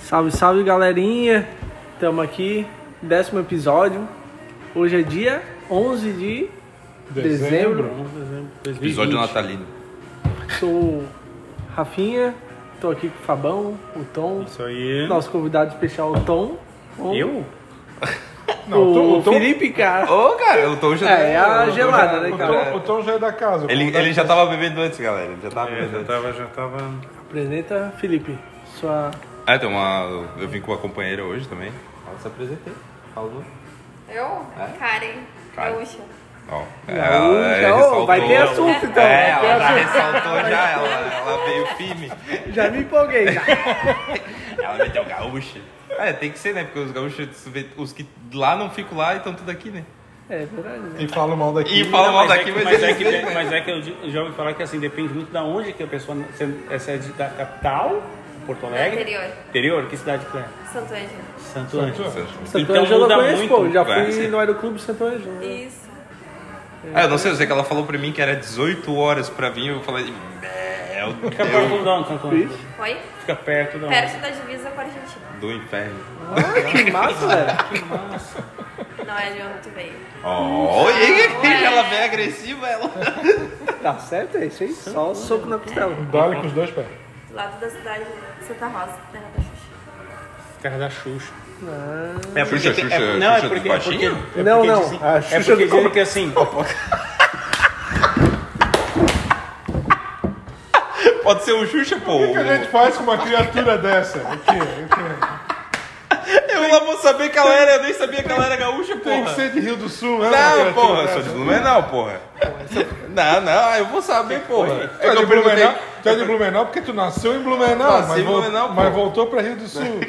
Salve, salve galerinha! Estamos aqui, décimo episódio. Hoje é dia 11 de dezembro. Episódio natalino. Sou o Rafinha, tô aqui com o Fabão, o Tom, Isso aí. nosso convidado especial, o Tom. O- Eu? Não, o, o Tom- o Tom- Felipe, cara. Ô, cara, o Tom já. É, é a o gelada, já- né, O cara? Tom, o Tom já é da casa. o Ele, convidado ele já tava bebendo antes, galera. Ele já tava É, bebendo já antes. tava, já tava. Apresenta, Felipe, sua... Ah, tem uma. Eu vim com uma companheira hoje também. Ela se apresentou. Falou. Eu? É? Karen. Karen. Gaúcha. Ó. Gaúcha, ela ressaltou- vai ter assunto, então, É, ela já ressaltou já. Ela, ela veio firme. Já me empolguei, já. Ela meteu gaúcha. É, tem que ser, né? Porque os gaúchos, os que lá não ficam lá e estão tudo aqui, né? É verdade. né? E fala mal daqui. E fala mal mas, daqui, é que, mas, mas, é que, vêm, né? mas é que eu já ouvi falar que assim, depende muito da onde que a pessoa. Se é- é de- da capital, Porto Alegre. Interior. Interior, que cidade que é? Santo Ângelo. Santo Ângelo. Santo Então Ângelo eu muda conheço, muito. pô. Já fui sim. no Aeroclube Santo Ângelo. né? Isso. Ah, eu não sei, eu sei que ela falou pra mim que era 18 horas pra vir. Eu falei, meu Fica perto de onde, Santo Ângelo? Oi? Fica perto de onde? Perto da divisa com a Argentina. do inferno. Ah, que massa, velho. Não é de onde tu veio. Oh, e Ué. ela vem agressiva, ela. Tá certo, é isso aí. Só o soco na costela. Dá-lhe com os dois pés. Do lado da cidade de Santa Rosa, terra da Xuxa. Terra da Xuxa. Ah, É Xuxa, tem- Xuxa, é, não, Xuxa é porque, do é porque, é Não, porque não, dizem- a é Xuxa porque do dizem com- que assim, Pode ser o Xuxa, pô. O que a gente faz com uma criatura dessa? O quê? O quê? Eu lá vou saber que ela era, eu nem sabia que ela era gaúcha, Tem que porra. ser de Rio do Sul, né? Não, criatura porra, eu sou de Blumenau, porra. Não, não, eu vou saber, porra. Tu é de Blumenau, tu é de Blumenau porque tu nasceu em Blumenau, Nasci mas, em Blumenau, mas voltou pra Rio do Sul.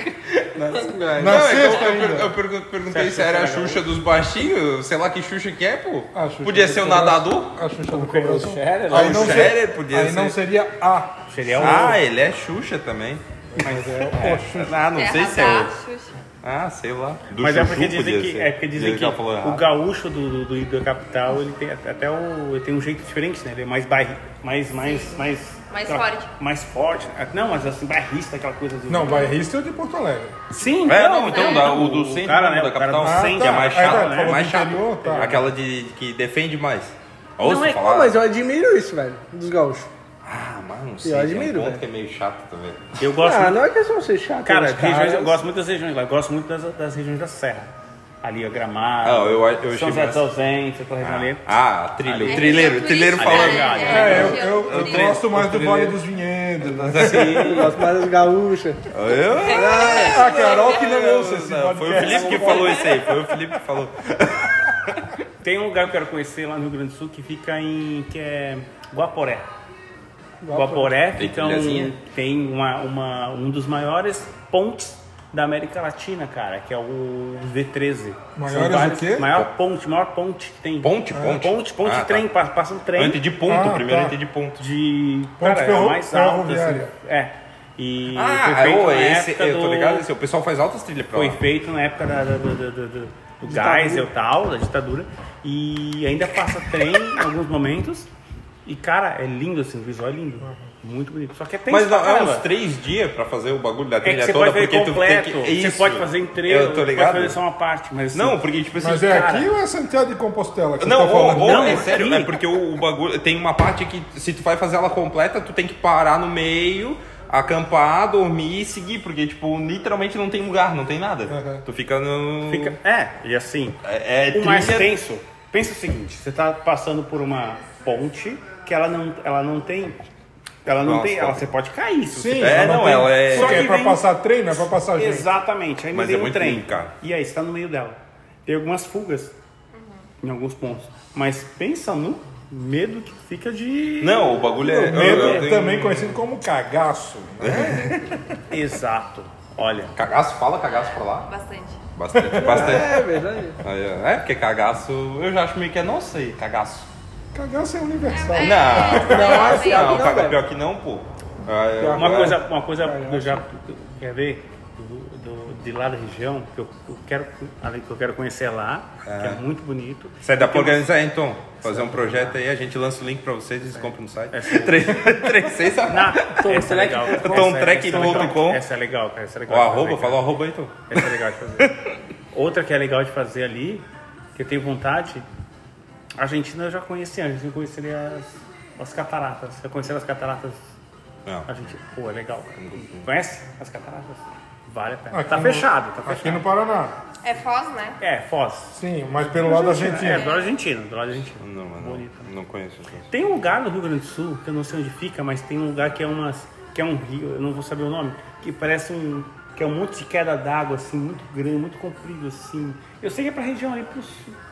Não, é que sexta eu, eu, pergun- perguntei se era a Xuxa dos baixinhos, sei lá que Xuxa que é, pô. Podia ser o nadador? A Xuxa do coração. Scherer, Aí não, não seria a. seria o. Ah, ele é Xuxa também. Mas é o Xuxa. Ah, não sei terra se é da. Ah, sei lá. Do Mas é porque dizem que, ser. é porque dizem que falou o gaúcho do, do, do- da capital ele tem até- o ele tem um jeito diferente, né? Ele é mais bairri, mais mais mais Mais aquela- forte. mais forte. Não, mas assim bairrista aquela coisa do Não, bairrista é o de Porto Alegre. Sim, É, não, então, da- o do centro cara, da né, cara capital, Ah, centro, que é tá. mais É, chato, tá, né? Mais chato. interior, tá. Aquela de, que defende mais. Não Ouça é- falar. Pô, mas eu admiro isso, velho, dos gaúchos. Ah, mas não sei. Eu tem admiro, um ponto que é meio chato também. Eu gosto Ah, muito- não é questão de ser chato. Cara, os regiões, eu gosto muito das regiões lá, eu gosto muito das, das regiões da Serra. Ali a Gramado, Ah, eu- eu São José dos. Ausentes, aquela região ali. Ah, trilho, É trilheiro, trilheiro turística, falando. né? É, eu, região eu, gosto mais do trilheiro. Vale dos Vinhedos. Eu gosto mais das gaúchas. Eu? A Carol que não esse Não, foi o. Felipe que falou isso aí, foi o Felipe que falou. Tem um lugar que eu quero conhecer lá no Rio Grande do Sul que fica em. que é Guaporé. Fica um, trilhazinha? tem uma, uma, um dos maiores pontes da América Latina, cara, que é o V13. São Maiores o vários- quê? Maior ponte, maior ponte que tem. Ponte, ponte? Ponte, ponte Ah, de trem, tá. passa, um trem Antes de ponto, Ah, primeiro tá. antes de ponto. de. Ponte cara, é ferro- a mais alta. Assim, ferroviária. é. E Ah, foi feito na esse, época eu tô do- ligado, esse, o pessoal faz altas trilhas pra Foi lá. feito na época da, da- do, do, do, do, do Geisel e tal, da ditadura. E ainda passa trem em alguns momentos. E, cara, é lindo assim, o visual é lindo. Muito bonito. Só que é tenso Mas não, é uns três dias pra fazer o bagulho da É que trilha você toda, pode porque completo, tu tem que... você Isso. pode fazer Eu tô pode ligado. fazer só uma parte. Mas, assim, Não, porque tipo assim... Mas é cara, aqui ou é Santiago de Compostela que você Não, tá ou, falando? ou Não, é aqui. sério, é porque o, o bagulho tem uma parte que se tu vai fazer ela completa, tu tem que parar no meio, acampar, dormir e seguir, porque tipo, literalmente não tem lugar, não tem nada. Uhum. Tu fica no Fica, é, e assim, é, é o mais tenso, pensa o seguinte, você tá passando por uma ponte que ela não, ela não tem... Ela não Nossa, tem. Ela, você pode cair. Se Sim, você É, não, tem- ela é- Só Porque é que pra vem- passar trem, não é pra passar gente. Exatamente. Aí me Mas vem é um muito trem. lindo, cara. E aí, você tá no meio dela. Tem algumas fugas em alguns pontos. Mas pensa no medo que fica de. Não, o bagulho é. Medo, eu- eu tenho- também conhecido como cagaço. né? Exato. Olha. Cagaço, fala cagaço pra lá. Bastante. Bastante, bastante. É verdade. Aí, ó. É, porque cagaço, eu já acho meio que é não sei, cagaço. Cagaço é universal. É, Não, é, assim, é, Não, não, caga velho. pior que não, pô. Ah, é- Uma é- coisa, uma coisa que eu já. Quer ver? do- do- de lá da região, que eu, eu quero, além que eu quero conhecer lá, que é muito bonito. Sai da Tem pra organizar então. Fazer um projeto aí, a gente lança o link pra vocês, eles compram no site. Essa é- 36 Não, essa é legal. Essa é- Tomtrek.com. essa é legal. Essa é legal, cara. Essa é legal O de arroba, fazer, falou arroba aí, então. Essa é legal de fazer. Outra que é legal de fazer ali, que eu tenho vontade, a Argentina eu já conheci antes, eu conheci as, as cataratas. Eu conheci as cataratas Não. Argentina. Pô, é legal, cara. Conhece as cataratas? Vale a pena. Aqui tá no- fechado, tá Aqui fechado. no Paraná. É Foz, né? É, Foz. Sim, mas pelo lado da Argentina. É, do lado argentino, do lado argentino. Não, mas não, Bonito. não conheço. conheço. Tem um lugar no Rio Grande do Sul, que eu não sei onde fica, mas tem um lugar que é umas. que é um rio, eu não vou saber o nome, que parece um. que é um monte de queda d'água, assim, muito grande, muito comprido, assim. Eu sei que é pra região ali, pro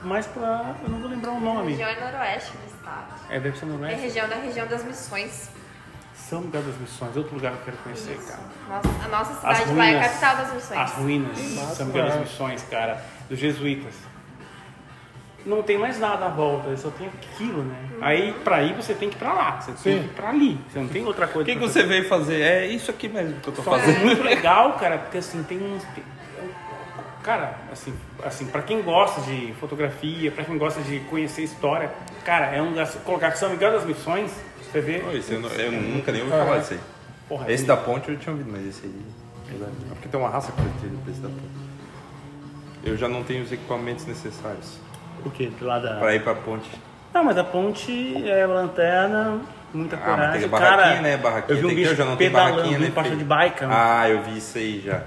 mais pra. eu não vou lembrar o nome. Região é noroeste do estado. É, deve ser É Noroeste. região da região das missões. São Miguel das Missões, outro lugar que eu quero conhecer, cara. Nossa, a nossa cidade lá é a ruínas. capital das missões. As ruínas de São Miguel das Missões, cara, dos jesuítas. Não tem mais nada à volta, só tem aquilo, né? Aí, pra ir, você tem que ir pra lá, você tem Sim. que ir pra ali, você não tem outra O coisa que, que pra você veio fazer? É isso aqui mesmo que eu tô Só que é fazendo. muito legal, cara, porque assim, tem uns. Tem- Cara, assim, assim, pra quem gosta de fotografia, pra quem gosta de conhecer história, cara, é um lugar. Colocar São Miguel das Missões, você vê. Pô, esse eu, não- eu nunca nem ouvi falar disso aí. Porra, é Esse da ponte eu tinha ouvido, mas esse aí. É porque tem uma raça que precisa desse da ponte. Eu já não tenho os equipamentos necessários O quê? Do lado da. para ir pra ponte. Não, mas a ponte é lanterna, muita Ah, mas coragem. tem barraquinha, cara, né? Barraquinha eu vi um tem bicho eu já não pedalando, barraquinha, né? de bike. mano. Ah, eu vi isso aí já.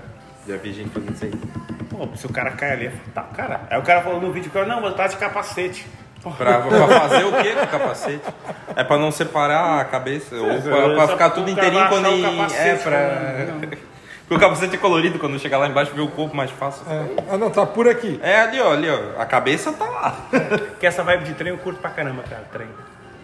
Já vi gente fazendo isso aí. Pô, se o cara cai ali, é fatal. Cara, aí o cara falou no vídeo, cara, não, vou estar de capacete. Pra, pra fazer o quê com o capacete? É pra não separar a cabeça, ou pra, pra só ficar tudo inteirinho quando ir- capacete, É, pra. né? Porque o capacete é colorido, quando chegar lá embaixo vê o corpo mais fácil. É. Ah, não, tá por aqui. É ali, ó, ali, ó. A cabeça tá lá. Que essa vibe de trem eu curto pra caramba, cara, trem.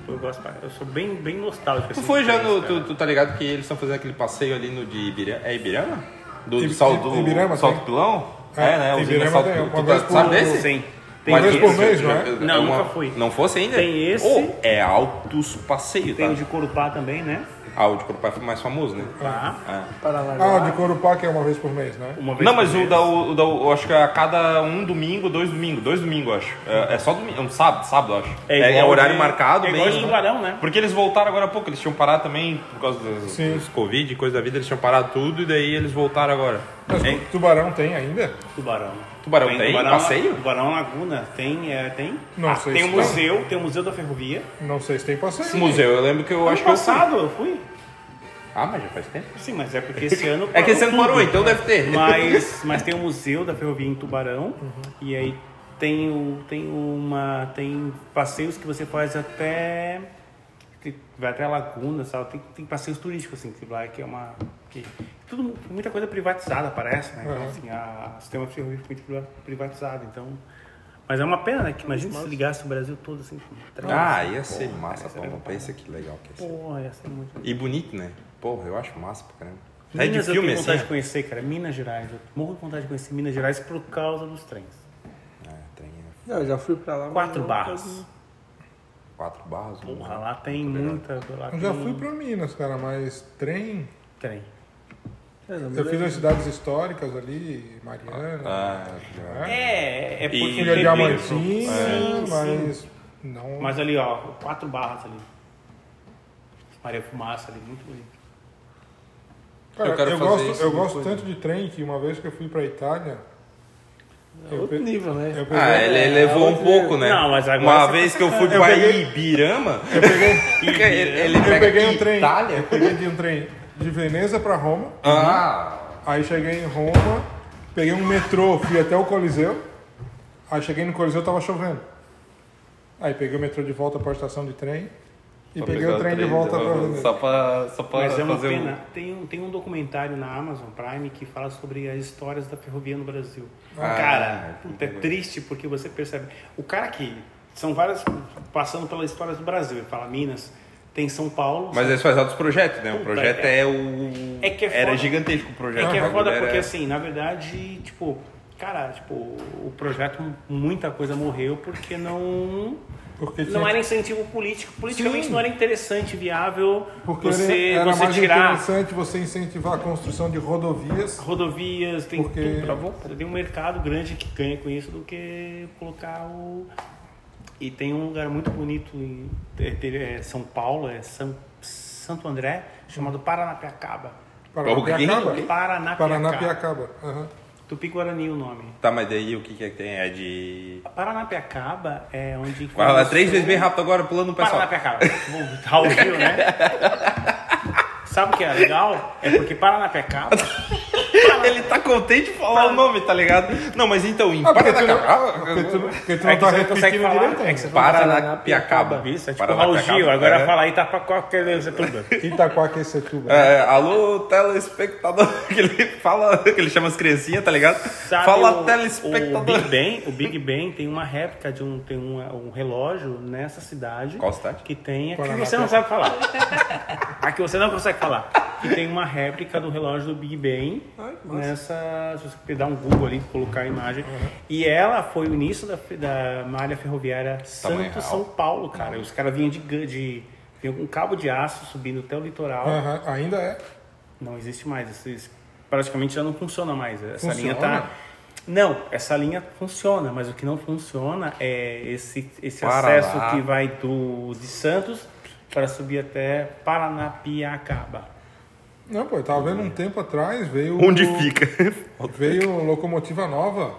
Eu gosto pra... Eu sou bem, bem nostálgico. Tu assim, foi já no. Tu, tu tá ligado que eles estão fazendo aquele passeio ali no de Ibirama? É Ibirama? Do, do, sal, do Ibirama, salto pilão? É, É, né? tem Usina salto tem, uma Tu vez por- sabe desse? Sim. Tem Uma vez esse, por mês, não é? Não, uma- nunca fui. Não fosse ainda? Tem esse. Oh, é altos passeio, Tem tá? o de Corupá também, né? Ah, o de Corupá é mais famoso, né? Tá. É. Ah, o de Corupá, que é uma vez por mês, né? Uma vez Não, mas o da, o da, eu acho que é a cada um domingo, dois domingos, dois domingos, acho. É, é só domingo, é um sábado, sábado, acho. É, igual horário de- marcado, é igual bem. de Tubarão, né? Porque eles voltaram agora há pouco, eles tinham parado também por causa dos, Covid e coisa da vida, eles tinham parado tudo e daí eles voltaram agora. Mas Hein? Tubarão tem ainda? Tubarão. Tubarão tem? Passeio? Tubarão Laguna tem, é, tem. Não Ah, sei tem o se tem. museu, tem o museu da ferrovia. Não sei se tem passeio. Esse museu, eu lembro que eu ano acho que eu fui. passado eu fui. Ah, mas já faz tempo. Sim, mas é porque esse ano É que esse ano tudo. parou, então deve ter. Mas, mas tem o museu da ferrovia em Tubarão e aí tem, o, tem uma tem passeios que você faz até vai até a Laguna, sabe? Tem, tem passeios turísticos assim que lá que é uma que tudo muita coisa privatizada parece, né? Então Uhum. assim a o sistema ferroviário foi muito priva- privatizado, então mas é uma pena, né? Que imagina se ligasse o Brasil todo assim. com trem, Ah, assim, ia ser porra, massa, cara, pô. ser Pensa que legal que ia ser. Porra, ia ser muito E bonito, né? Porra, eu acho massa pra caramba. É de Minas eu filme tenho vontade assim? de conhecer, cara. Minas Gerais. Eu morro de vontade de conhecer Minas Gerais por causa dos trens. É, tem é, Eu já fui pra lá. Quatro não- barras. quatro barras. Porra, lá tem legal. muita. Lá Eu tem já fui pra Minas, cara, mas trem. Trem. É, Eu fiz as cidades históricas ali, Mariana. Ah, né? É, é porque. Fui a teve- Diamantina, Sim, mas. Não. Mas ali, ó, quatro barras ali. Maria Fumaça ali, muito bonito. Cara, Eu quero eu, fazer gosto, isso eu gosto tanto de trem que uma vez que eu fui pra Itália. É eu outro pe- nível, né? eu peguei- Ah, ele elevou um pouco, né? Não, mas agora Uma vez tá que eu fui Eu pra peguei- Ibirama, Eu peguei, ele, ele eu peguei um trem. Itália. Eu peguei de um trem de Veneza pra Roma. Ah, Aí cheguei em Roma, peguei um metrô, fui até o Coliseu. Aí cheguei no Coliseu, tava chovendo. Aí peguei o metrô de volta para a estação de trem e Só peguei pegar o trem de volta para Só pra, só pra Mas é uma fazer pena. um... Tem, um, tem um documentário na Amazon Prime que fala sobre as histórias da ferrovia no Brasil. Ah, cara, puta, é legal. triste porque você percebe. O cara que. São várias. Passando pelas histórias do Brasil. Ele fala Minas, tem São Paulo. Mas eles fazem outros projetos, né? O Puta, projeto é- é o... É que é Era foda. gigantesco o projeto. É que é O foda bagulho porque era- assim, na verdade, tipo, cara, tipo, o projeto, muita coisa morreu porque não. Porque Não tinha- era incentivo político. Politicamente Sim. não era interessante, viável Porque você, era você mais tirar interessante você incentivar a construção de rodovias. rodovias, tem Porque- volta. Tem um mercado grande que ganha com isso do que colocar o. E tem um lugar muito bonito em é, é, é São Paulo, é São, Santo André, chamado Paranapiacaba. Paranapiacaba. Paranapiacaba. Paranapiacaba. aham. Tupi-Guarani o nome. Tá, mas daí o que, que é que tem? É de. Paranapiacaba é onde. Lá, três vezes bem rápido agora, pulando o pessoal. Paranapiacaba. O Raul Gil, né? Sabe o que é legal? É porque Paranapiacaba. Ele tá contente de falar o nome, tá ligado? Não, mas então, em Ah, porque tu não, Paranapiacaba. porque tu, porque tu É não que tá você não consegue repetindo falar, direito é que você Paranapiacaba. Isso, é tipo Raul Gil, agora é. fala aí tá pra qualquer tudo. Itaquaquecetuba. É, alô, telespectador, que ele fala, que ele chama as criancinhas, tá ligado? Sabe fala o, telespectador. O Big Ben, o Big Ben tem uma réplica de um, tem um, um relógio nessa cidade. Qual cidade? Que tem. Aqui Paraná, você não sabe falar. Aqui você não consegue falar. Que tem uma réplica do relógio do Big Ben. Ai, nessa. Se você dar um Google ali, colocar a imagem. E ela foi o início da, da malha ferroviária Tamanho Santo real. São Paulo, cara. Os caras vinham de, de. vinham com um cabo de aço subindo até o litoral. Aham, Ainda é. Não existe mais. Isso praticamente já não funciona mais. Essa Funciona? linha tá. Não, essa linha funciona, mas o que não funciona é esse, esse Para acesso lá. que vai do de Santos para subir até Paranapiacaba. Não, pô, eu tava vendo um tempo atrás, veio. Onde fica? Veio locomotiva nova.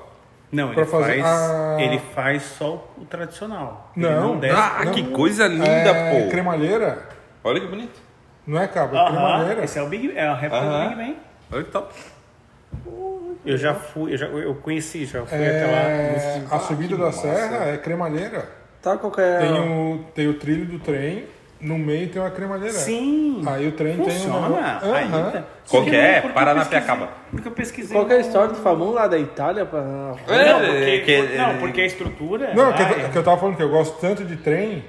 Não, ele fazer faz, a- ele faz só o tradicional. Ele Não, desce. Ah, Não. que coisa linda, é, pô. Cremalheira. Olha que bonito. Não é cabo, é Aham, cremalheira. esse é o Big é a réplica Aham. do Big Ben. Olha que top. Eu já fui, eu já eu conheci, já fui até lá. É, a subida da serra é cremalheira. Tá qualquer. Tem o, tem o trilho do trem, no meio tem uma cremalheira. Sim. Aí o trem Funciona tem um negócio- ainda. Aham. Qual Porque que eu- é? porque eu Paranapiacaba. pesquisei- Porque eu pesquisei. Qual que é a história do Famão lá da Itália? Pra... Não, É, porque, que- não, porque a estrutura. Não, lá que, eu- é- que eu tava falando que eu gosto tanto de trem,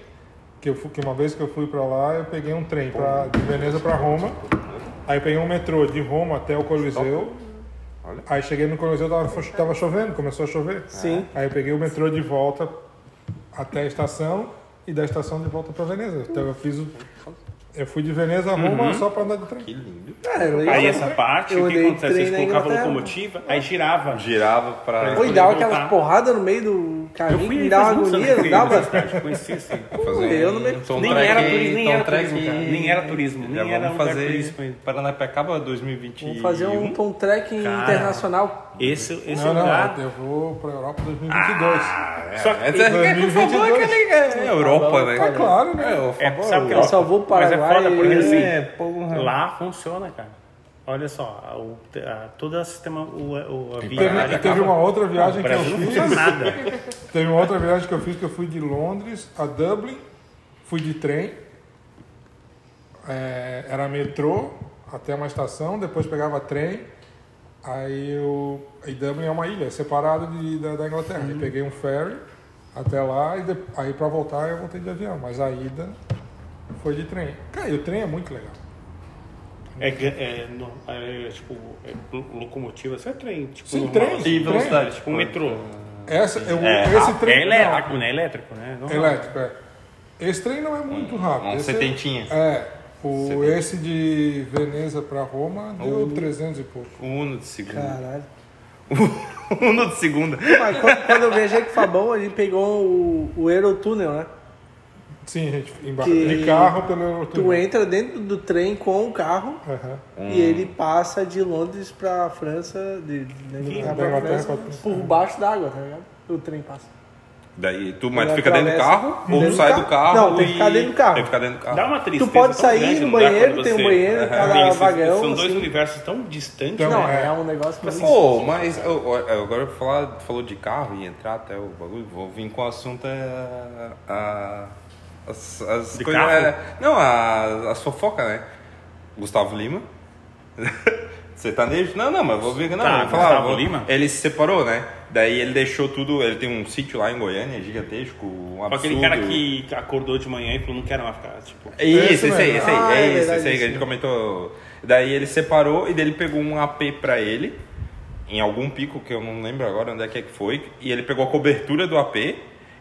que, eu, que uma vez que eu fui pra lá, eu peguei um trem pra, de Veneza pra Roma. Aí eu peguei um metrô de Roma até o Coliseu. Aí cheguei no Coliseu, tava, tava chovendo, começou a chover. Sim. Aí eu peguei o metrô de volta até a estação e da estação de volta pra Veneza. Então eu fiz o. Eu fui de Veneza a Roma só pra andar de trem. Que lindo. É. Aí essa parte, Eu o que acontece? trem Vocês colocavam locomotiva, aí girava. Girava pra. Oi, dava aquelas porradas no meio do Eu caminho me dava agonia, não dava? Conheci assim. eu não me- Nem era turismo, nem era turismo, cara. Nem era turismo, nem era fazer ainda. Paranapiacaba 2021. Vamos fazer um tom Cara. internacional. Esse, esse Não, não, lugar. eu vou pra Europa 2022. Só que- é, por favor, 2022. aquele é Europa, né? É claro, né? É, o É, sabe o que Eu só vou Mas para é foda porque assim, É, porra. lá funciona, cara. Olha só, a- o, a, todo o sistema, o, o, a Teve, viagem teve uma outra viagem o que eu não fiz. funciona nada. Teve uma outra viagem que eu fiz que eu fui de Londres a Dublin, fui de trem, é, era metrô até uma estação, depois pegava trem, aí eu. E Dublin é uma ilha, é separada de, da, da Inglaterra. Uhum. Eu peguei um ferry até lá e de- aí pra voltar eu voltei de avião, mas a ida foi de trem. Cara, e o trem é muito legal. É, é, no- é, tipo, é lo- locomotiva, isso é trem. Tipo, Sim, normal, trem, assim, velocidade, Tipo um metrô. Essa, eu, É, esse trem. É elétrico, né? Elétrico, né? não, Normal. elétrico, é. Esse trem não é muito rápido. Um Esse é- setentinha. É, o, esse de Veneza pra Roma deu 300 e pouco. O Uno de segunda. Caralho. O Uno de segunda. Mas quando, quando eu viajei com o Fabão, a gente pegou o, o Eurotúnel, né? Sim, gente, embaixo Que de carro pelo Tu entra dentro do trem com o carro Aham. e ele passa de Londres pra França, de, de Inglaterra Da pra Inglaterra França, pra- por baixo d'água, tá ligado? O trem passa. Daí tu, mas tu Ele fica dentro do carro ou dentro tu do sai carro. do carro Não, tem que ficar dentro do carro. Tem que ficar dentro do carro. Dá uma tristeza Tu pode sair lugar banheiro, tem um banheiro, Aham. cada Tem esses- vagão, São dois assim. universos tão distantes. Não, é. é um negócio muito Pô, mas eu, eu- agora eu vou falar, falou de carro e entrar até o bagulho, vou vir com o assunto é, a, as, as De coisas. carro? é, não, a, as fofocas, né? Gustavo Lima. Sertanejo? Não, não, mas vou ver que não. Tá, vou falar, vou- Lima? Ele se separou, né? Daí ele deixou tudo. Ele tem um sítio lá em Goiânia, gigantesco, um absurdo. aquele cara que acordou de manhã e falou, não quero mais ficar, tipo... É Isso, Esse esse aí, esse aí, Ah, é, é isso, esse aí que a isso gente comentou. Daí ele separou e daí ele pegou um AP pra ele, em algum pico que eu não lembro agora onde é que é que foi, e ele pegou a cobertura do AP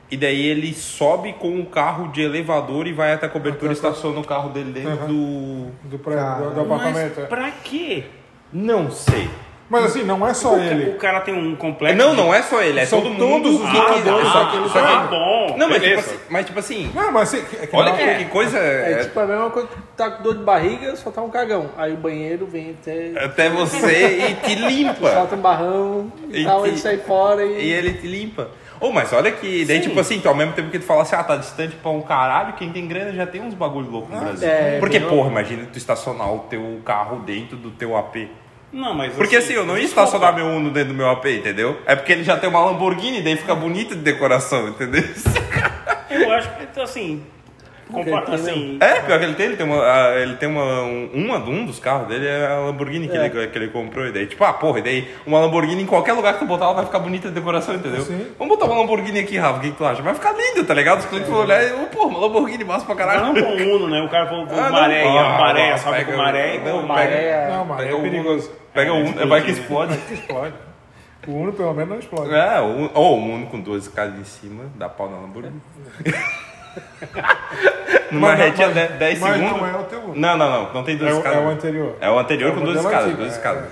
E daí ele sobe com o carro de elevador e vai até a cobertura e estaciona o carro dele dentro do. Do, prédio, do, do apartamento. Mas é. pra quê? Não sei. Mas assim, não é só O ele. cara tem um complexo. Não, de- não é só ele, é São todo todos mundo os que moradores quiser. Só- daquele só que- Ah, bom. Não, mas tipo, assim, mas tipo assim. Não, mas assim, é que Olha não- que, que coisa. É, é- tipo a mesma coisa que tu tá com dor de barriga, só tá um cagão. Aí o banheiro vem até. Até você e te limpa. Solta um barrão e E tal, te- ele sai fora e. E ele te limpa. Oh, mas olha que. Daí, tipo assim, tu, ao mesmo tempo que tu fala assim, ah, tá distante pra um caralho, quem tem grana já tem uns bagulho louco no Brasil. é, Porque, bem porra, imagina tu estacionar o teu carro dentro do teu AP. Não, mas. Porque assim, eu não ia desculpa. estacionar meu Uno dentro do meu AP, entendeu? É porque ele já tem uma Lamborghini, daí fica bonito de decoração, entendeu? Eu acho que, então, assim. Assim É, pior que ele tem, ele tem uma. Ele tem uma. Um, uma- um dos carros dele é a Lamborghini que, É. ele, que ele comprou. E daí, tipo, ah, porra, e daí uma Lamborghini em qualquer lugar que tu botar, ela vai ficar bonita de decoração, entendeu? Sim. Vamos botar uma Lamborghini aqui, Rafa, o que, que tu acha? Vai ficar lindo, tá ligado? Os clientes vão olhar e, oh, pô, uma Lamborghini massa pra caralho. Não com Uno, né? O cara falou com Ah, não. maré, Ah, maré, sobe pega- com maré e não, com Maré. Não, mas Pega é o perigoso. Uno, pega um, explode, vai que né? explode. O Uno, pelo menos, não explode. É, o- ou um Uno com duas escadas em cima, dá pau na Lamborghini. Numa Mas- retinha mas- de 10 mas segundos. não é o teu. Não, não, não, não tem duas É o- escadas. é o anterior. É o anterior É com duas escadas, antigo, duas é, escadas.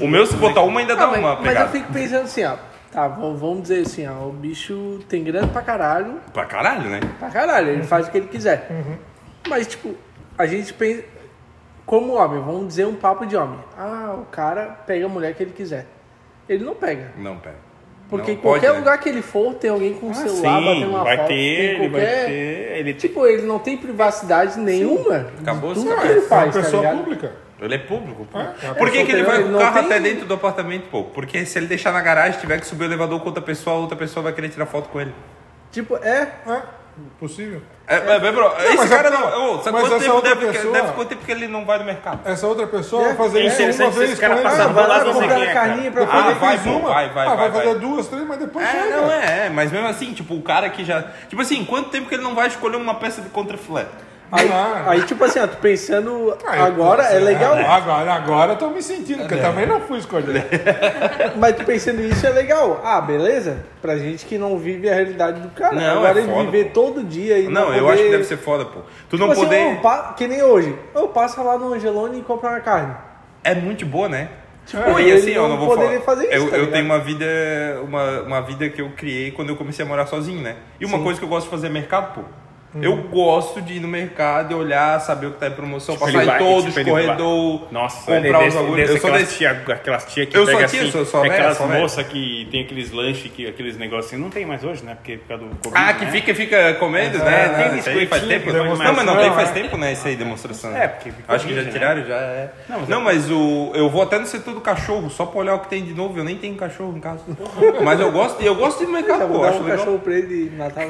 é. O meu, se botar uma, ainda dá Ah, mas, uma mas eu pegada. fico pensando assim, ó. Tá, vamos vamos dizer assim, ó. O bicho tem grana pra caralho. Pra caralho, né? Pra caralho, ele faz o que ele quiser. Mas, tipo, a gente pensa. Como homem, vamos dizer um papo de homem. Ah, o cara pega a mulher que ele quiser. Ele não pega. Não, pera. Porque Não em qualquer pode, né? lugar que ele for, tem alguém com um Ah, celular sim, batendo uma vai foto. ter, ele vai qualquer- ter. Ele Tipo, ele não tem privacidade nenhuma. Acabou de os tudo que ele É uma faz, tá pessoa ligado? pública. Ele é público, pô. É, Por que, que ele vai com o carro tem- até dentro do apartamento, pô? Porque se ele deixar na garagem, tiver que subir o elevador com outra pessoa, a outra pessoa vai querer tirar foto com ele. Tipo, é. É, possível. É, é, é, bro, esse mas cara não. Ô, sabe quanto tempo deve, pessoa- deve quanto tempo que ele não vai no mercado? Essa outra pessoa É, vai fazer é isso interessante uma vez esse cara com ele. passar Ah, Vai lá lado, não sei comprar quem é, a carninha pra Ah, fazer vai, com pô, uma. vai, vai, ah, vai, vai fazer vai. duas, três, mas depois É, chega. não é, é, mas mesmo assim, tipo, o cara que já. Tipo assim, quanto tempo que ele não vai escolher uma peça de contrafilé? Aí, Ah. aí, tipo assim, ó, tu pensando Aí, agora pô, é legal. Agora, agora eu tô me sentindo, porque eu também não fui escolher. Mas tu pensando isso é legal. Ah, beleza? Pra gente que não vive a realidade do cara. Não, Agora é ele foda, viver pô. todo dia e Não, não eu poder... acho que deve ser foda, pô. Tu não Tipo assim, poder. pa- que nem hoje. Eu passo lá no Angelone e compro uma carne. É muito boa, né? Tipo, Pô, e assim, eu não não vou poderia falar. fazer isso, eu, tá eu tenho uma vida, uma, uma vida que eu criei quando eu comecei a morar sozinho, né? E uma coisa que eu gosto de fazer é mercado, pô. Eu gosto de ir no mercado e olhar, saber o que tá em promoção, Tipo, passar em todos tipo, os corredores, Nossa, comprar os desse, bagulhos. Eu sou aquelas desse. tia, aquelas tia que Eu sou pega tia, assim, sou- sou é aquelas moças que tem aqueles lanches, que, aqueles negócios assim, não tem mais hoje, né? Porque por causa do Covid, Ah, que né? fica, fica comendo, É, né? tem isso aí faz tempo. que Não, mas não tem é. faz tempo, né? Isso aí, demonstração. É, porque Acho que já né? tiraram, já é. Não, mas é- o, eu vou até no setor do cachorro, só pra olhar o que tem de novo. Eu nem tenho cachorro em casa. Mas eu gosto, eu gosto de ir no mercado, pô. vou dar Acho um cachorro pra ele no Natal.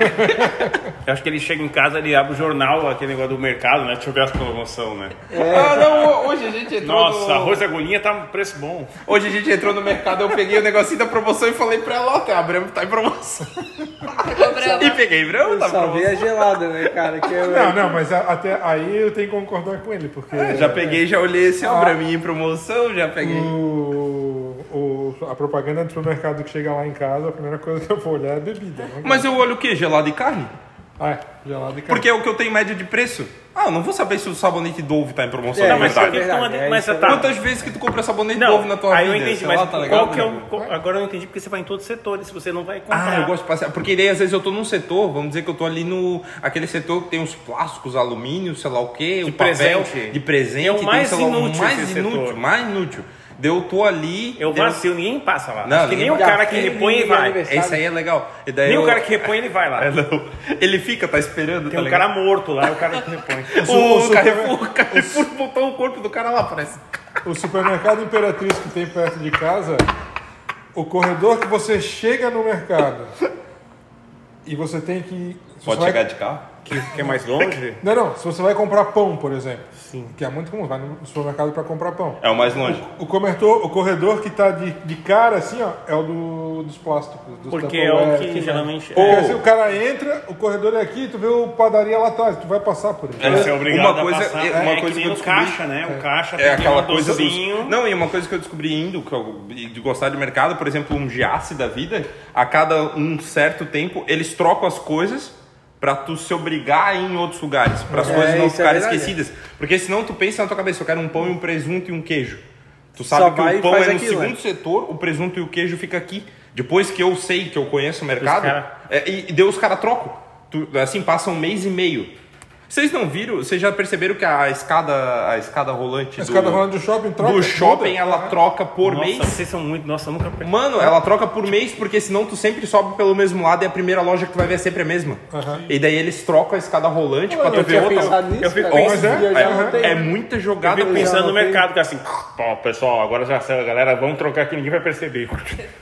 Eu acho que ele chega em casa, ele abre o jornal, aquele negócio do mercado, né? Deixa eu ver as promoção, né? Ah, não, hoje a gente entrou Nossa, no... arroz e agulhinha tá um preço bom. Hoje a gente entrou no mercado, eu peguei o negocinho da promoção e falei pra ela, ó, que tá em promoção. E peguei Brahma, tá em Só promoção. a gelada, né, cara? Que é, Não, não, mas a- até aí eu tenho que concordar com ele, porque Já peguei, já olhei esse Ah. Brahminha em promoção, já peguei. o, o- a propaganda do supermercado que chega lá em casa, a primeira coisa que eu vou olhar é bebida. né? Mas eu olho o quê? Gelado e carne? Ah, é, gelado e carne. Porque é o que eu tenho média de preço. Ah, eu não vou saber se o sabonete Dove tá em promoção, É, na mas verdade. é Então, é mas tá. Quantas vezes que tu compra sabonete Não, Dove na tua aí vida? eu entendi, Sei mas lá, tá que é o. qual- agora eu não entendi porque você vai em todos os setores, se você não vai comprar. Ah, eu gosto de passear. Porque daí às vezes eu tô num setor, vamos dizer que eu tô ali no. aquele setor que tem os plásticos, alumínio, sei lá o quê, o papel presente. de presente, É o tem, mais sei lá, inútil mais inútil, setor. mais inútil. Daí eu tô ali. Eu daí vacilo, ninguém passa lá. Não, Acho que nem o cara que repõe vai. Esse aí é legal. E daí Nem eu- o cara que repõe ele vai lá. É, não. Ele fica, tá esperando, Tem tá um ligado? cara morto lá, é o cara que repõe. O, o super- Carrefour, o Carrefour botou o corpo do cara lá, parece. O supermercado Imperatriz que tem perto de casa, o corredor que você chega no mercado e você tem que. Pode você chegar vai, de carro? Que, que é mais longe? Não, não. Se você vai comprar pão, por exemplo. Sim. Que é muito comum, vai no supermercado para comprar pão. É o mais longe. O corredor, o corredor que tá de, de cara assim, ó, é o do, dos plásticos. Dos Porque é o Tupperware, que tudo geralmente. Porque é. assim, o cara entra, o corredor é aqui, tu vê o padaria lá atrás, tu vai passar por ele. Você é obrigado Uma coisa- a passar. é, uma é coisa que que eu o descobri- caixa, né? O caixa É tem aquela um coisa. docinho. Não, e uma coisa que eu descobri indo, que eu, de gostar de mercado, por exemplo, um giasse da vida, a cada um certo tempo, eles trocam as coisas pra tu se obrigar a ir em outros lugares, para as É, coisas não é ficarem verdade. esquecidas. Porque senão tu pensa na tua cabeça, eu quero um pão e um presunto e um queijo. Tu sabe Só que o pão é no aquilo, segundo né? setor, o presunto e o queijo fica aqui. Depois que eu sei que eu conheço o mercado, cara- é, e, e daí os caras trocam. Assim, passa um mês e meio. Vocês não viram? Vocês já perceberam que a escada, a escada rolante A escada do, rolando do shopping troca. do shopping muda. ela troca por Nossa, mês? vocês são muito. Nossa, eu nunca percebi. Mano, ela troca por mês porque senão tu sempre sobe pelo mesmo lado e a primeira loja que tu vai ver é sempre a mesma. E daí eles trocam a escada rolante pra tu eu ver outra. nisso, eu fico pensando- É, é né? muita Eu jogada fico com pensando no mercado, que é assim, ó, pessoal, agora já sei, galera, vamos trocar aqui, ninguém vai perceber.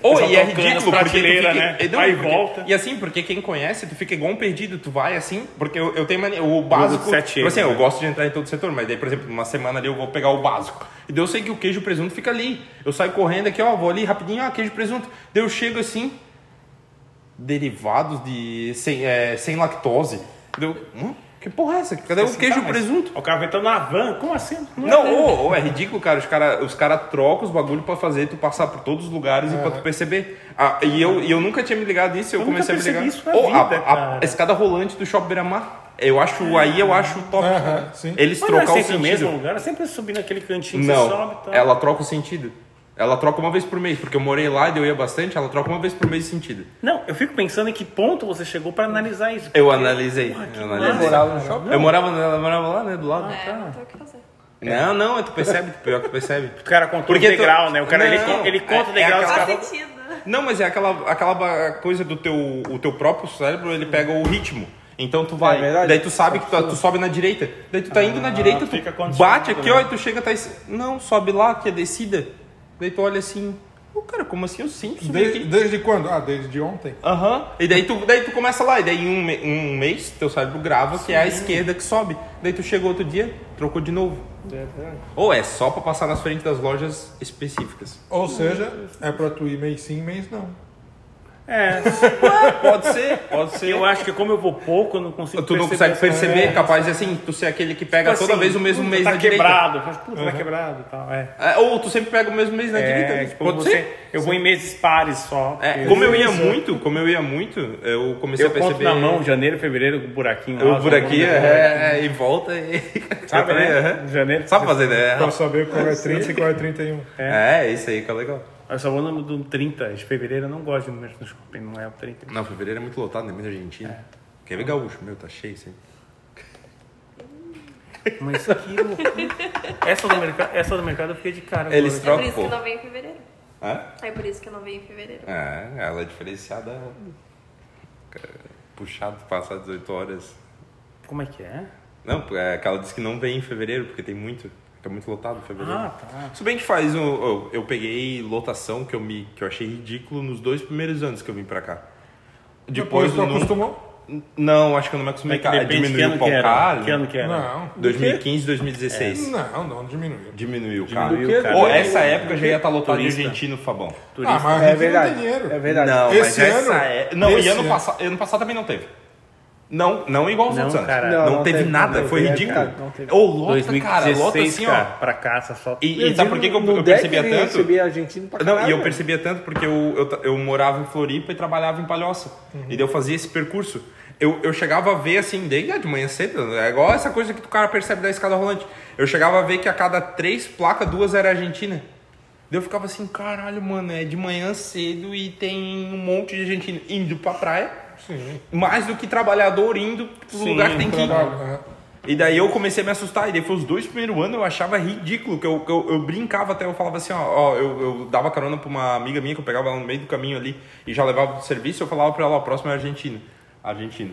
Ou Pessoal e é ridículo porque fica, né? e não, Vai e volta. E assim, porque quem conhece, tu fica igual um perdido, tu vai assim, porque eu, eu tenho mania, o básico, sete tipo euros, assim, eu né? gosto de entrar em todo setor, mas daí, por exemplo, uma semana ali eu vou pegar o básico. E daí eu sei que o queijo e presunto fica ali. Eu saio correndo aqui, ó, vou ali rapidinho, ah, queijo e presunto. Daí eu chego assim, derivados de sem, é, sem lactose. Deu, hum, que porra é essa? Cadê o Assim, queijo tá, e presunto? O cara entrando na van, como assim? Não, ô, ô, é ridículo, cara. Os caras os cara trocam os bagulho pra fazer tu passar por todos os lugares e pra tu perceber. Ah, e, eu, e eu nunca tinha me ligado nisso, eu, Eu comecei a me ligar. isso na a- vida, a, a escada rolante do Shopping Beira-Mar. Eu acho, aí eu acho top. Eles Mas não é trocam o sentido. mesmo lugar, é sempre subir naquele cantinho, Não, você sobe e tal. ela troca o sentido. Ela troca uma vez por mês, porque eu morei lá e eu ia bastante, ela troca uma vez por mês o sentido. Não, eu fico pensando em que ponto você chegou pra analisar isso. Eu porque- analisei. Porra, eu analisei. Morava no shopping? Eu morava, ela morava lá, né, do lado. É, não tem o que fazer. Não, não, tu percebe, pior que tu percebe. O cara contou Porque o tu- degrau, né? O cara, ele, Não, ele conta é- o degrau é aquela-. Faz sentido. Não, mas é aquela, aquela coisa do teu, o teu próprio cérebro, ele pega o ritmo. Então tu vai, É daí tu sabe que tu, tu sobe na direita. Daí tu tá indo na direita, tu bate aqui, né? ó, e tu chega, tá... es- Não, sobe lá, que é descida. Daí tu olha assim, ô cara, como assim eu subi Desde, aqui? desde quando? Ah, desde ontem. Aham. E daí tu, daí tu começa lá, e daí em um, um mês teu cérebro grava que é a esquerda que sobe. Daí tu chegou outro dia, trocou de novo. Ou é só pra passar nas frentes das lojas específicas. Ou seja, é pra tu ir mês sim, mês não. É, Pode ser, pode ser. eu acho que como eu vou pouco, eu não consigo Tu não consegue essa- perceber, É. capaz de assim, tu ser aquele que pega Tipo toda assim, vez o mesmo puta, mês tá na direita. quebrado. Faz, puta, tá quebrado e tal. É. É, ou tu sempre pega o mesmo mês na direita. É, né? tipo, Pode você, ser. eu vou em meses pares só. É, como eu ia muito, como eu ia muito, eu comecei eu a conto perceber. na mão, janeiro, fevereiro, o buraquinho lá. O buraquinho, é, é, e volta e. Sabe, né? Janeiro. Sabe fazer, né? Pra saber qual é 30 e qual é 31. É, isso aí que é legal. Eu só vou no do 30 de fevereiro, eu não gosto de número no shopping, não é o 30. Não, fevereiro é muito lotado, né? Muita Argentina. Quer ver gaúcho? Meu, tá cheio isso aí. Mas que loucura. Essa do mercado, essa do mercado eu fiquei de cara. Eles agora. É por isso que pô. eu não venho em fevereiro. Hã? É por isso que eu não venho em fevereiro. É, ela é diferenciada. Puxado, passar 18 horas. Como é que é? Não, é que ela disse que não vem em fevereiro, porque tem muito. Fica muito lotado em fevereiro. Ah, tá. Se bem que faz. o- Eu, eu peguei lotação que eu, me, que eu achei ridículo nos dois primeiros anos que eu vim pra cá. Depois tu no- acostumou? Não, acho que eu não me acostumei. É que Diminuiu ano o que pau. Que ano que era? Não. 2015, 2016. Não, não diminuiu. Diminuiu, cara. Diminuiu, cara. Ou essa época já ia estar lotado de Turista. argentino, Fabão. Ah, mas É não verdade. tem dinheiro. É verdade. Não, Esse mas essa ano- é... Não, e ano ano- passado, ano passado também não teve. Não, não igual aos Não, outros anos. cara. Não, Não, não teve, teve, nada, não foi teve, ridículo. não teve. Ô, lota, 2016, cara, lota assim, ó. pra caça só. E, e sabe por que, que eu, eu percebia tanto? recebia argentino pra Não, e caralho, eu percebia tanto porque eu, eu, eu morava em Floripa e trabalhava em Palhoça. E daí eu fazia esse percurso. Eu, eu chegava a ver assim, desde ah, de manhã cedo, é igual essa coisa que o cara percebe da escada rolante. Eu chegava a ver que a cada três placas, duas era argentina. Daí eu ficava assim, caralho, mano, é de manhã cedo e tem um monte de argentino indo pra praia. Sim. Mais do que trabalhador indo pro Sim, lugar que tem que ir. Trabalho. E daí eu comecei a me assustar. E daí foi os dois primeiros anos eu achava ridículo. Que eu, que eu, eu brincava até, eu falava assim, ó, ó, eu, eu dava carona pra uma amiga minha que eu pegava ela no meio do caminho ali e já levava pro serviço. Eu falava pra ela, ó, próximo é Argentina. Argentina.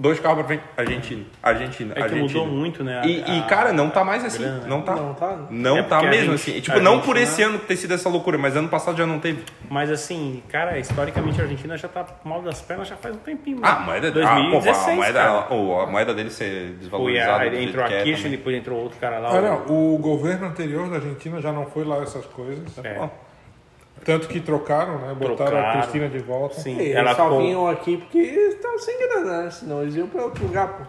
Dois carros pra frente. Argentina. Argentina. É que Argentina. mudou muito, né? a- E, e, a- cara, não tá mais assim. grana? Não tá. Não tá? Não É tá mesmo gente- assim. E, Tipo, não por esse ano ter sido essa loucura, mas ano passado já não teve. Mas assim, cara, historicamente a Argentina já tá mal das pernas já faz um tempinho. né? Ah, a moeda, 2016, ah, pô, a moeda, cara. oh, a moeda dele ser desvalorizada. jeito entrou a que é depois entrou outro cara lá. Ah, o- não. O governo anterior da Argentina já não foi lá essas coisas. É. Tanto que trocaram, né? Botaram a Trocaram. Cristina de volta. Sim, Eles ela só ficou... vinham aqui porque eles estavam sem grana, né? Senão eles iam pra outro lugar, pô.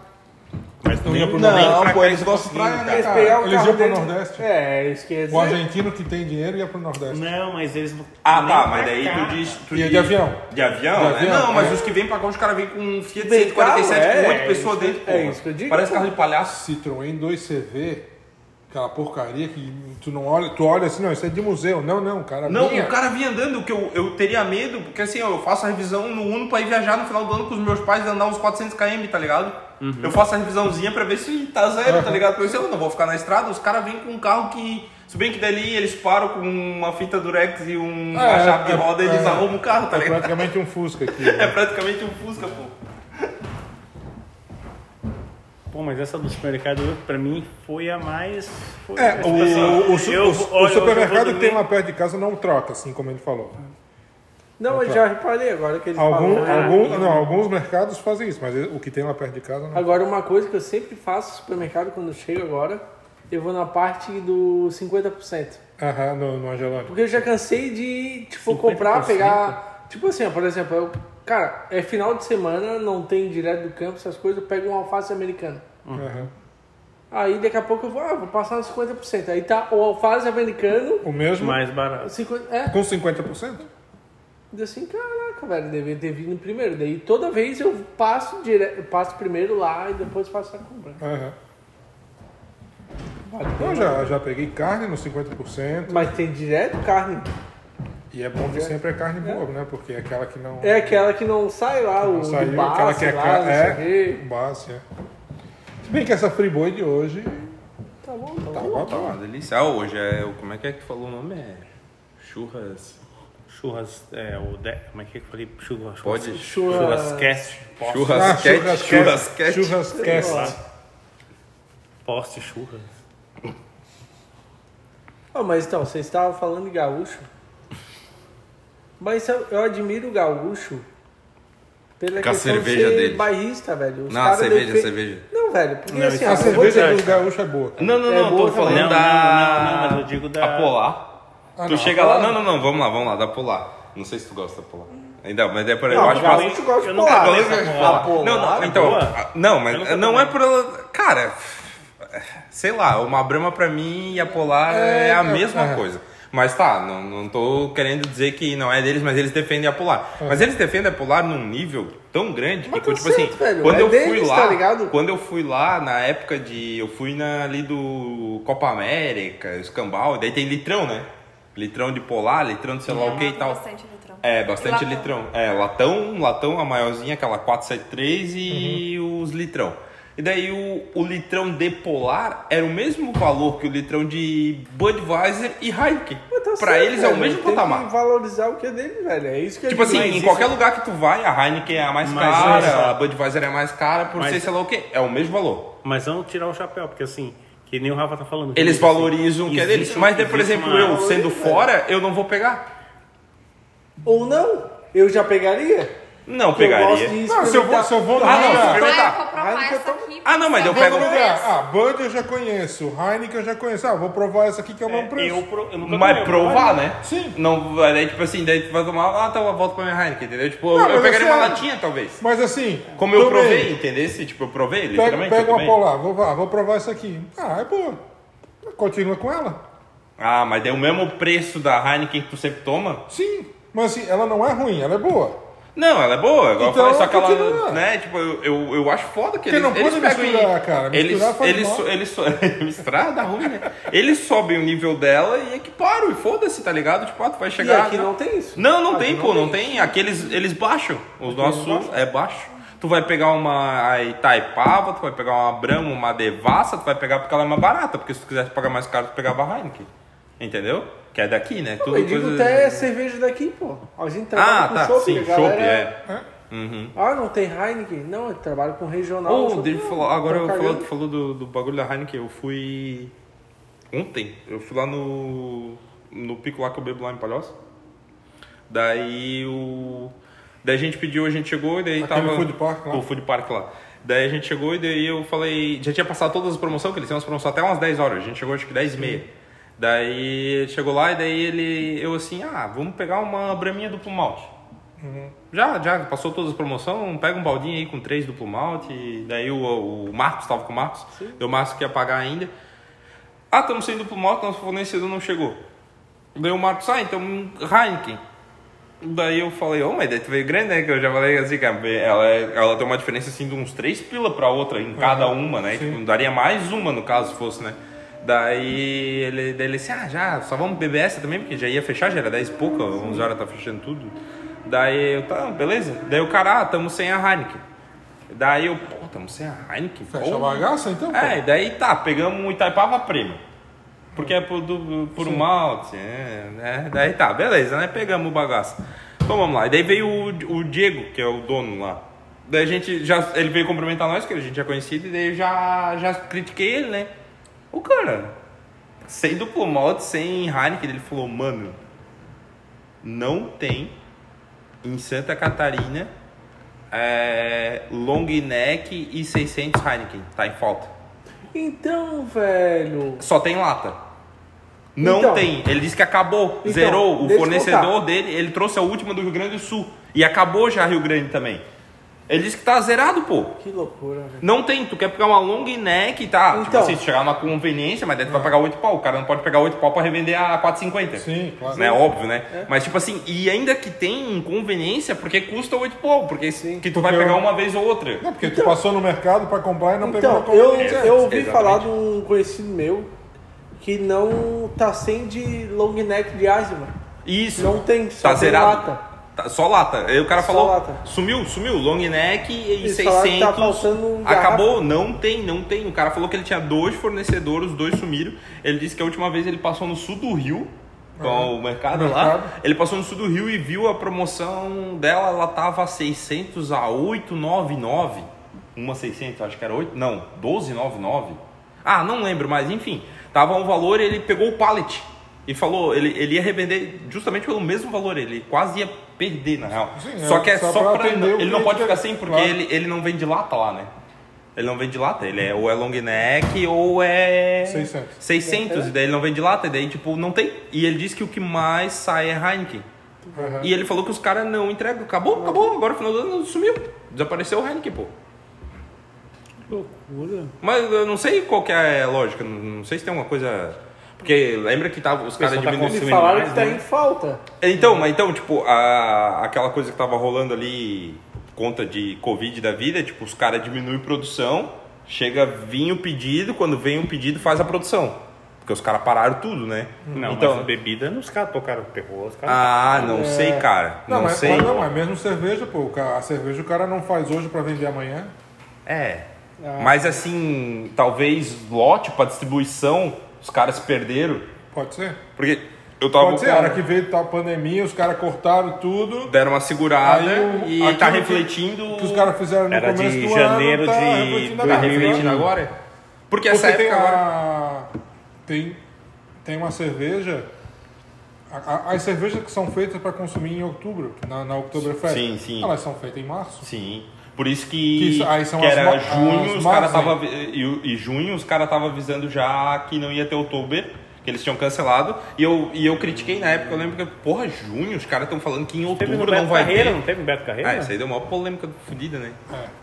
Mas Não nem, ia pro nem Não, pô, eles eles gostam de né, Eles cara? o Eles iam pro deles- Nordeste. É, isso quer O argentino que tem dinheiro ia pro Nordeste. Não, mas eles não. Ah, tá, mas daí tu diz. Tu Ia diz- de avião. De avião? De né? avião, Não, mas é. os que vêm pra cá, os caras vêm com um Fiat Vem 147 carro, com um monte é, de pessoa isso- dentro. é isso que eu digo, Parece carro de palhaço. Citroën 2CV, aquela porcaria que tu não olha, tu olha assim, não, isso é de museu. Não, não, o cara Não, vinha. o cara vinha andando, que eu, eu teria medo, porque assim, eu faço a revisão no Uno pra ir viajar no final do ano com os meus pais e andar uns 400 km, tá ligado? Eu faço a revisãozinha pra ver se tá zero, tá ligado? Porque eu não vou ficar na estrada, os caras vêm com um carro que. Se bem que dali eles param com uma fita durex e um- uma É, chave de é, roda e eles é. arrumam o carro, tá É ligado? praticamente um Fusca aqui. É né? praticamente um Fusca, pô. Pô, mas essa do supermercado, pra mim, foi a mais. Foi, É, o, o, o su- eu- o- o olha, vou supermercado que tem lá perto de casa não troca, assim como ele falou. Não, eu já reparei agora que eles Algum, falam. né? algum, não, alguns mercados fazem isso, mas o que tem lá perto de casa não. Agora, uma coisa que eu sempre faço no supermercado quando eu chego agora, eu vou na parte do 50%. Aham, no, no Angelone. Porque eu já cansei de, tipo, 50%? comprar, pegar. Tipo assim, ó, por exemplo, eu, cara, é final de semana, não tem direto do campo, essas coisas, eu pego uma alface americana. Aham. Aí daqui a pouco eu vou, ah, vou passar nos 50%. Aí tá o alface americano, O mesmo Mais barato. 50, é, com 50%? Diz assim, caraca, velho, devia ter vindo primeiro. Daí toda vez eu passo, dire... eu passo primeiro lá e depois faço a compra. Aham. Vale a Eu já, já peguei carne no 50%. Mas tem direto carne. E é bom que sempre é carne boa, né? Porque é aquela que não. É aquela que não sai lá, o não saiu, do base, aquela que é lá, sei o É, é. Se bem que essa Friboi de hoje. Tá bom, tá Tá bom. bom, Tá uma delícia. Ah, hoje é. o- Como é que é que tu falou o nome? É. Churras. Churras, é, o de... como é que eu falei? Churras, Pode? Churras- Churrascast. Poste, Churrasquete. Churrasquete. Churrascast. poste churras. Ah, mas então, vocês estavam falando de gaúcho. Mas eu, eu admiro o gaúcho pela Com a cerveja de dele. bairrista, velho. Os Não, caras cerveja, defe- cerveja. Não, velho, porque Não, assim, é A vou cerveja dizer- dos gaúchos é boa. Não, não, É não, boa tô falando. Não, da. não, não, não, mas eu digo da- A Polar. Ah, tu não, chega a lá. Polar- Não, não, não, vamos lá, vamos lá, da Polar. Não sei se tu gosta da Polar. Ainda, mas é por aí. Não, eu acho gaúcho gosta de eu não polar. gosto vou Polar. Não, não, É então. boa? a- Não, mas não é por ela. Cara, sei lá, uma Brahma pra mim e a Polar é, a mesma é. coisa. Mas tá, não, não tô querendo dizer que não é deles, mas eles defendem a Polar. Mas eles defendem a Polar num nível tão grande que, Mas tipo tá assim, certo, velho, quando é eu fui deles, lá, tá ligado? quando eu fui lá na época de, eu fui na ali do Copa América, Escambau, daí tem litrão, né? Litrão de Polar, litrão de sei lá o que e tal. Bastante litrão. É, bastante E litrão. É, latão, latão, a maiorzinha, aquela 473 e os litrão. E daí o, o litrão de Polar era o mesmo valor que o litrão de Budweiser e Heineken. Tá pra certo, eles é o velho, mesmo tem patamar. que valorizar o que é dele, velho. É isso que Tipo assim, em isso- qualquer lugar que tu vai, a Heineken é a mais Mas cara, a Budweiser é mais cara, por Mas- ser sei lá o quê. É o mesmo valor. Mas vamos tirar o chapéu, porque assim, que nem o Rafa tá falando. Eles assim, valorizam o que é deles. Mas, por exemplo, uma- eu sendo velho. fora, eu não vou pegar. Ou não, eu já pegaria. Não pegaria. gosto de Não, se eu vou, se eu vou no Ah, não, lugar. Ah, eu vou provar Heineken essa eu tô- aqui. Ah, não, mas eu pego no o lugar. Ah, Bud eu já conheço, Heineken eu já conheço. Ah, vou provar essa aqui que é o mesmo preço. Eu, pro- eu nunca Mas tomei, provar, né? Sim. Não, daí, tipo assim, daí tu vai tomar, ah, tá, eu volto pra minha Heineken, entendeu? Tipo, Não, eu mas pegaria assim, uma ah, latinha, talvez. Mas assim, Como eu tomei. provei, entendeu? Se, Tipo, eu provei, Pega, literalmente. pega eu uma tomei. polar, vou, vá, vou provar essa aqui. Ah, é boa. Continua com ela. Ah, mas daí o mesmo preço da Heineken que tu sempre toma? Sim, mas assim, ela não é ruim, ela é boa. Não, ela é boa. Igual Então, eu falei, só que ela, né, tipo, eu, eu, eu acho foda que Porque eles, não eles pode misturar, e- cara. Eles, Misturar faz eles, mal. so- eles, so- misturar dá ruim, né? Eles sobem o nível dela e equiparam, e foda-se, tá ligado? Tipo, ah, tu vai E chegar... aqui não tem isso. Não, não tem, pô, não tem. Aqui eles, eles baixam. Os nossos é baixo. Tu vai pegar uma Itaipava, tu vai pegar uma Brahma, uma Devassa, tu vai pegar porque ela é mais barata. Porque se tu quisesse pagar mais caro, tu pegava a Heineken. Entendeu? Que é daqui, né? Tudo Eu digo coisa- até cerveja daqui, pô. A gente Ah, trabalha com tá, chopp, sim, chopp, galera- é. Uhum. Ah, não tem Heineken? Não, eu trabalho com regional. Oh, só- deixa eu Não, falar, agora tô eu falou, do, do bagulho da Heineken, eu fui ontem, eu fui lá no no pico lá que eu bebo lá em Palhoça. Daí o daí a gente pediu, a gente chegou e daí Aquele tava food park lá? o food park lá. Daí a gente chegou e daí eu falei, já tinha passado todas as promoções, que eles têm umas promoções até umas 10 horas, a gente chegou acho que 10 e meia. Daí chegou lá e daí ele, eu assim, ah, vamos pegar uma braminha duplo malte. Já, já passou todas as promoções, pega um baldinho aí com três duplo malte. e Daí o, o Marcos tava com o Marcos, deu o Marcos que ia pagar ainda. Ah, estamos sem duplo malte, nosso fornecedor não chegou. Daí o Marcos, ah, então Heineken. Daí eu falei, oh, mas daí tu veio grande, né? Que eu já falei assim, cara, ela, é- ela tem uma diferença assim de uns três pila pra outra em cada uma, né? Tipo, daria mais uma no caso se fosse, né? Daí ele, daí ele disse, ah, já, só vamos beber essa também, porque já ia fechar, já era 10 e pouca, 11 horas tá fechando tudo. Daí eu, tá, beleza. Daí o cara, ah, tamo sem a Heineken. Daí eu, pô, tamo sem a Heineken? Fecha a Pô. bagaça, então? pô? É, daí tá, pegamos um Itaipava Prêmio. Porque é por, do, por um malte, é, né? Daí tá, beleza, né? Pegamos o bagaço. Então vamos lá. E daí veio o, o Diego, que é o dono lá. Daí a gente já. Ele veio cumprimentar nós, que a gente já conhecido, e daí eu já, já critiquei ele, né? O cara, sem duplo malte, sem Heineken, ele falou, mano, não tem em Santa Catarina é, long neck e 600 Heineken, tá em falta. Então, velho. Só tem lata. Não Então. tem. Ele disse que acabou, Então, zerou. O fornecedor dele, ele trouxe a última do Rio Grande do Sul. E acabou já Rio Grande também. Ele disse que tá zerado, pô. Que loucura, velho. Não tem, tu quer pegar uma long neck, tá? tipo Então. assim, se chegar numa conveniência, mas daí tu vai pagar 8 pau. O cara não pode pegar 8 pau pra revender a 4,50. Sim, claro. Né? Óbvio, né? Mas tipo assim, e ainda que tem inconveniência, porque custa 8 pau. Porque que tu vai Porque pegar eu- uma vez ou outra. Não, porque tu passou no mercado pra comprar e não Então, pegou eu, conveniência. eu ouvi Exatamente. falar de um conhecido meu que não tá sem de long neck de asma. Isso. Não tem, só tá tem zerado. lata. Tá, só lata. Aí o cara Só falou, lata. sumiu, sumiu, long neck e Eles 600. falaram que tá garrafa. acabou, não tem, não tem. O cara falou que ele tinha dois fornecedores, os dois sumiram. Ele disse que a última vez ele passou no sul do Rio, com o mercado, lá. Mercado. Ele passou no sul do Rio e viu a promoção dela, ela tava 600 a 899. Uma 600, acho que era 8, não, 1299. Ah, não lembro, mas enfim, tava um valor e ele pegou o pallet e falou, ele, ele ia revender justamente pelo mesmo valor, ele quase ia perder na real. Sim, só é, que é só só, pra o ele não pode cliente ficar sem porque claro. ele, ele não vende lata lá, né? Ele não vende lata, ele é ou é long neck ou é 600. 600, e daí ele não vende lata, e daí tipo não tem. E ele disse que o que mais sai é Heineken. Uhum. E ele falou que os caras não entregam. Acabou, acabou. Agora no final do ano sumiu. Desapareceu o Heineken, pô. Loucura. Mas eu não sei qual que é a lógica. Não não sei se tem uma coisa. Porque lembra que tava, os caras tá diminuindo. Eles Consumindo falaram mais, que tá né? em falta. Então, mas então, tipo, a, aquela coisa que tava rolando ali, conta de Covid da vida, tipo, os caras diminuem produção, chega vir o pedido, quando vem um pedido faz a produção. Porque os caras pararam tudo, né? Não, então, mas bebida, os caras tocaram terror, os caras... Ah, não sei, cara. Não, Não, mas, sei. mas não, mas mesmo cerveja, pô, a cerveja o cara não faz hoje pra vender amanhã. É. Ah. Mas assim, talvez lote pra distribuição, os caras perderam. Pode ser? Porque eu tava Pode ser, com- a hora que veio tal pandemia, os caras cortaram tudo. deram uma segurada o- e tá que- refletindo. que os caras fizeram no Era começo de do janeiro ano, tá de refletindo tá agora. 2020. refletindo agora. Porque essa Porque tem época agora. a... Tem, tem uma cerveja... a- a- As cervejas que são feitas para consumir em outubro, na, na Oktoberfest, Sim, sim. elas são feitas em março. Sim. Por isso que, Que isso- aí são que as era junho, as os caras Marzen. tava e, e junho os caras tava avisando já que não ia ter outubro, que eles tinham cancelado. E eu, e eu critiquei na época, eu lembro que, porra, junho, os caras estão falando que em outubro não Beto vai Carreira, ter. não teve Beto Carreira? Ah, isso aí deu uma polêmica fodida, né? É.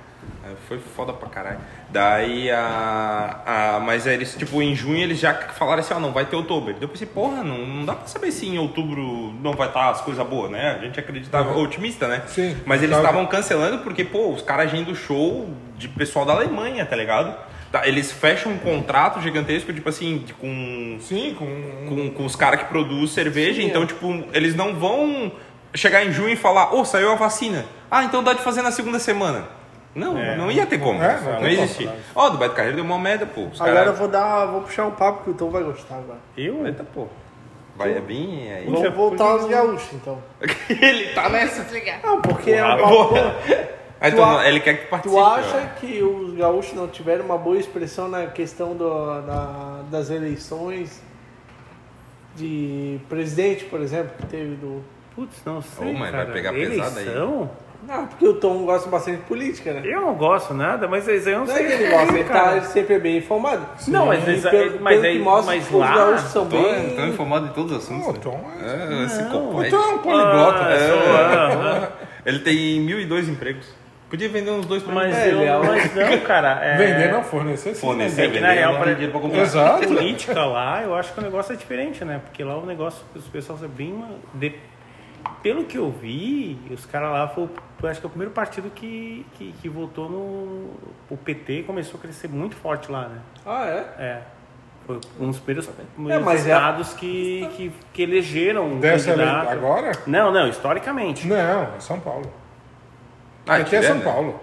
É, Foi foda pra caralho. Daí a, a. Mas aí eles, tipo, em junho eles já falaram assim, ó, não vai ter outubro. Daí Eu pensei, porra, não, não dá pra saber se em outubro não vai estar as coisas boas, né? A gente acreditava, otimista, né? Sim. Mas eles Tava- estavam cancelando porque, pô, os caras agendam show de pessoal da Alemanha, tá ligado? Tá, Eles fecham um contrato gigantesco, tipo assim, com Sim, com... com, com os caras que produzem cerveja, então, tipo, eles não vão chegar em junho e falar, ô, saiu a vacina. Ah, então dá de fazer na segunda semana. Não, É. não ia ter como. É, não não, tem ia como. existir. Ó, do Beto Carreiro deu uma merda, pô. Os Agora eu vou dar. Vou puxar um papo que o Tom vai gostar agora. Eu? Eita, pô. Vai vir aí. Vamos voltar aos gaúchos, então. Ele tá nessa. Não, porque é um Ah, Ah, Tu então, a- ele quer que participe. Tu acha ó. que os gaúchos não tiveram uma boa expressão na questão do- da- das eleições de presidente, por exemplo, que teve do. Putz, não sei, Ô, mas vai cara. pegar pesado aí. Não, porque o Tom gosta bastante de política, né? Eu não gosto nada, mas eles eu não Não é sei. que ele gosta, ele, tá, sempre é bem informado. Não, mas, eles, pelo, mas, pelo aí- que mostra, mas os lá... gaúchos são Tô, bem. tô informado de todos os assuntos. Ô, né? Tom, É, esse Não. copo O aí. Tom é um poliglota. Ah, É. sou, ah, Ele tem mil e dois empregos. Podia vender uns dois pra mim. Mas, É, eu, ele é um- mas não, cara. É, Vender não fornecer. sim. Fornecer, É que na vender, real, não pra- dinheiro pra comprar. Exato. política lá, eu acho que o negócio é diferente, né? Porque lá o negócio, os pessoal é bem. de- Pelo que eu vi, os caras lá foi, eu acho que é o primeiro partido que, que, que votou no. O PT começou a crescer muito forte lá, né? Ah, é? É. Foi um dos primeiros, primeiros mas é- estados que, que, que elegeram um Dessa ele- candidato. agora? Não, não, historicamente. Não, é São Paulo. Ah, Aqui é São né? Paulo.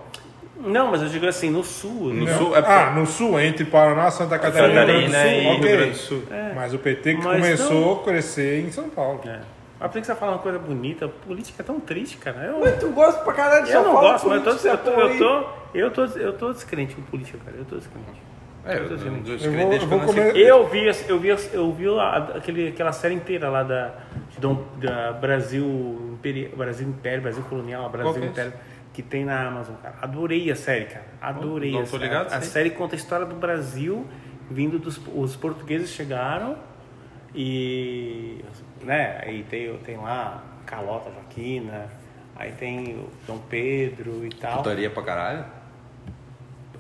Não, mas eu digo assim, no sul. No né? sul, é Ah, no sul, entre Paraná, Santa Catarina, Catarina Rio Grande do e Sul, Rio. Grande do Sul. Mas o PT que Mas começou a crescer em São Paulo. É. Mas por que você tá falando uma coisa bonita? Política é tão triste, cara. Eu, Mas tu gosta pra caralho, só eu não fala gosto, mas eu tô, eu, tô, eu, tô, eu, tô, eu tô descrente com política, cara. Eu tô descrente. É, eu, Eu tô eu, descrente. eu, Eu eu comer- vi, eu vi, eu vi lá, aquele, aquela série inteira lá da, de Dom, da Brasil, Imperi, Brasil Império, Brasil Colonial, Brasil que é Império, que tem na Amazon, cara. Adorei a série, cara. Adorei Não a ligado, A sei. série conta a história do Brasil, vindo dos os portugueses chegaram e, né, aí tem, tem lá Calota Joaquina, aí tem o Dom Pedro e tal. Putaria pra caralho.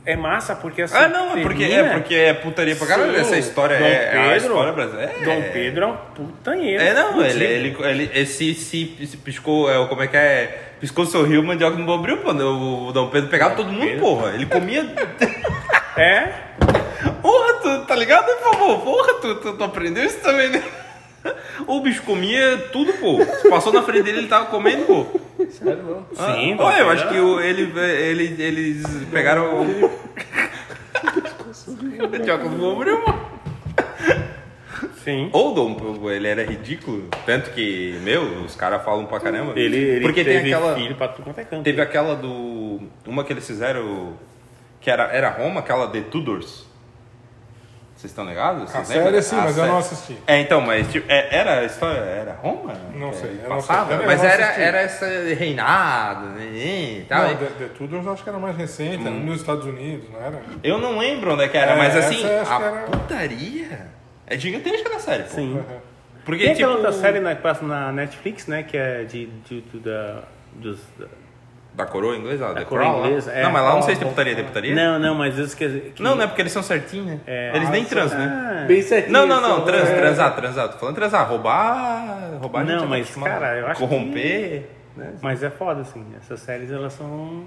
É massa porque assim. Ah, não, é porque é, porque é putaria pra caralho. Sim, Essa história Dom é, é a Pedro- história brasileira. É, Dom Pedro é um putanheiro. É, não, ele, fudido. ele, ele, esse se, se piscou, é, como é que é? Piscou seu rio, mandioca no bombril, pô. O, Dom Pedro pegava todo mundo, Pedro. porra. Ele comia. É? Tu, tá ligado, por favor? Porra, tu, tu, tu aprendeu isso também, né? O bicho comia tudo, pô. Se passou na frente dele, ele tava comendo, pô. Sério? Sim, Ah, Dom olha, eu acho que o, ele, ele, eles pegaram. o- Mandioca no bombril, pô. Sim. Ou Dom, ele era ridículo. Tanto que, meu, os caras falam pra caramba. Ele, ele Porque teve tem aquela. filho pra tudo quanto é canto. Teve aquela do. Uma que eles fizeram. Que era, era Roma, aquela The Tudors. Vocês estão ligados? A Vocês série lembram? sim, A mas eu sé- não assisti. É, então, mas tipo, é- era a história. Era Roma? Não sei, eu não Passava, sei. Eu mas não era, assisti. era esse reinado, né, e tal. Não, The, The Tudors eu acho que era mais recente, era nos Estados Unidos, não era? Eu não lembro onde é que era, É, mas assim, eu a que era- putaria é gigantesca na série, pô. Sim. Uhum. Porque, Tem tipo, aquela outra série na, que passa na Netflix, né? Que é de, de, de- da, dos, da- Da coroa inglesa, Da The coroa Crown inglesa, é. Não, mas lá não sei se tem putaria, tem putaria? Não, não, mas isso que, que... Não, não é porque eles são certinhos, né? É. Eles nem Ah, transam, né? ah. Bem certinho. Não, não, não, trans, é. transar, transar. Tô falando transar, roubar, roubar a gente Não, tá mas, cara, eu acho Corromper, né? Mas é foda, assim. Essas séries, elas são...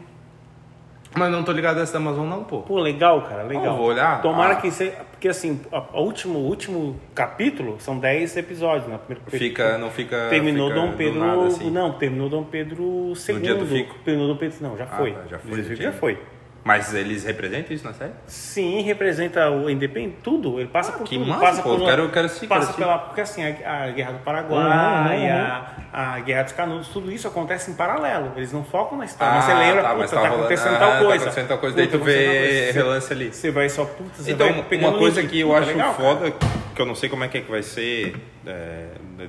Mas não tô ligado nessa da Amazon não, pô. Pô, legal, cara, legal. Ah, vou olhar. Tomara Ah. que seja... Porque, assim, a último, o último capítulo são 10 episódios, né? Primeiro Fica, não fica... Terminou fica Dom do Pedro. nada, assim. Não, terminou Dom Pedro II. dia do fico? Terminou Dom Pedro. Não, já Ah, foi. tá, já foi, já foi. Mas eles representam isso na série? Sim, representa o independente, tudo. Ele passa por que tudo. massa, passa pô, por quero- quero assistir, Passa quero pela. Porque assim, a, a Guerra do Uhum, Paraguai, a, a Guerra dos Canudos, tudo isso acontece em paralelo. Eles não focam na história. mas você Ah, lembra, tá, puta, tá, tá rolando- acontecendo ah, tal tá coisa. acontecendo tal coisa, daí Puta, tu acontecendo tal vê relance ali. Você vai só, puta, você Então, vai pegando uma coisa link. que eu acho legal, cara. foda, que eu não sei como é que, é que vai ser é,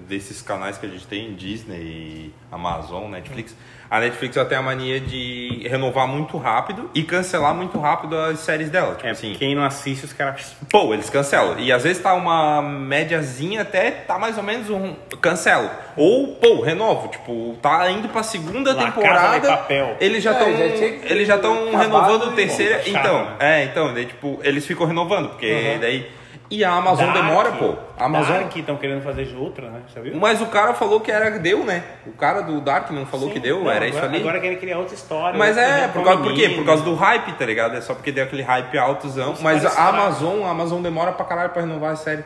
desses canais que a gente tem, Disney, Amazon, Netflix. A Netflix ela tem a mania de renovar muito rápido e cancelar muito rápido as séries dela. Tipo É, assim, quem não assiste, os caras. pô, eles cancelam. E às vezes tá uma médiazinha até tá mais ou menos um cancelo. Ou, pô, renovo. Tipo, tá indo pra segunda La temporada. de Papel. Eles já É, estão que eles já estão renovando e- terceira. Tá chato, então, né? é, então, daí, tipo, eles ficam renovando, porque daí. E a Amazon Dark, demora, pô. A Amazon. Dark estão querendo fazer de outra, né? Já viu? Mas o cara falou que era deu, né? O cara do Dark não falou Sim. que deu, Não, era agora, isso ali. Agora querem criar outra história. Mas é, por causa por quê? Por causa do hype, tá ligado? É só porque deu aquele hype altozão. Os Mas a. Amazon, a Amazon demora pra caralho pra renovar a série.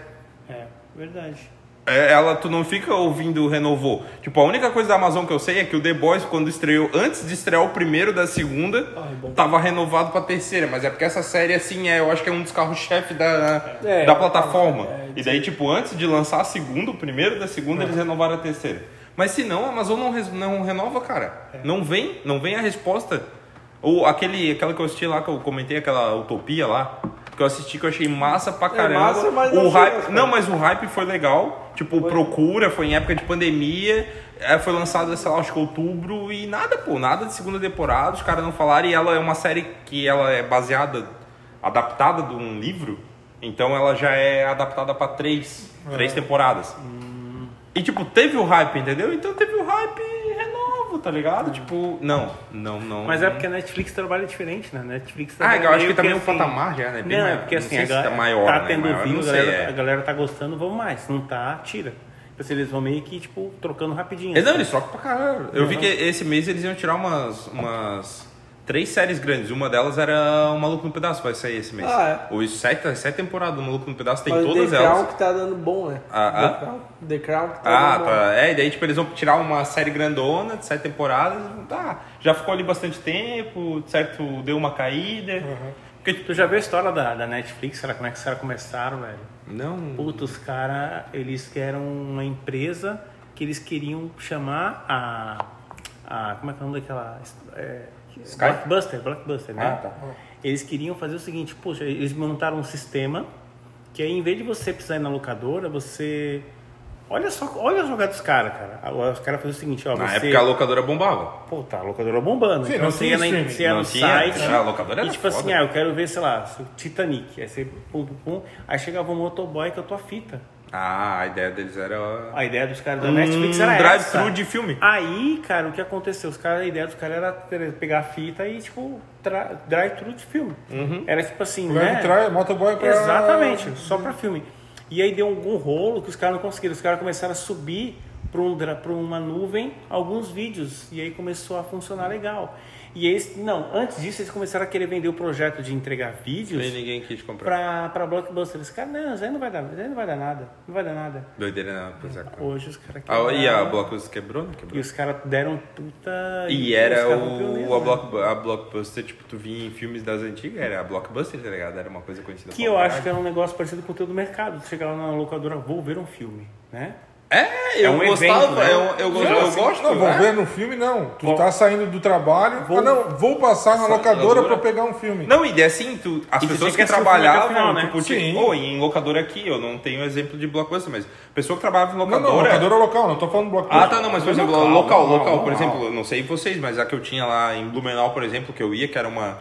É, verdade. É, ela, tu não fica ouvindo renovou. Tipo, a única coisa da Amazon que eu sei é que o The Boys, quando estreou, antes de estrear o primeiro da segunda, Ai, bom. tava renovado pra terceira. Mas é porque essa série, assim, é, eu acho que é um dos carros-chefe da, É, da plataforma. é, e daí, tipo, antes de lançar a segunda, o primeiro da segunda, eles renovaram a terceira. Mas se não, a Amazon não, res- não renova, cara. Não vem, não vem a resposta. Ou aquele, aquela que eu assisti lá, que eu comentei, aquela Utopia lá, que eu assisti que eu achei massa pra caramba. massa, mas não o chega, hype, cara. não, mas o hype foi legal. Tipo, procura, foi em época de pandemia. é, foi lançada, sei lá, acho que outubro e nada, pô, nada de segunda temporada, os caras não falaram. E ela é uma série que ela é baseada, adaptada de um livro. Então ela já é adaptada pra três, três temporadas. E tipo, teve o hype, entendeu? Então teve o hype tá ligado? Tipo, não, não, não. Mas é porque a Netflix trabalha diferente, né? Netflix Ah, eu acho que também o assim- patamar já, né? Bem Não, é porque assim, a se galera tá maior, tá né? tendo Maior, view, não a sei, galera, é. a galera tá gostando, vamos mais. Não tá, tira. Tipo assim, eles vão meio que, tipo, trocando rapidinho. É, Não, eles trocam pra caralho. Eu vi que esse mês eles iam tirar umas, umas três séries grandes. Uma delas era O Maluco no Pedaço, vai sair esse mês. Ah, Os sete, sete temporadas do Maluco no Pedaço, tem Mas todas The Crown elas. que tá dando bom, né? Ah, The, ah? Crown, The Crown que tá Ah, dando bom. tá. É, e daí tipo, eles vão tirar uma série grandona de sete temporadas. Tá, já ficou ali bastante tempo, certo? Deu uma caída. Porque, tipo, Tu já viu a história da, da Netflix, cara? Como é que os caras começaram, velho? não. Puta, os caras, eles eram uma empresa que eles queriam chamar a. a como é que é o nome daquela. É, Sky? Blockbuster, Blockbuster, né? Ah, tá. Eles queriam fazer o seguinte, poxa, eles montaram um sistema que aí, em vez de você precisar ir na locadora, você. Olha só, olha a jogada dos caras, cara. Agora Os caras faziam o seguinte, ó, Na você. época a locadora bombava. Pô, tá, a locadora bombando. Sim, então não você tinha ia, na, você ia no tinha, site. era, a locadora e era tipo assim, foda. ah, eu quero ver, sei lá, o Titanic. Aí você pum, pum, pum. Aí chegava um motoboy com a tua fita. Ah, a ideia deles era. A ideia dos caras da Um Netflix era drive-thru essa. de filme. Aí, cara, o que aconteceu? Os caras, a ideia dos caras era pegar a fita e, tipo, tra- drive-thru de filme. Uhum. Era tipo assim, né? trai, motoboy pra... Exatamente, só pra filme. E aí deu algum rolo que os caras não conseguiram. Os caras começaram a subir para um, uma nuvem alguns vídeos. E aí começou a funcionar legal. E eles, não, antes disso eles começaram a querer vender o projeto de entregar vídeos E ninguém quis comprar. pra, pra Blockbuster. Eles, cara, não, isso aí não vai dar, isso aí não vai dar nada. Não vai dar nada. Doideira não, pois é. cara. Hoje os caras Ah, e a quebraram. Blockbuster quebrou, né? E Quebrou. os caras deram puta. E os era o, pioneiros, a, né? block, a Blockbuster, tipo, tu via em filmes das antigas, era a Blockbuster, tá ligado? Era uma coisa conhecida Que eu acho que era um negócio parecido com o teu do mercado. Tu chega lá na locadora, vou ver um filme, né? É, eu É um gostava, evento, né? eu, eu, gosto- Não, eu assim, gosto. Não, vou é. ver no filme, não. Tu Vou- tá saindo do trabalho. Vou- Ah, não, vou passar na locadora pra pegar um filme. Não, e assim, tu, as E tu pessoas tinha que filme até trabalhavam, final, né? tipo, Sim. ou em locadora aqui, eu não tenho exemplo de Blockbuster, mas pessoa que trabalhava em Não, locadora... não, locadora local, não tô falando blockbuster. Ah, tá, não, mas por exemplo, Local, local, local, local, por local. exemplo, eu não sei vocês, mas a que eu tinha lá em Blumenau, por exemplo, que eu ia, que era uma.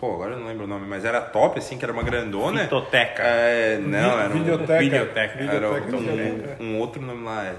Pô, agora eu não lembro o nome, mas era top, assim, que era uma grandona. Fitoteca. É, não, era um. Videoteca. Videoteca. Era Videoteca, um, videoteca. um outro nome lá. é-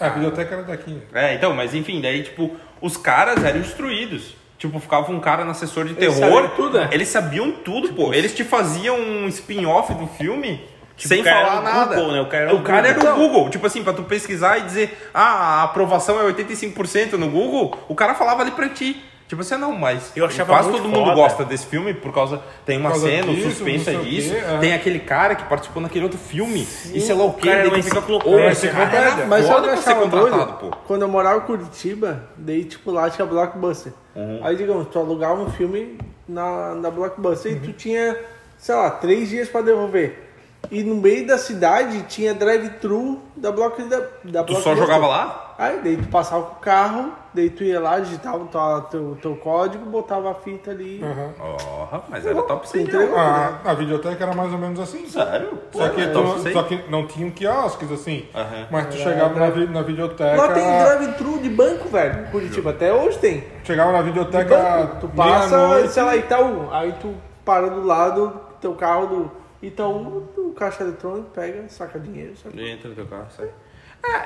Ah, a videoteca era daqui. É, então, mas enfim, daí, tipo, os caras eram instruídos. Tipo, ficava um cara no assessor de Eles terror. sabiam tudo, né? Eles sabiam tudo, pô. Eles te faziam um spin-off do filme sem o cara falar era o nada. Google, né? O cara era o era Google. o Google. Tipo assim, pra tu pesquisar e dizer, ah, a aprovação é 85% no Google, o cara falava ali pra ti. Tipo assim, não, mas Eu achava quase todo mundo foda. gosta desse filme por causa. Tem uma causa cena, o disso, suspense é não o disso. quê, é. Tem aquele cara que participou naquele outro filme. e sei lá o o quê. daí uma tu fica, enciclopédia. "Ô, esse cara era Mas foda eu ser achava doido, pô. quando eu morava em Curitiba, daí tipo lá tinha Blockbuster. Uhum. Aí digamos, tu alugava um filme na, na Blockbuster Uhum. e tu tinha, sei lá, três dias pra devolver. E no meio da cidade tinha drive-thru da, block, da, da Tu só Blockbuster. jogava lá? Aí daí tu passava com o carro, daí tu ia lá, digitava o teu, teu, teu código, botava a fita ali. Aham. Ó, mas era top Tu 100. entregou, A, a videoteca era mais ou menos assim. Sério? Só que, é tu- top 100. só que não tinham quiosques assim. Aham. Mas tu chegava na, vi- na videoteca. Lá tem drive-thru de banco, velho, Curitiba. Até hoje tem. Chegava na De videoteca. banco. Tu passa, sei lá, Itaú. Aí tu para do lado do teu carro do Itaú, do caixa eletrônico, pega, saca dinheiro. Saca... Entra no teu carro, sai.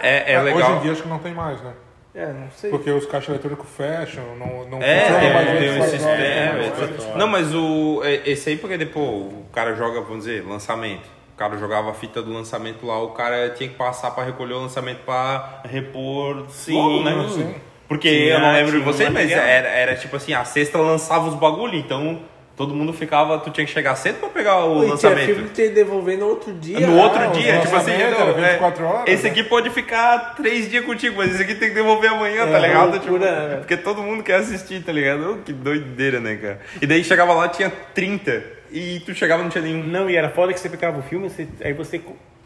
É, é, é Hoje legal. em dia acho que não tem mais, né? É, não sei. Porque os caixas eletrônicos fecham, não, não É, funciona mais tem, um 24 sistema. horas. é, é. Não, mas o, é- esse aí, porque depois o cara joga, vamos dizer, lançamento. O cara jogava a fita do lançamento lá, o cara tinha que passar pra recolher o lançamento pra repor Sim, logo, né? sim. Porque Tinha- eu não lembro de vocês, mas era, era tipo assim, a sexta lançava os bagulho, então Todo mundo ficava, tu tinha que chegar cedo pra pegar o E tinha lançamento. filme que tinha que devolver no outro dia. No outro Ah, os dia, tipo assim, não, era 24 é, horas, esse né? aqui pode ficar três dias contigo, mas esse aqui tem que devolver amanhã, tá É, ligado? loucura, Tipo, né, porque todo mundo quer assistir, tá ligado? Oh, que doideira, né, cara? E daí chegava lá, tinha 30, e tu chegava e não tinha nenhum. Não, e era foda que você pegava o filme, você- aí você,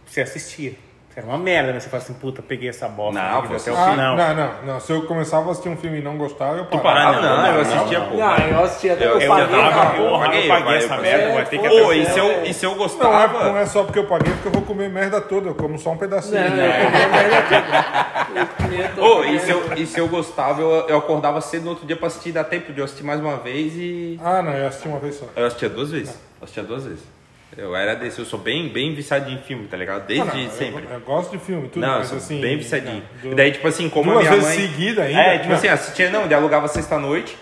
você assistia. Era uma merda, né? Você fala assim, puta, peguei essa bosta. Não, aqui, pô, até o Ah, final. não, não, não. Se eu começava a assistir um filme e não gostava, eu Tu parava. parava? não, não, eu não, assistia, não. Não, eu assisti até Eu- eu, eu paguei. já tava- porra, paguei, eu paguei eu essa merda, vai ter que e se eu, e se eu Não é, gostava. não é só porque eu paguei, porque eu vou comer merda toda. Eu como só um pedacinho. Não, eu comia merda toda. Eu Ô, e se, merda. eu, e se eu gostava, eu, eu acordava cedo no outro dia pra assistir, dá tempo de eu assistir mais uma vez e. Ah, não, eu assisti uma vez só. Eu assistia duas vezes. Eu assistia duas vezes. Eu era desse, eu sou bem, bem viciado em filme, tá ligado? Desde não, eu- sempre. Eu, gosto de filme, tudo, não, eu mas sou assim. bem viciadinho. não, E daí, tipo assim, como a duas minha vezes mãe. seguida ainda. É, tipo não. assim, assistia, não, daí alugava sexta-noite,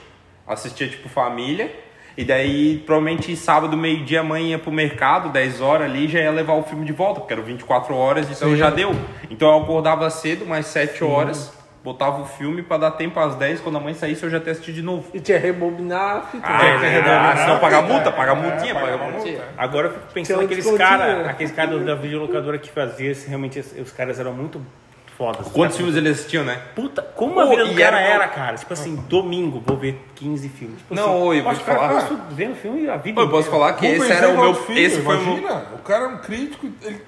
assistia, tipo, família. E daí, provavelmente, sábado, meio-dia, a mãe ia pro mercado, 10 horas ali, já ia levar o filme de volta, porque eram 24 horas, então Sim. já deu. Então eu acordava cedo, mais 7 horas, botava o filme pra dar tempo às 10, quando a mãe saísse eu já até assisti de novo. E tinha rebobinar a fita. Ah, né? é, senão paga multa, É, paga é, multinha, paga paga multa. Agora eu fico pensando Tem um aqueles descontinho, caras, aqueles caras da videolocadora que faziam, esse, realmente os, caras eram muito fodas. Os Quantos filmes eles assistiam, né? Puta, como a vida do cara era- era, cara? Tipo assim, domingo, vou ver 15 filmes. Tipo Não, assim, oi, eu vou acho te que o cara falar. passa vendo filme a vida eu posso falar que esse era o meu. Evaldo Filho, Esse foi o meu. imagina, o cara é um crítico. ele-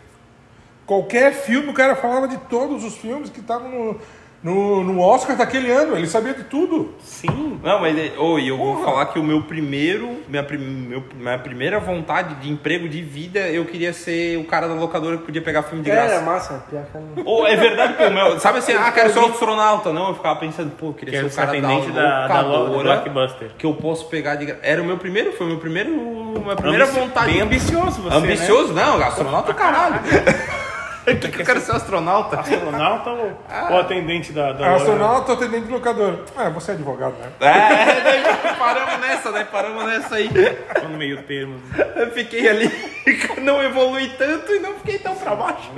qualquer filme, o cara falava de todos os filmes que estavam no, no, no Oscar daquele ano. Ele sabia de tudo. Sim. Não, mas ele- ô, e eu vou Porra. falar que o meu primeiro, minha, prim- meu- minha primeira vontade de emprego de vida, eu queria ser o cara da locadora que podia pegar filme de Era graça. massa, pior que era. Ou é verdade, pô, meu, sabe assim, ah, quero ser um astronauta. Não, eu ficava pensando, pô, eu queria Quero ser o cara da atendente da, da, lo- locadora Blockbuster. que eu posso pegar de graça. Era o meu primeiro, foi o meu primeiro, minha primeira Ambici- vontade. Bem ambicioso você, Ambicioso? Não, astronauta caralho. Por que, que eu quero ser astronauta? Astronauta ou, ou atendente da, da É astronauta, atendente de locador. Ah, você é advogado, né? É, daí paramos nessa, né? Paramos nessa aí. Tô no meio termo. Eu fiquei ali, não evolui tanto e não fiquei tão pra baixo.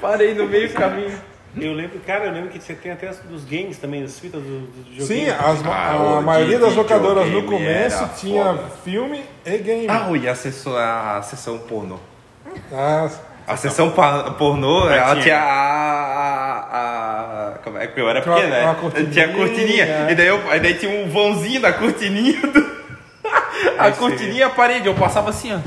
Parei no meio do caminho. Eu lembro, cara, eu lembro que você tem até as dos games também, as fitas do, do jogo. Sim, as- Ah, a maioria das locadoras no começo tinha foda. filme e game. Ah, e a sessão, a sessão pornô. Ah, A sessão pornô, ela tinha. tinha a, a, a- Como é que eu era Tinha uma- pequeno, né? uma. Tinha a cortininha. E daí, eu, aí daí tinha um vãozinho da cortininha. do- a cortininha e a parede. Eu passava assim, ó.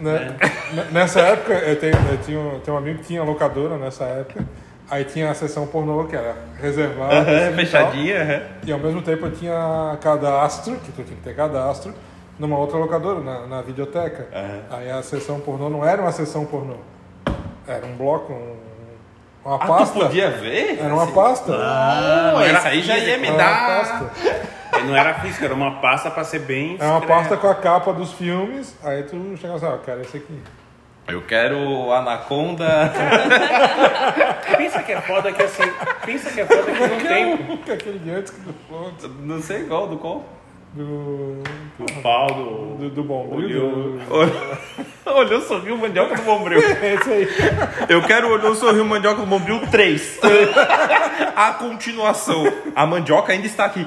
né? N- Nessa época, eu tenho, eu tinha, um- tenho um amigo que tinha locadora nessa época. Aí tinha a sessão pornô, que era reservada. Assim, e tal. fechadinha. aham. E ao mesmo tempo eu tinha cadastro, que tu tinha que ter cadastro, numa outra locadora, na, na videoteca. Aí a sessão pornô não era uma sessão pornô. Era um bloco, um- uma Ah, tu pasta. podia ver? Era uma pasta. Ah, era isso aí já ia me Era uma dar. Não era física, era uma pasta pra ser bem. Era uma pasta com a capa dos filmes. Aí tu chegava assim, ah, eu quero esse aqui. Eu quero Anaconda. Pensa que é foda que assim. Pensa que é foda que não tem. Que é aquele de antes que do Fontes, Não sei qual, do qual. Do, O pau do. do, do Bombril. Olhou. do- Olhou, sorriu, mandioca do Bombril. Esse aí. Eu quero olhou, sorriu, mandioca do Bombril 3. A continuação. A mandioca ainda está aqui.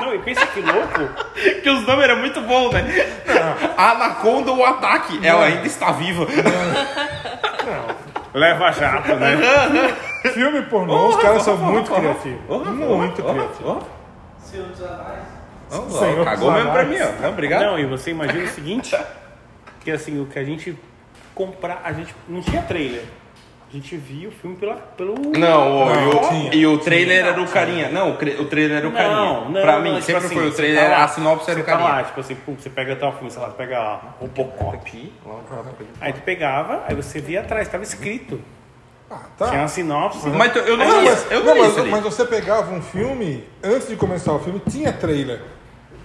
Não, e pensa que louco. Que os nomes eram muito bons, né? Anaconda ou Ataque. Ela ainda está viva. Leva jato, né? Filme pornô, os caras são muito criativos. Muito criativos. Senhor dos Anéis. Senhor Cagou mesmo pra mim, ó. Não, obrigado. Não, e você imagina o seguinte, que assim, o que a gente comprar, a gente não tinha trailer. A gente via o filme pela, pelo. Não, e, o, tinha. e o trailer era o carinha. Não, o, trailer era o carinha. Não, não, pra não, mim, tipo sempre assim, foi o você trailer, tá lá, a sinopse era o você tá carinha. lá, tipo assim, pum, você pega tal filme, sei lá, pega Robocop. Aí tu pegava, aí você via atrás, tava escrito. Ah, tá. Tinha uma sinopse. Mas tu- eu não Não, li, mas, eu não, não mas, mas você pegava um filme, antes de começar o filme, tinha trailer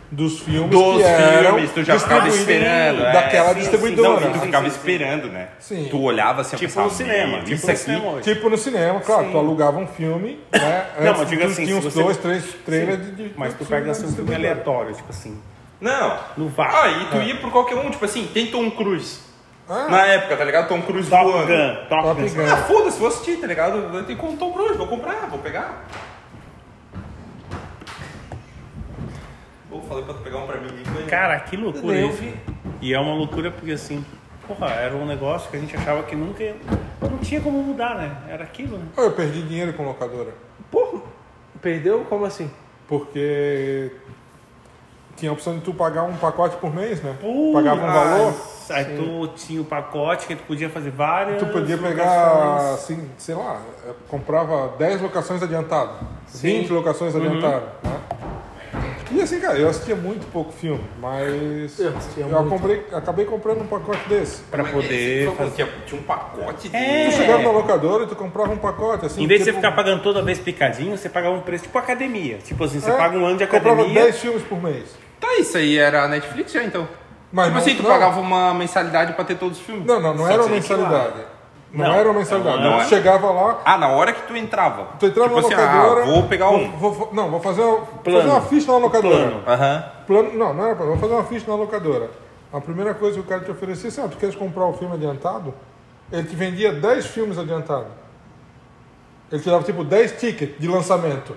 dos filmes Dos que eram filmes, tu já ficava esperando. é, daquela sim, sim, distribuidora. sim, Tu sim, ficava sim. esperando, né? Sim. Tu olhava assim, Tipo pensava, no cinema, "Meu, tipo isso no aqui cinema. Tipo no cinema, claro, tu alugava um filme, né? Não, Antes mas diga tu assim, tinha uns você- dois, três trailers de, de Mas tu pega assim, um filme aleatório, tipo assim. Não. No VAR. Ah, e tu ia por qualquer um, tipo assim, tem Tom Cruise. Ah. Na época, tá ligado? Tom Cruise Top voando. Gun, Top Top Gun. Gun. Ah, foda-se, vou assistir, tá ligado? Eu tenho como Tom Cruise, vou comprar, vou pegar. Pô, falei pra tu pegar um pra mim. Cara, que loucura isso. vi. E é uma loucura porque assim, porra, era um negócio que a gente achava que nunca. ia- Não tinha como mudar, né? Era aquilo, né? Eu perdi dinheiro com locadora. Porra, perdeu? Como assim? Porque tinha a opção de tu pagar um pacote por mês, né? Pô, Pagava um valor. Aí tu tinha o pacote que tu podia fazer várias. Tu podia pegar, locações. assim, sei lá, eu comprava 10 locações adiantado, Sim. 20 locações adiantado, né? E assim, cara, eu assistia muito pouco filme, mas Eu assistia eu muito. comprei, acabei comprando um pacote desse. Pra poder fazer. Tinha, tinha um pacote de... É. Tu chegava na locadora e tu comprava um pacote, assim. Em vez de você ficar pagando toda vez picadinho, você pagava um preço tipo academia. Tipo assim, você é, paga um ano de Comprava academia. 10 filmes por mês. Tá, isso aí era a Netflix já, então. Mas tipo não- assim, tu não. pagava uma mensalidade pra ter todos os filmes. Não, não, não Só era uma que lá. mensalidade. Não, Não, era uma mensalidade. não tu é. chegava lá, Ah, na hora que tu entrava. tu entrava tipo na assim, locadora. ah, vou pegar um. Vou, vou- não, vou fazer, uma- Plano. fazer uma ficha na locadora. Plano. Aham. Plano, não, não era plano. Vou fazer uma ficha na locadora. A primeira coisa que o cara te oferecia, assim, ah, tu queres comprar o filme adiantado? Ele te vendia 10 filmes adiantados. Ele te dava tipo 10 tickets de lançamento.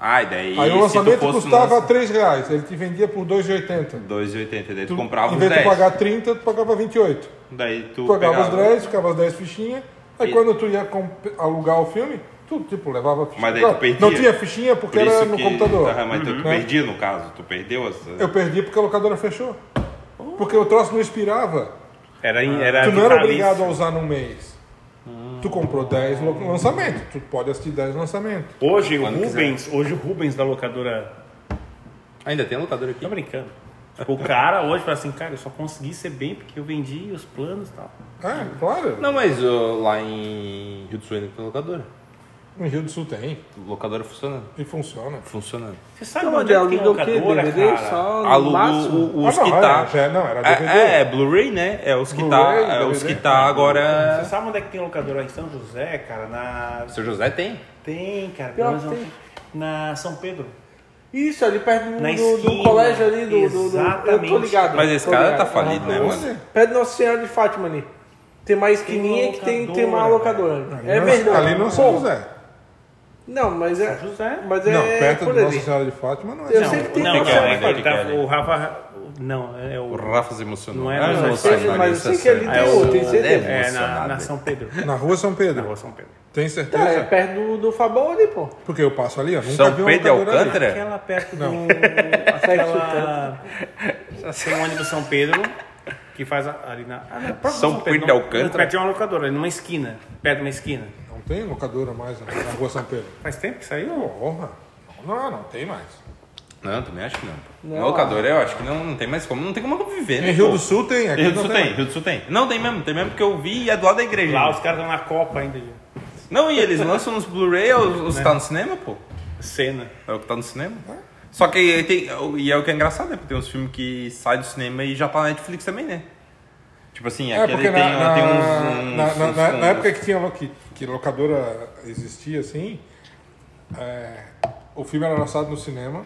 Ah, e daí Aí o lançamento custava lança- 3 reais. Ele te vendia por 2,80. 2,80, daí tu, Tu, comprava em os vez de 10. tu pagar 30, tu pagava 28. Daí tu Tu pagava pegava... os 10, ficava as 10 fichinhas. Aí E- quando tu ia alugar o filme, tu tipo levava fichinha. Mas daí tu Não, perdia. Não tinha fichinha porque Por era no que... computador. Aham, mas tu, tu Né? perdia no caso. Tu perdeu as... Eu perdi porque a locadora fechou. Porque o troço não expirava. Era, em- era tu não era obrigado a usar num mês. Tu comprou 10 lo- lançamentos. Tu pode assistir 10 lançamentos. Hoje o Rubens, hoje o Rubens da locadora. Ainda tem locador aqui? Tô brincando. Tipo, o cara hoje fala assim, cara, eu só consegui ser bem porque eu vendi os planos e tal. É, claro. Não, mas ó, lá em Rio do Sul ainda tem locadora. No Rio do Sul tem. Locadora funcionando. E funciona. Funcionando. Você sabe Então, onde é que tem o quê? locadora, DVD? cara? Só no Aluga máximo? o- os Ah, que não, tá... é, já- não, era DVD. É, é Blu-ray, né? É os que tá, é os que tá agora... Você sabe onde é que tem locadora em São José, cara? Na. Seu José tem. Tem, cara. Pior não- tem. Na São Pedro. Isso, ali perto do, Na do- do esquina. colégio ali, do, do, do- Eu tô Exatamente. ligado. Mas esse cara ligado. tá falido, né, mano? Perto de Nossa Senhora de Fátima ali. Tem uma esquininha Tem que tem, tem uma locadora. É não- verdade. Ali não São José. Não, mas é. São José. Mas é não, perto por de. Nossa Senhora de Fátima não é. Eu não, sei que tem não, Nossa cara, Senhora de ele Fátima. o Rafa. Não, é o. O Rafa se emocionou. Não é Ah, não, sai, mas eu sei que ali sai. tem outro, tem certeza. É, na, na São Pedro. Na rua São Na Pedro. rua São Pedro. Tem certeza? Tá, é perto do, do Fabão ali, pô. Porque eu passo ali, eu nunca São vi uma Pedro locadora ali. Alcântara? Aquela perto Não. do. Aquela. Tem um ônibus São Pedro que faz a- ali na. Ah, não, São Pedro de não, Alcântara? Perto de uma locadora, numa esquina. Perto de uma esquina. Tem locadora mais na na rua São Pedro. Faz tempo que saiu? Porra. Não, não tem mais. Não, também acho que não. Não. No locador eu acho que não, não tem mais como. Não tem como conviver, né? Em Rio pô? do Sul tem, aqui Rio do não Sul tem. tem, Rio do Sul tem. Não, tem mesmo, tem mesmo porque eu vi e é do lado da igreja. Lá os caras estão na Copa ainda. Não, e eles lançam nos Blu-ray os, os que tá no cinema, pô. Cena. É o que tá no cinema. Só que aí tem. E é o que é engraçado, né? Porque tem uns filmes que saem do cinema e já tá na Netflix também, né? Tipo assim, É, aquele porque tem, na, tem na- uns. uns- na- na- uns- na- na uns- época que tinha que, que locadora existia assim, é, o filme era lançado no cinema.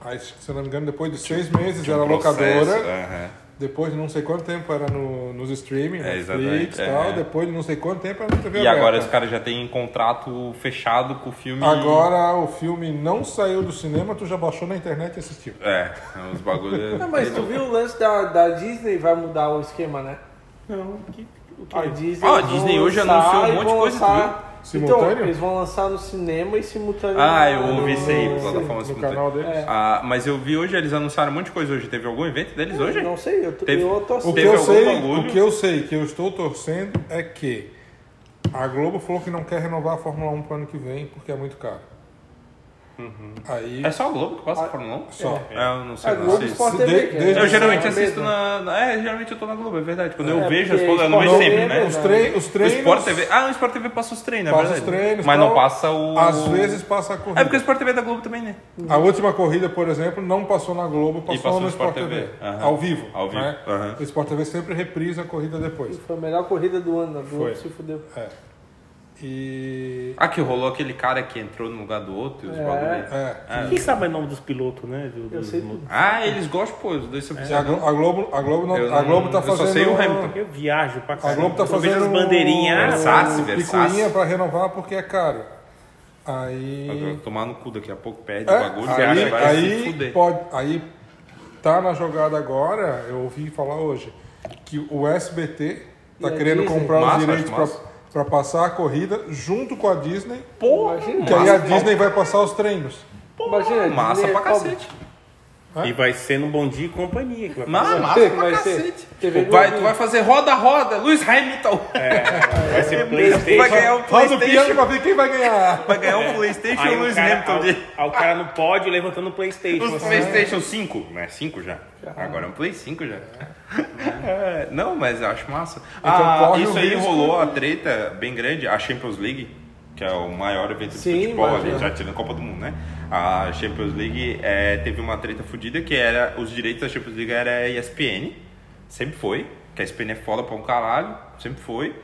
Aí, se eu não me engano, depois de seis meses Uhum. um era processo, locadora. aham. Depois de não sei quanto tempo era no, nos streaming, É, Netflix e tal. é. Depois de não sei quanto tempo era na TV E agora aberta. os caras já têm contrato fechado com o filme. Agora o filme não saiu do cinema, tu já baixou na internet e assistiu. É, uns bagulho. Não, mas tu viu o lance da, da Disney vai mudar o esquema, né? Não, que? A Disney, Ah, a Disney hoje anunciou um monte de coisa, lançar- Simultâneo? Então, eles vão lançar no cinema e simultâneo. Ah, eu ouvi isso aí, plataforma simultânea. canal deles. É. Ah, mas eu vi hoje, eles anunciaram um monte de coisa hoje. Teve algum evento deles hoje? Não sei, eu Teve- eu tô O que, Teve eu algum sei, bagulho? o que eu sei, que eu estou torcendo é que a Globo falou que não quer renovar a Fórmula 1 para o ano que vem porque é muito caro. Aí, É só a Globo que passa a Fórmula 1? só. É, eu não sei. A não Globo. Sport TV. de- é desde- Eu geralmente assisto na, na- É, geralmente eu tô na Globo, é verdade. Quando eu É, vejo porque as coisas, eu não vejo sempre, né? Os, né? trei os O treinos. Sport TV. Ah, o Sport TV passa os treinos, é Passa verdade. os treinos. Mas tal. não passa o. Às vezes passa a corrida. É porque o Sport TV é da Globo também, né? A última corrida, por exemplo, não passou na Globo, passou, passou no no Sport Sport TV. TV. Aham. Ao vivo. Ao vivo, né? aham. O Sport TV sempre reprisa a corrida depois. Foi a melhor corrida do ano, a Globo Foi. se fudeu. É. E. Ah, que rolou aquele cara que entrou no lugar do outro e os É. bagulho. É. Quem sabe o nome dos pilotos, né? Do, Eu sei. Ah, eles gostam, pô, dois E a, Glo- a Globo, a Globo, não, Eu a Globo não- tá eu só fazendo. sei o Hamilton. Eu viajo pra A caramba. Globo tá Eu vejo fazendo. as bandeirinhas. Versace, um Versace. pra renovar porque é caro. Aí. Tomar no cu daqui a pouco, perde É, o bagulho, acha aí, vai se aí, fuder. pode, aí tá na jogada agora, eu ouvi falar hoje, que o SBT tá E a querendo comprar os direitos pra, massa. Pra passar a corrida junto com a Disney, Porra, Imagina. que aí a Disney vai passar os treinos. Imagina, massa Disney pra é cacete. E vai ser no Bom Dia e Companhia. Que vai Massa, fazer. massa ser, pra vai ser. cacete. TV Vai, tu vai fazer roda-roda, Lewis Hamilton. Vai ser Playstation. Vai ganhar um o piano Playstation. pra ver quem vai ganhar. Vai ganhar um Playstation e Aí o Lewis cara, Hamilton ao- de... ao o cara no pódio levantando o Playstation. Os assim. Playstation 5, né? 5 já. Agora é um Play 5 já. É, não, mas eu acho massa. ah, corre isso o aí risco rolou a treta bem grande, a Champions League, que é o maior evento de Sim, futebol, imagina. ali, já tirando a Copa do Mundo, né? A Champions League é, teve uma treta fodida que era, os direitos da Champions League era ESPN, sempre foi, que a ESPN é foda pra um caralho, sempre foi.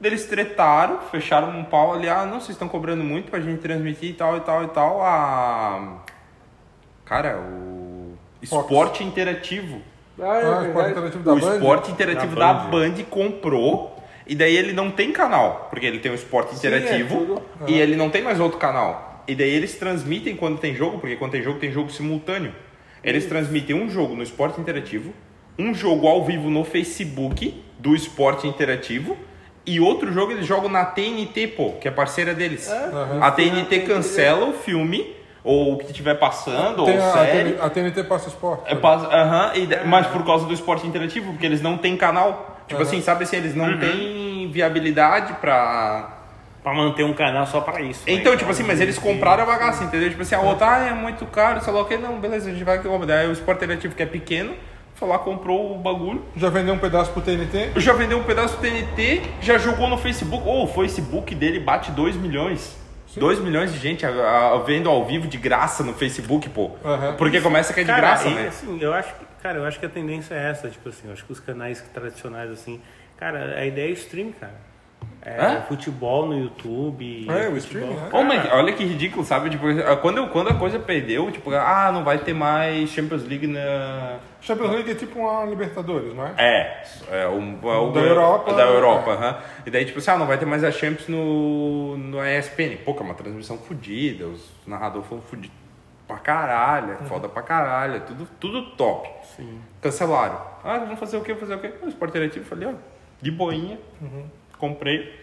Daí Eles tretaram, fecharam um pau ali, ah, não, vocês estão cobrando muito pra gente transmitir e tal e tal e tal. A. Cara, o. Esporte Interativo. Ah, é Ah, esporte interativo da o Band. Esporte Interativo Da da Band. Band. comprou. E daí ele não tem canal, porque ele tem o Esporte Sim, é Interativo e ele não tem mais outro canal. E daí eles transmitem quando tem jogo, porque quando tem jogo tem jogo simultâneo. Eles transmitem um jogo no Esporte Interativo, um jogo ao vivo no Facebook do Esporte Interativo e outro jogo eles jogam na TNT, pô, que é parceira deles. A TNT cancela o filme ou o que estiver passando Tem ou a, série. A TNT passa esporte. É, passa- aham, e da- mas por causa do esporte interativo, porque eles não têm canal. Tipo assim, sabe assim, eles não têm viabilidade pra. Pra manter um canal só pra isso. né? Então, tipo assim, mas eles compraram a bagaça, entendeu? Tipo assim, a outra, ah, é muito caro, sei lá o que, não, beleza, a gente vai comprar. Daí o esporte interativo, que é pequeno, foi lá, comprou o bagulho. Já vendeu um pedaço pro TNT? Já vendeu um pedaço do TNT, já jogou no Facebook. Ô, o Facebook dele bate 2 milhões. 2 milhões de gente a- a- vendo ao vivo de graça no Facebook, pô. Aham. Porque começa que é de Cara, graça, e, né? assim, eu acho que, cara, eu acho que a tendência é essa, tipo assim, eu acho que os canais tradicionais assim, cara, a ideia é stream, cara. É, futebol no YouTube. É, o streaming? Ô, mas olha que ridículo, sabe? Tipo, quando, quando a coisa perdeu, tipo, ah, não vai ter mais Champions League na. Champions League é tipo uma Libertadores, não é? É, é o, é o Da Europa, Da? Europa, aham. E daí, tipo assim, ah, não vai ter mais a Champions no, no ESPN. Pô, que é uma transmissão fodida, os narradores foram fodidos pra caralho, é foda pra caralho, é tudo, tudo top. Sim. Cancelaram. Ah, vamos fazer o quê? Vamos fazer o quê? O Sport Interativo, falei, ó, de boinha, comprei.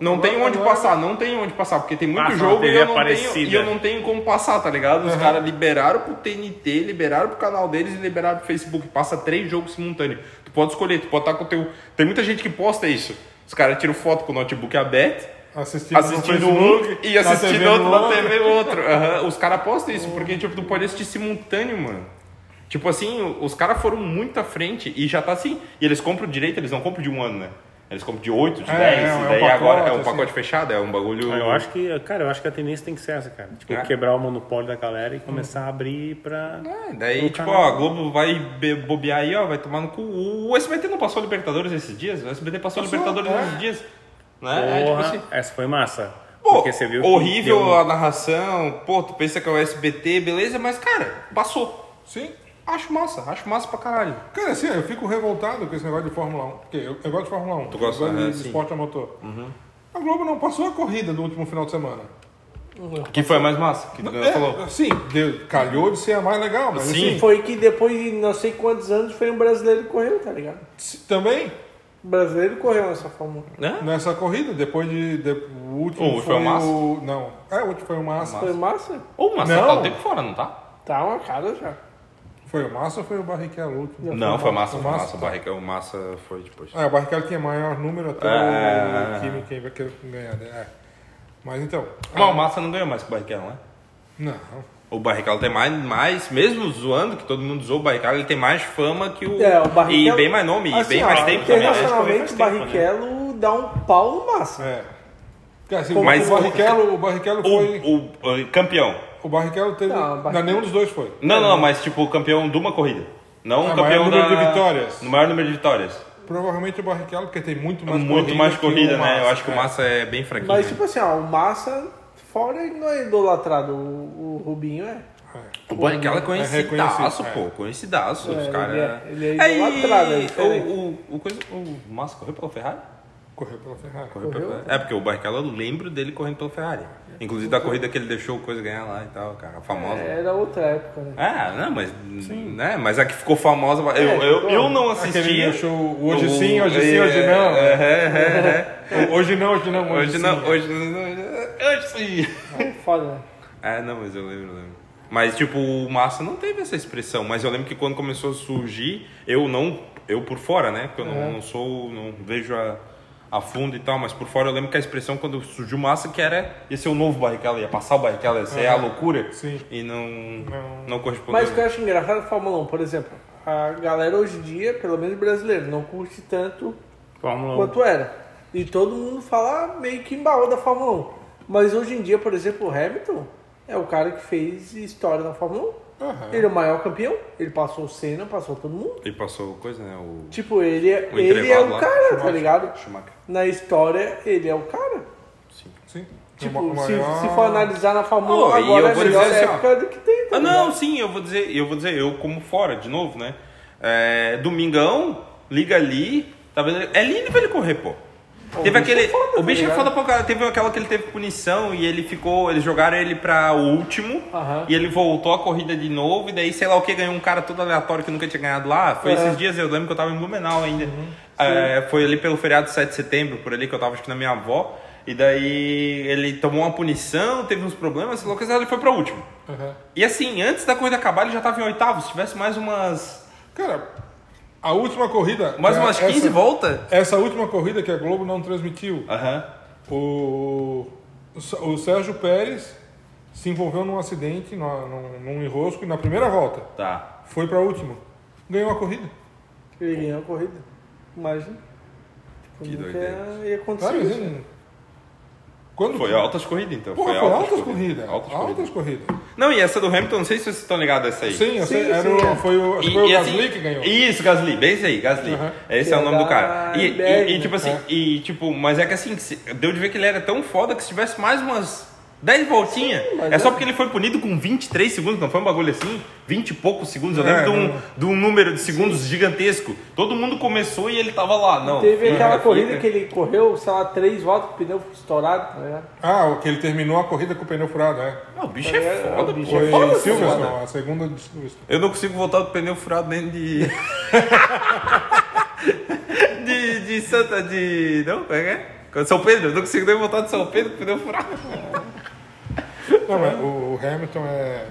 Não Agora- tem onde agora- passar, não tem onde passar, porque tem muito Passa jogo e eu, não tenho, e eu não tenho como passar, tá ligado? Os caras liberaram pro TNT, liberaram pro canal deles e liberaram pro Facebook. Passa três jogos simultâneos. Tu pode escolher, tu pode estar com o teu. Tem muita gente que posta isso. Os caras tiram foto com o notebook aberto, Assistindo, assistindo no um Facebook, e assistindo outro no na TV outro. Aham, Os caras postam isso, porque tipo, tu pode assistir simultâneo, mano. Tipo assim, os caras foram muito à frente e já tá assim. E eles compram direito, eles não compram de um ano, né? Eles compram de 8, de É, 10, é, e é um daí pacote, agora é um assim. pacote fechado, é um bagulho. Eu acho que, cara, eu acho que a tendência tem que ser essa, cara. Tipo, É. quebrar o monopólio da galera e começar a abrir pra. É, daí, tipo, canal. ó, a Globo vai be- bobear aí, ó, vai tomar no cu. O SBT não passou Libertadores esses dias? O SBT passou, Passou, Libertadores é. esses dias. Né? É, tipo Porra, assim. essa foi massa. Pô, Porque você viu que horrível deu- a narração, pô, tu pensa que é o SBT, beleza, mas, cara, passou. Sim. Acho massa, acho massa pra caralho. Cara, assim, eu fico revoltado com esse negócio de Fórmula 1. Porque eu, eu gosto de Fórmula 1. Tu gosta, eu gosto de, de Sim. esporte a motor. A Globo não passou a corrida do último final de semana. Que foi a mais massa, que tu É, falou. sim, deu- calhou de ser a mais legal, mas Sim. assim, Foi que depois de não sei quantos anos foi um brasileiro que correu, tá ligado? também O brasileiro correu nessa Fórmula 1. Né? nessa corrida, depois de, de- o último O último foi o Massa? o não, é o último foi o Massa. Foi massa? Ô, mas Não. tá o tempo fora, não tá? Tá uma cara já. Foi o Massa ou foi o Barrichello o último? Não, foi massa, O foi massa. Massa, O Barrica, o massa foi depois. Ah, o Barrichello tinha maior número até É. o time quem vai querer ganhar, né? É. Mas então, Mas o Massa não ganhou mais que o Barrichello, né? não. O Barrichello tem mais, mais, mesmo zoando, que todo mundo zoou o Barrichello, ele tem mais fama que o... É, o Barrichello. E bem mais nome, e Assim, bem ó, mais tempo também. né? Internacionalmente, o tempo, Barrichello dá um pau no massa. É. Assim, Mas o Barrichello, o Barrichello foi O, o, o campeão. O Barrichello teve, Não, o não, Barrichello- nenhum dos dois foi. Não, não, mas tipo, o campeão de uma corrida. Não Ah, o campeão maior número da... de vitórias. No maior número de vitórias. Provavelmente o Barrichello, porque tem muito mais Muito corrida mais que corrida, o né? Eu Massa, acho que o é. Massa é bem fraquinho. Mas, né? tipo assim, ó, o Massa, fora ele não é idolatrado, o, o Rubinho é. O Barrichello é conhecidaço, reconhecido, pô. Conhecidaço. É, os ele caras... é- ele é idolatrado, é diferente. o, o, o, coisa, o Massa correu pela Ferrari? Correu pela Ferrari. Correu pela- Correu? É, porque o Barrichello eu lembro dele correndo pela Ferrari. Inclusive da corrida que ele deixou o coisa ganhar lá e tal, cara. A famosa. É, Era outra época, né? Ah, não, mas. Né, mas a que ficou famosa. Eu, É, eu, eu não Aquele assistia. deixou o hoje O- sim, hoje sim, hoje é, não. é, é, é, Hoje não, hoje não, é. hoje, Hoje sim. não, hoje não. Hoje sim. É Foda, né? É, não, mas eu lembro, eu lembro. Mas, tipo, o Massa não teve essa expressão. Mas eu lembro que quando começou a surgir, eu não. Eu por fora, né? Porque eu não, não sou. Não vejo a, a fundo e tal. Mas por fora eu lembro que a expressão quando surgiu Massa que era. Ia ser o novo Barrichello, ia passar o Barrichello, ia ser a loucura. Sim. E não. Não. Não, correspondeu. Mas o que eu acho engraçado da Fórmula 1, por exemplo, a galera hoje em dia, pelo menos brasileiro, não curte tanto Fórmula 1. quanto era. E todo mundo fala meio que embaú da Fórmula 1. Mas hoje em dia, por exemplo, o Hamilton é o cara que fez história na Fórmula 1. Aham. Ele é o maior campeão, ele passou o Senna, passou todo mundo. E passou coisa, né? O. Tipo, ele é, O ele é o lá, cara, tá ligado? Schumacher. Na história, ele é o cara. Sim. Sim. Tipo, se, se for analisar na Fórmula 1, Oh, agora eu é a vou melhor dizer assim, época do que tem. tá Ah, não, sim, eu vou dizer, eu vou dizer, eu como fora, de novo, né? É, domingão, liga ali, tá vendo? É lindo ver ele correr, pô. Teve bicho aquele. é foda, o tá bicho é ligado? foda pra cara. Teve aquela que ele teve punição e ele ficou. Eles jogaram ele pra o último. E ele voltou a corrida de novo. E daí, sei lá o que, ganhou um cara todo aleatório que nunca tinha ganhado lá. Foi É. esses dias, eu lembro que eu tava em Blumenau ainda. Uhum. É, foi ali pelo feriado de 7 de setembro, por ali que eu tava acho que na minha avó. E daí ele tomou uma punição, teve uns problemas, sei lá o que, ele foi pra último. Aham. E assim, antes da corrida acabar, ele já tava em oitavo. Se tivesse mais umas. Cara, a última corrida. Mais que umas essa- 15 voltas. Essa última corrida que a Globo não transmitiu, Aham. o, o Sérgio Pérez se envolveu num acidente, num, num, enrosco, e na primeira volta Tá. foi pra última. Ganhou a corrida. Ele ganhou a corrida. Imagina. Que nunca doideira. ia acontecer Sabe, isso. assim, quando Foi altas corridas, então. Pô, foi, altas, corridas. Altas Altas, corridas. corridas. Não, e essa do Hamilton, não sei se vocês estão ligados a essa aí. Sim, Sim, era sim, o, é. foi o, acho que E- foi o Gasly assim- que ganhou. Isso, Gasly, bem isso aí, Gasly. Aham. Esse Que é o é nome do cara. E, e- e, tipo assim, né? e tipo, mas é que assim, deu de ver que ele era tão foda que se tivesse mais umas 10 voltinhas, mas é só é- porque ele foi punido com 23 segundos, não foi um bagulho assim? 20 e poucos segundos, eu É, lembro de, um, de um número de segundos gigantesco. Todo mundo começou e ele tava lá, não. Teve aquela fica. corrida que ele correu, sei lá, três voltas com o pneu estourado, tá ligado? Ah, o que ele terminou a corrida com o pneu furado, é. Não, o bicho é É, foda, o bicho pô. é Foi foda, Silverstone, foda. a segunda de. Eu não consigo voltar do pneu furado nem de. de, de Santa. de. Não? Como é que é? São Pedro, eu não consigo nem voltar de São Pedro com pneu furado. Não, mas o, o Hamilton é.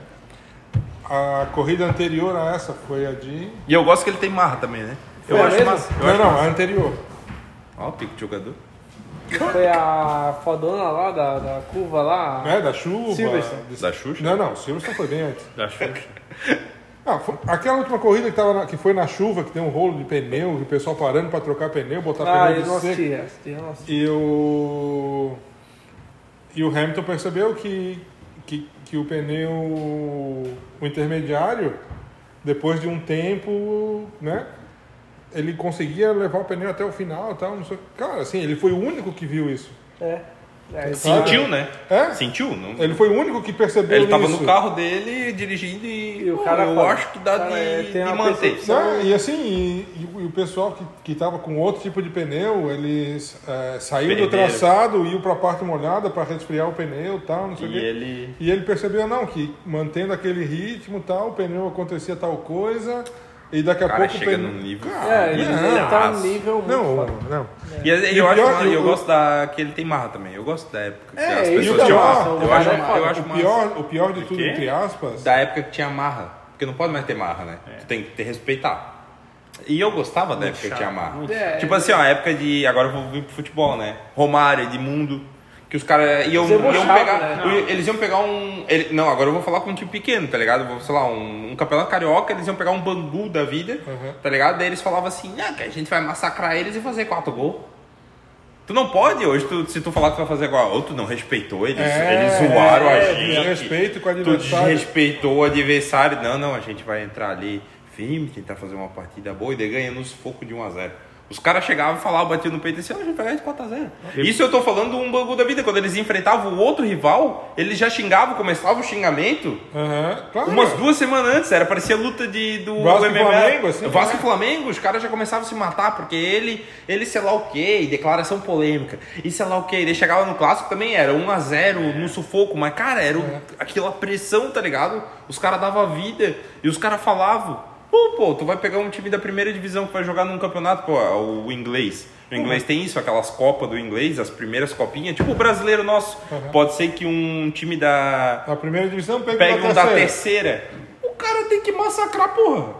A corrida anterior a essa foi a de. E eu gosto que ele tem marra também, né? Eu Foi acho massa. Eu Não, acho não, massa. a anterior. Ó, o pico de jogador. Foi a fodona lá da, da curva lá. Né, da chuva. Silverstone. de- Da Xuxa? Não, não, Silverstone foi bem antes. Da Xuxa. Ah, foi- aquela última corrida que, tava na- que foi na chuva, que tem um rolo de pneu, que o pessoal parando pra trocar pneu, botar Ah, pneu eu de não seco. assisti, assisti, eu não assisti. E o. E o Hamilton percebeu que, que, que o pneu. O intermediário, depois de um tempo, né? Ele conseguia levar o pneu até o final tal. Não sei. Cara, assim, ele foi o único que viu isso. É. é Sentiu, né? É? Sentiu? Não... Ele foi o único que percebeu Ele tava isso. no carro dele dirigindo e. E o cara eu fala, acho que dá cara, de, é, tem de manter. percepção. E assim, e, e o- e o pessoal que, que tava com outro tipo de pneu, eles é, saíram do Perderam. traçado, iam pra parte molhada para resfriar o pneu e tal, não sei o E quê. ele. E ele percebeu, não, que mantendo aquele ritmo tal, o pneu acontecia tal coisa, e daqui a O cara pouco chega num nível. É, ele, Não, ele tá num nível muito Não, foda. não. E, e E eu, o acho, pior- e eu o- gosto da que ele tem marra também. Eu gosto da época que É, as pessoas é tinham marra. O Eu acho, é eu acho O massa. pior, o pior de tudo, entre aspas, Da época que tinha marra. Porque não pode mais ter marra, né? Tu tem que ter respeitar. E eu gostava da época que tinha marra. muito É, Tipo assim, ó, a época de. Agora eu vou vir pro futebol, né? Romário, Edmundo. Que os caras iam, Você iam pegar. né? Eles iam pegar um. ele- não, agora eu vou falar com um time pequeno, tá ligado? Vou, sei lá, um, um campeonato carioca, eles iam pegar um bangu da vida, Uhum. tá ligado? Daí eles falavam assim, ah, que a gente vai massacrar eles e fazer quatro gols. Tu não pode hoje, tu- se tu falar que tu vai fazer igual, ou tu não respeitou, eles, É, eles zoaram a é, gente. desrespeito com o Tu adversário. desrespeitou o adversário. Não, não, a gente vai entrar ali firme, tentar fazer uma partida boa e daí ganha no sufoco de 1x0. Os caras chegavam e falavam, batiam no peito assim, ó, a gente vai ganhar de 4x0. Isso eu tô falando um bagulho da vida. Quando eles enfrentavam o outro rival, eles já xingavam, começava o xingamento Aham, claro. umas duas semanas antes. Era, parecia luta de, do Vasco e MMA. Flamengo, assim, Vasco né? e Flamengo, os caras já começavam a se matar, porque ele, ele sei lá o quê, e declaração polêmica, e sei lá o quê. Ele chegava no clássico também, era 1x0 no sufoco, mas cara, era É. aquela pressão, tá ligado? Os caras davam vida, e os caras falavam. Pô, pô, tu vai pegar um time da primeira divisão que vai jogar num campeonato, pô, é o inglês. O inglês tem isso, aquelas copas do inglês, as primeiras copinhas, tipo o brasileiro nosso. Pode ser que um time da, Na primeira divisão, pega uma um da terceira. O cara tem que massacrar, porra.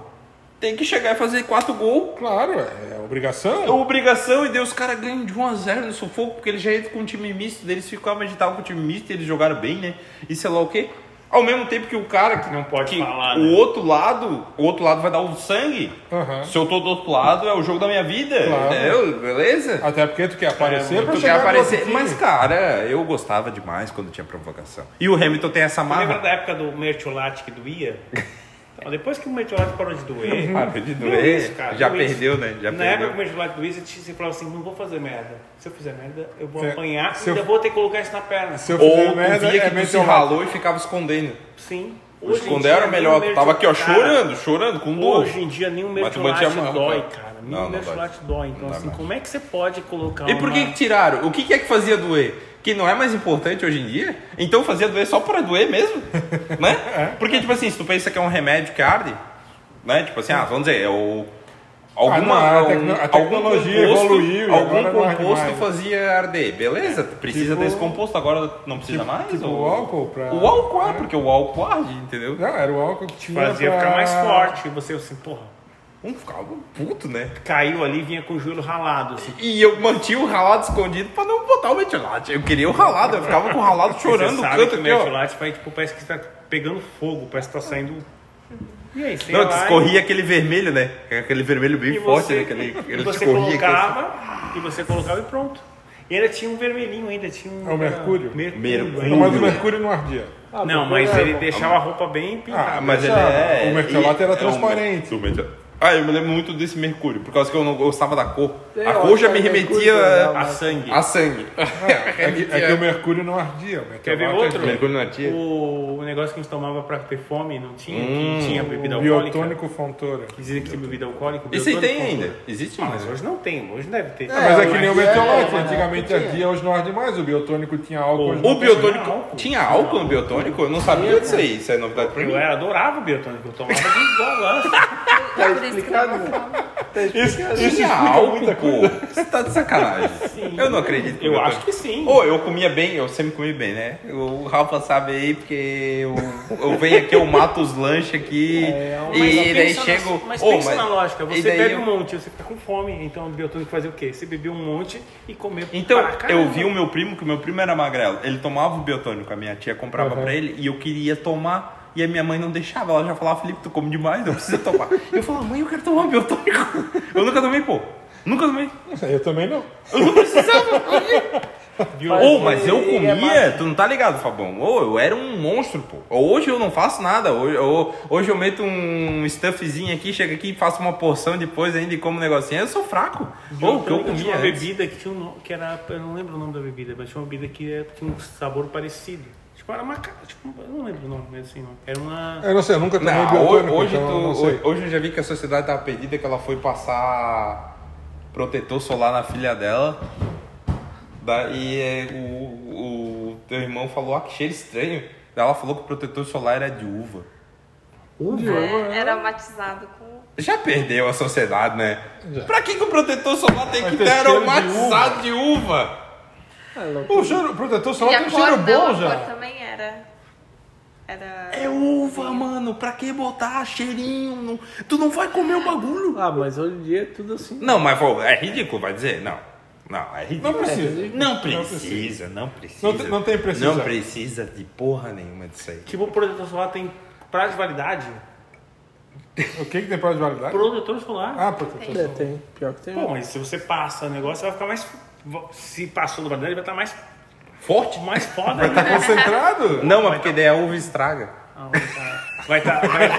Tem que chegar e fazer quatro gols. Claro, é É obrigação. obrigação e daí os caras ganham de 1x0 no sufoco, porque eles já entram com um time misto, eles ficavam meditavam com o time misto e eles jogaram bem, né? E sei lá o quê. Ao mesmo tempo que o cara que Não pode que falar, O né? outro lado, o outro lado vai dar o sangue. Aham. Se eu tô do outro lado, é o jogo da minha vida. Claro. entendeu? Beleza? Até porque tu quer aparecer pra Tu quer aparecer. Mas, cara, eu gostava demais quando tinha provocação. E o Hamilton tem essa Lembra marra. da época do mertiolate que doía? Então, depois que o mertiolate parou de doer. Parou de doer, isso, cara, já isso. perdeu, né? Já Na perdeu. época que o mertiolate doía, você, falava assim: não vou fazer merda. Se eu fizer merda, eu vou Se- apanhar e eu- ainda vou ter que colocar isso na perna. Se eu fizer Ou tu merda, via é que tu se meteorite. ralou e ficava escondendo. Sim. O Hoje esconder dia, era melhor. Tu tava aqui, ó, mertiolate- chorando, chorando, com dor. Hoje em dia, nenhum mertiolate dói, cara. cara. Nenhum mertiolate dói. Então, assim, como é que você pode colocar E por que tiraram? O que que é que fazia doer? Que não é mais importante hoje em dia? Então fazia doer só para doer mesmo? né? Porque, tipo assim, se tu pensa que é um remédio que arde, né? Tipo assim, ah, vamos dizer, é o... Alguma, Ah, não, a um- tecno- a algum tecnologia composto- evoluiu Algum composto fazia arder. Beleza, tu precisa Tipo- desse composto, agora não precisa mais? Tipo ou- o álcool pra... O álcool é, porque o álcool arde, entendeu? Não, era o álcool que tinha Fazia pra... ficar mais forte. E você assim, porra, Um ficava puto, né? caiu ali e vinha com o joelho ralado. Assim. E eu mantinha o ralado escondido pra não botar o metilate. Eu queria o ralado, eu ficava com o ralado chorando você no sabe canto que o mertiolate vai, tipo, parece que tá pegando fogo, parece que tá saindo... E aí, você Não, lá escorria aquele vermelho, né? Aquele vermelho bem e forte, você, né? Aquele, e ele você escorria aqui, colocava, e você colocava e pronto. E ainda tinha um vermelhinho ainda, tinha um... É o mercúrio? Mercúrio. Mercúrio. mas o mercúrio não ardia. Ah, Não, mas é, ele bom. deixava a roupa bem pintada. Ah, Mas ele é. O mertiolate era e- é um- transparente. Ah, eu me lembro muito desse mercúrio, por causa que eu não gostava da cor. A cor já me remetia a sangue. a sangue. É que, é que o mercúrio não ardia. O Quer ver outro? ardia. Mercúrio não ardia? O, o negócio que a gente tomava pra ter fome, não tinha? Hum, que tinha bebida alcoólica. Biotônico Fontoura. Dizia que tinha bebida alcoólica. Isso aí biotônico tem ainda. Existe Ah, ainda. mas hoje não tem, hoje deve ter. É, mas é que nem o mas Antigamente ardia, hoje não arde mais. O biotônico tinha álcool. O tem. biotônico. Tinha álcool no biotônico? Eu não sabia disso aí. Isso é novidade pra mim. Eu adorava o biotônico, eu tomava de igual lanche. Tá explicado? Tá explicado. Tinha álcool, pô. Você tá de sacanagem. Eu não acredito. Eu acho que sim. Ô, eu comia bem, eu sempre comi bem, né? O Rafa sabe aí, porque eu, eu venho aqui, eu mato os lanches aqui Mas e daí chego. Na, mas pensa na lógica, você bebe eu- um monte, você fica com fome, então o biotônico fazia o quê? Você bebia um monte e comeu Então, eu vi o meu primo, que o meu primo era magrelo. Ele tomava o biotônico, a minha tia comprava Uhum. pra ele e eu queria tomar. E a minha mãe não deixava, ela já falava, Felipe, tu come demais, não precisa tomar. eu falava, mãe, eu quero tomar biotônico. Eu nunca tomei, pô. Nunca tomei. Eu também não. Eu não precisava. Biotônico. Ô, mas eu ele é comia, tu não tá ligado, Fabão? Ô, eu era um monstro, pô. Hoje eu não faço nada. Hoje, eu- hoje eu meto um stuffzinho aqui, chego aqui e faço uma porção depois ainda e como um negocinho. Eu sou fraco. Ô, o que eu Biotônico tinha comia uma antes. bebida que tinha um, que era, eu não lembro o nome da bebida, mas tinha uma bebida que é- tinha um sabor parecido. Tipo, era uma, ca- tipo, eu não lembro o nome, mas assim, não. Era uma... Eu não sei, eu nunca tomei Não, biotônico, hoje, então tu, sei. hoje, hoje eu já vi que a sociedade tava perdida, que ela foi passar protetor solar na filha dela. Daí é, o, o teu irmão falou, ah, que cheiro estranho. Daí ela falou que o protetor solar era de uva. É, era matizado com. Já perdeu a sociedade, né? Já. Pra que, que o protetor solar tem Vai que ter cheiro de aromatizado de uva? É. O cheiro, protetor solar a tem cor cheiro bom a já. cor também era. Era. É uva, mano. Pra que botar cheirinho? Não- Tu não vai comer o bagulho. Ah, mas hoje em dia é tudo assim. Não, mas pô, é ridículo, vai dizer? Não. Não, é ridículo. Não precisa. Não precisa, não precisa. Não tem- não tem precisão. Não precisa de porra nenhuma disso aí. Tipo, o protetor solar tem prazo de validade. O que, que tem prazo de validade? Protetor solar. Ah, protetor É, solar. tem. Pior que tem. Pô, mas se você passa o negócio, vai ficar mais... Se passou da validade, vai estar mais, Forte? mais foda Tá ainda. concentrado? Não, mas porque daí a uva estraga. Ah, tá. Vai, tá, vai,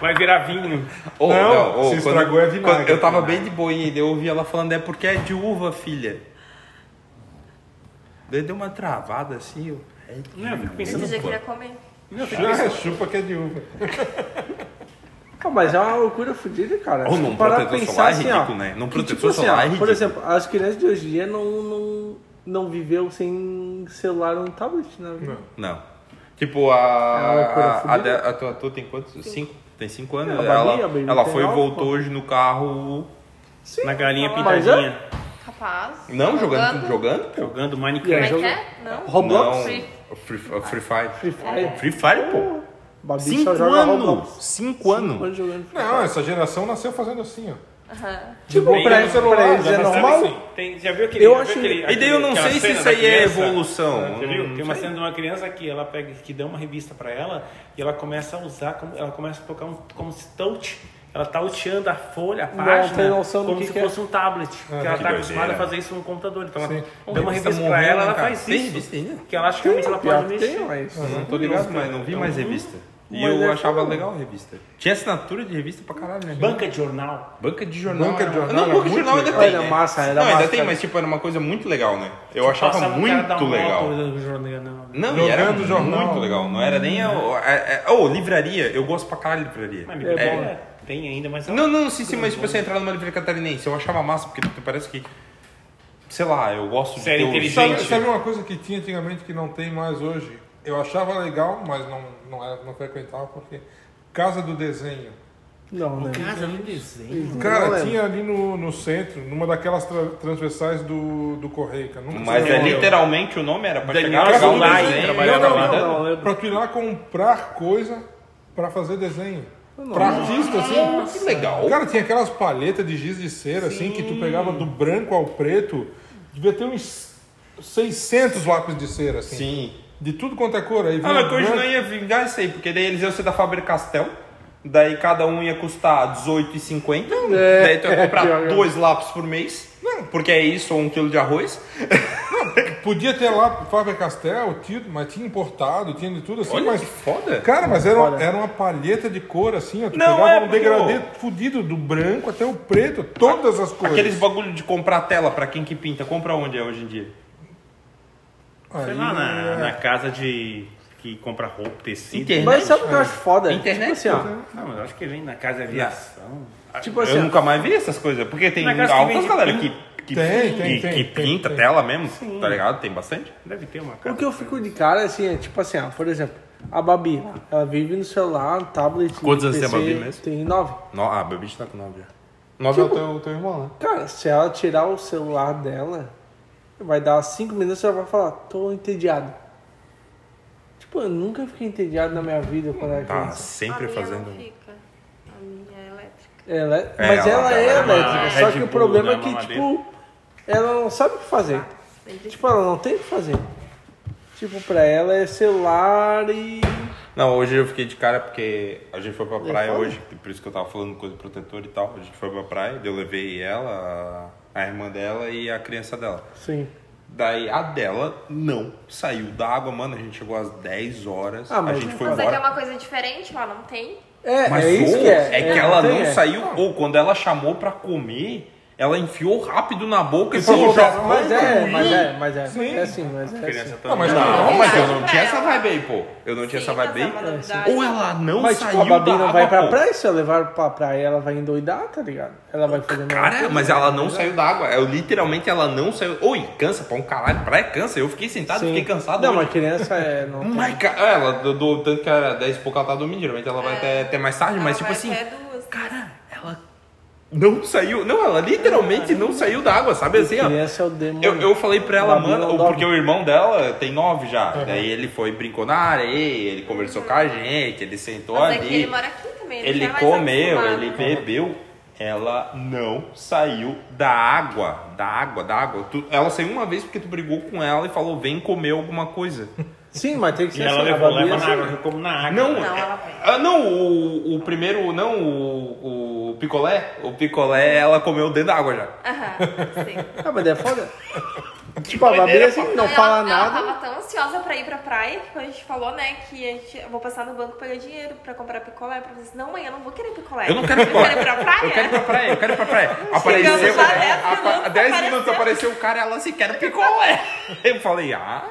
vai virar vinho. Ô, Não, se quando- estragou é vinagre. quando Eu tava bem de boinha, daí eu ouvi ela falando, é porque é de uva, filha. Daí deu uma travada assim, eu... é Não, eu fico pensando, Esse já queria comer. Ah, chupa que é de uva. Ah, mas é uma loucura fodida, cara. Ou num protetor pensar solar é assim, ridículo, ó, né? Num que, protetor tipo assim, solar ó, é Por ridículo. exemplo, as crianças de hoje em dia não, não, não viveu sem celular ou um tablet, né? Não. Não. Tipo, É a. loucura a, a, a tua, tua tem quantos? Cinco? Tem cinco anos? É, ela ela tem foi e voltou hoje no carro. na galinha Mas é? pintadinha, Capaz. Não, jogando. Jogando? pô. jogando Como é Minecraft. que é? Não? Roblox? Não. Free. Free, Free Fire. Free Fire. Free Fire, pô. Babi Cinco só joga anos! Roblox. Cinco anos! Não, essa geração nasceu fazendo assim, ó. Tipo, Tem pra, no pra eles já é tá normal? assim. Tem, já viu aquele, Eu já viu acho- aquele, E daí eu não sei se isso aí é evolução. Não Tem uma sei. cena de uma criança que ela pega, que dá uma revista pra ela e ela começa a usar, como- ela começa a tocar um, como se touch. Ela tá touchando a folha, a Não página, tem noção do como que se que é. fosse um tablet. porque ela que tá acostumada a fazer isso no computador. Então Sim. ela dá uma Revista revista pra ela, ela faz Tem isso. revista ainda? Que ela acha que realmente ela pode mexer. mas... Não tô ligado, mas não vi mais revista. E Mas eu é achava legal a revista. Tinha assinatura de revista pra caralho, né? Banca de jornal. Banca de jornal. Banca de jornal Não, banca de jornal ainda legal. tem. Era né? massa, era Não, ainda tem, mas tipo, era uma coisa muito legal, né? Eu achava cara da muito legal. do jornal. Não, e era jornal. muito legal. Não era nem Ô, livraria. Eu gosto pra caralho de livraria. Mas É é, bom. tem ainda, mas... Não, não, sim, sim, mas tipo, você entrar numa livraria catarinense, eu achava massa, porque tipo, parece que. Sei lá, eu gosto de ter inteligente. Sabe, sabe uma coisa que tinha antigamente que não tem mais hoje? Eu achava legal, mas não, não, era, não frequentava porque Casa do Desenho. Não, né? Casa no desenho. Cara, Não lembro. tinha ali no, no centro, numa daquelas tra- transversais do, do Correio, cara. Nunca Mas é literalmente o nome era pra Daniel chegar Casa do um Zulay desenho, trabalhava era lá. vida. Não, lembro. Pra tu ir lá comprar coisa pra fazer desenho. Pra artista, assim. Que legal. Cara, tinha aquelas palhetas de giz de cera, assim, que tu pegava do branco ao preto. Devia ter uns 600 lápis de cera, assim. Sim. De tudo quanto é cor. Aí Ah, mas que hoje não ia vingar isso aí, porque daí eles iam ser da Faber-Castell, daí cada um ia custar R$18,50, É, daí tu ia comprar pior, né? dois lápis por mês, porque é isso, ou um quilo de arroz. Podia ter lá Faber Castell, tido, mas tinha importado, tinha de tudo assim, Olha mas. que foda. Cara, mas era, Foda. era uma palheta de cor assim, ó. Tu Não, pegava é, um degradê ó, fudido, do branco até o preto, todas as cores. Aqueles bagulho de comprar tela pra quem que pinta, compra onde é hoje em dia? Sei Aí, lá, na, é, na casa de... que compra roupa, tecido. Internet. Mas sabe o que eu acho foda? Internet, Tipo assim, ó. Não, mas eu acho que vem na casa de aviação. Tipo assim, eu ó. nunca mais vi essas coisas, porque tem que altas galera que, que, Tem, que, tem, que tem, pinta tem. tela mesmo, tá ligado? Tem bastante. Deve ter uma casa. O que eu fico de cara, assim, é tipo assim, ó, por exemplo, a Babi, ela vive no celular, no tablet. Quantos no anos tem a Babi mesmo? Tem nove. No, ah, meu bicho tá com 9 já. 9 é o teu, teu irmão, né? Cara, se ela tirar o celular dela, vai dar cinco minutos e ela vai falar, tô entediado. Tipo, eu nunca fiquei entediado na minha vida quando era Tá criança. sempre a minha fazendo. não fica. A minha é elétrica. Ela, É, mas ela- ela, é é elétrica, só que o problema né, é que, mamadeira. tipo, ela não sabe o que fazer. Sempre Tipo, ela não tem o que fazer. Tipo, pra ela é celular e. Não, hoje eu fiquei de cara porque a gente foi pra praia hoje, por isso que eu tava falando coisa do protetor e tal. A gente foi pra praia, eu levei ela, a a irmã dela e a criança dela. Sim. Daí a dela não saiu da água, mano. A gente chegou às 10 horas, Ah, a mas- gente foi Mas é que é embora. uma coisa diferente, lá não tem. É, Mas é isso ou, que é. que ela tem, não é. saiu, ou quando ela chamou pra comer, ela enfiou rápido na boca e foi falou, já Mas é, mas é, mas é. Sim. É assim, mas é assim. Não, mas Não, não, mas eu não tinha essa vibe aí, pô. Eu não tinha Sim, essa vibe é aí. Ou ela não Mas tipo, saiu a Babi da não água, vai pra pô. praia, se eu levar pra praia, ela vai endoidar, tá ligado? Ela vai fazer a Cara, coisa, mas ela não saiu da água. Eu literalmente ela não saiu. Oi, cansa pra um caralho. Praia cansa. Eu fiquei sentado, Sim. fiquei cansado. Não, hoje. mas criança é. Não tem. Mas, cara, ela, do, do- tanto que era 10 e pouco ela tá dormindo, geralmente ela vai até, até mais tarde, mas tipo assim, cara, não saiu. Não, ela literalmente não saiu da água, sabe assim, ó. Criança é o demônio. Eu, eu falei pra ela, mano, porque o irmão dela tem nove já. Daí ele foi, brincou na areia, ele conversou com a gente, ele sentou Mas é que ali. ele mora aqui também. Ele é mais comeu, ele bebeu. Ela não saiu da água. Da água, da água. Tu- ela saiu uma vez porque tu brigou com ela e falou: vem comer alguma coisa. Sim, mas tem que E ser ela assim. levou, é leva na assim. água, eu como na água. Não, Não, é- ela vem. ah, não o, o primeiro, não o, o picolé. O picolé ela comeu dentro da água já. Aham, sim. Ah, mas é foda. Tipo, a Babi assim, não ela, fala ela nada. tava tão ansiosa pra ir pra praia que a gente falou, né, que a gente, eu vou passar no banco pegar dinheiro pra comprar picolé. Pra vocês, não, mãe, eu não vou querer picolé. Eu não quero picolé. Eu quero ir pra praia. Eu quero ir pra praia, eu quero ir pra praia. Apareceu. lá, dez apa- minutos, 10 apareceu. minutos apareceu o cara e ela assim, quero picolé. Eu falei, ah.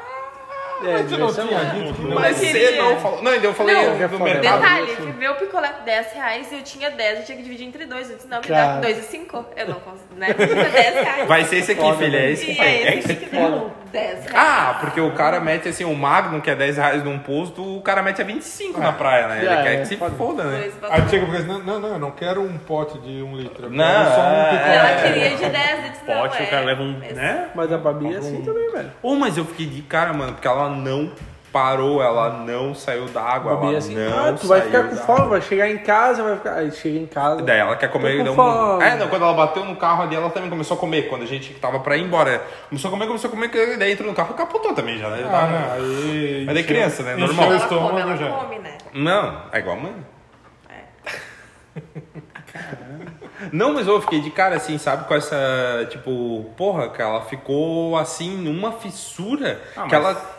É, Você não ser tinha dito que não Mas Eu você não falou. Não, então eu falei Não, é foda. mercado. Detalhe, ver o picolé 10 reais e eu tinha 10, eu tinha que dividir entre dois. Eu disse, não, me dá 2 e 5. Eu não consigo, né? 10 reais. Vai ser esse aqui, filha. É velho. esse que foi. é É esse esse que deu 10 reais. Ah, porque o cara mete assim, o Magno, que é 10 reais num posto, o cara mete a 25 na praia, né? Ele É, quer é, que se foda. foda, né? Aí chega porque não, não, não, eu não quero um pote de um litro. Eu Não, só um é. Ela queria de 10, eu disse, não, Pote, é. o cara leva um, né? Mas a Babi é assim também, velho. Ô, mas eu fiquei de cara, mano, porque ela não parou, ela não saiu da água, ela assim, não ah, tu vai saiu ficar com fome, vai chegar em casa, vai ficar. Aí chega em casa. Daí ela quer comer e deu um... fome. É, não, quando ela bateu no carro ali, ela também começou a comer. Quando a gente tava pra ir embora. Começou a comer, começou a comer, que daí entrou no carro e capotou também já, né? Ah, não, aí... Mas é criança, né? Normal. Ela come, estômago ela já. come, né? Não, é igual a mãe. É. Não, mas eu fiquei de cara assim, sabe? Com essa, tipo, porra, que ela ficou assim, numa fissura. Ah, que mas- ela.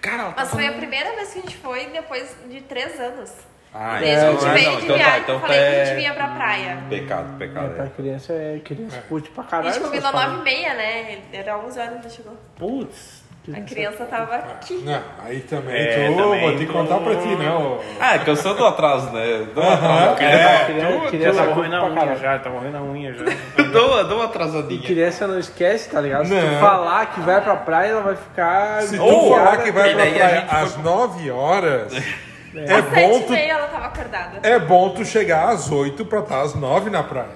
Cara, ela Mas tava- foi a primeira vez que a gente foi depois de 3 anos. Ah, Desde que a gente então- veio de então tá, então eu falei que a é- gente vinha pra praia. Pecado, É, pecado. pra é. criança é criança curte pra A caralho. gente combinou 9 e meia, né? Era 11 horas que chegou. Putz. A criança tava aqui. Não, aí também, É, tu, também vou te tu- contar pra ti, não. Ah, é que eu sou do atraso, né? Dou uma atraso. É, criança- criança tá morrendo a pra unha já, tá morrendo a unha já. Dou, dou uma E atrasadinha. criança não esquece, tá ligado? Se tu falar que vai pra praia, ela vai ficar. Se tu Ou- falar que vai e pra praia às 9 horas, é, Às bom 7 e tu, meia ela tava acordada. é bom tu chegar às 8 pra estar às 9 na praia.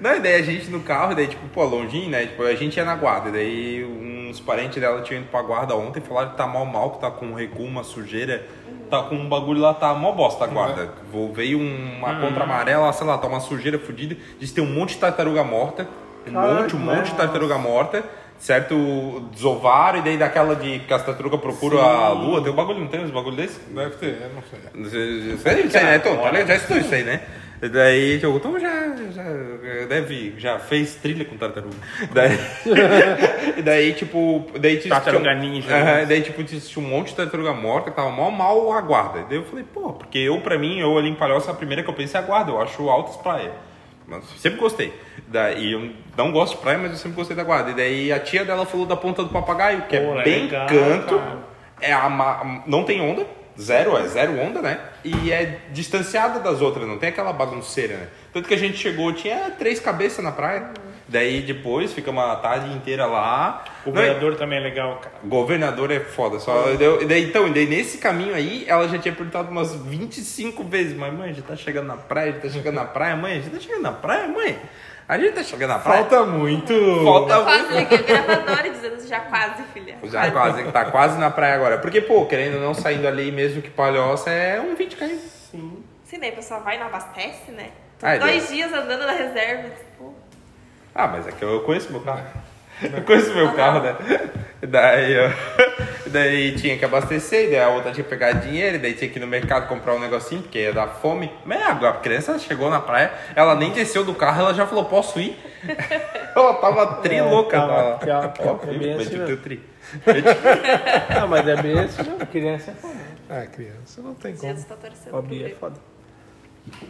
Não, e daí a gente no carro, daí tipo, pô, longinho, né? Tipo, a gente ia na guarda, daí uns parentes dela tinham ido pra guarda ontem e falaram que tá mal mal, que tá com um recuo, uma sujeira, tá com um bagulho lá, tá mó bosta a guarda. Vou- Veio uma contra amarela, sei lá, tá uma sujeira fodida, diz que tem um monte de tartaruga morta, um monte, um monte de tartaruga morta, certo? Desovaram, e daí daquela de que as tartarugas procuram a lua, tem um bagulho, não tem uns bagulho desse? Deve ter, eu não sei. Não sei, eu sei, sei, né, Tom? Olha, já estudou isso aí, né? Daí, o Tom já, já deve, já fez trilha com tartaruga. Daí, e daí tipo, daí tinha, Tartaruga ninja. Aham, daí, tipo, tinha um monte de tartaruga morta que tava mal, mal a guarda. Daí eu falei, pô, porque eu, pra mim, eu ali em Palhoça, a primeira que eu pensei é a guarda, eu acho altas praias. Mas sempre gostei. Daí eu não gosto de praia, mas eu sempre gostei da guarda. E daí a tia dela falou da ponta do papagaio, que Pô, é bem legal, canto. cara. É a não tem onda, zero, é zero onda, né? E é distanciada das outras, não tem aquela bagunceira, né? Tanto que a gente chegou, tinha três cabeças na praia. Daí depois fica uma tarde inteira lá. O Não, vereador também é legal, cara. Governador é foda. Só, deu- e daí, então, daí nesse caminho aí, ela já tinha perguntado umas 25 vezes: Mas mãe, já tá chegando na praia, já tá chegando na praia, mãe, já tá chegando na praia, mãe. A gente tá chegando na praia. Falta muito. Falta Quase liguei o gravador e dizendo já quase, filha. Já quase, tá quase na praia agora. Porque, pô, querendo ou não, saindo ali mesmo que palhoça é um 20 km. Sim. Se nem a pessoa vai e não abastece, né? Tô Ah, dois dias andando na reserva. Tipo, Ah, mas é que eu conheço meu carro. Eu conheço meu carro, né? Daí, eu, daí tinha que abastecer, daí a outra tinha que pegar dinheiro, daí tinha que ir no mercado comprar um negocinho, porque ia dar fome. Mas agora a criança chegou na praia, ela nem desceu do carro, ela já falou, posso ir? ela tava tri louca. tava- tava- que é bem Mas assim. Ah, mas é bem assim, não. Criança é foda. Ah, criança não tem como. Jesus tá torcendo. Pro é foda.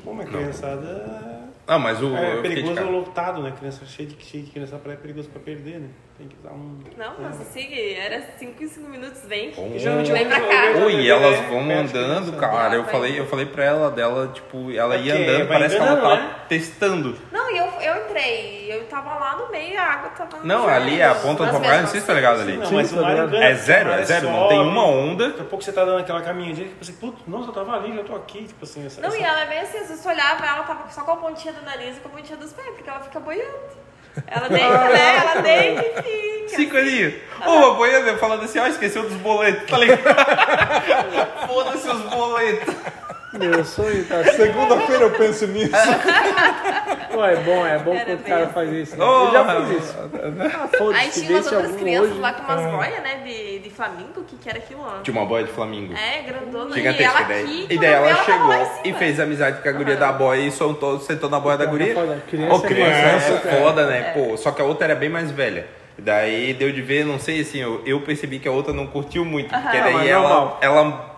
Mas criançada. Ah, mas o. É de perigoso cara. lotado, né? Criança cheia de, cheia de criança praia é perigoso pra perder, né? Tem que dar um. Não, mas assim, era 5 em 5 minutos, vem. Bom. Geralmente Vem pra cá. Oi, elas vão é, andando, cara. Eu falei, eu falei pra ela dela, tipo, ela ia Porque andando, vai parece que ela tá né? testando. Não, e eu, eu entrei. Eu tava lá no meio, a água tava no Não, ali é a ponta do papagaio, não sei se tá ligado ali. Não, Sim, mas tá ligado. engana. É zero, é zero, não tem uma onda. Daqui a pouco você tá dando aquela caminhadinha que você, putz, nossa, eu tava ali, já tô aqui, tipo assim. Essa, Não, essa- e ela é bem assim, se você olhava, ela tava só com a pontinha do nariz e com a pontinha dos pés, porque ela fica boiando. Ela deita, né? Ela deita e fica. Cinco ali. Ô, a boiada falando assim, ó, esqueceu dos boletos, tá ligado? Foda-se os boletos. Meu sonho tá. Segunda-feira eu penso nisso. Pô, é bom, é bom Era quando o cara faz isso. Né? Oh, Ele já fez isso. Ah, Aí tinha umas outras crianças hoje... lá com umas boias, né? De, de Flamengo, o que, que era aquilo lá? Tinha uma boia de Flamingo. É, grandona. E Gigantesca, ela daí. aqui, E daí eu ela tava chegou e fez amizade com a guria Aham. da boia e soltou, sentou na boia da que guria. é foda. Criança Ô, é criança criança, é foda, né? Pô, só que a outra era bem mais velha. Daí deu de ver, não sei assim, eu, eu percebi que a outra não curtiu muito. Porque mas daí ela, ela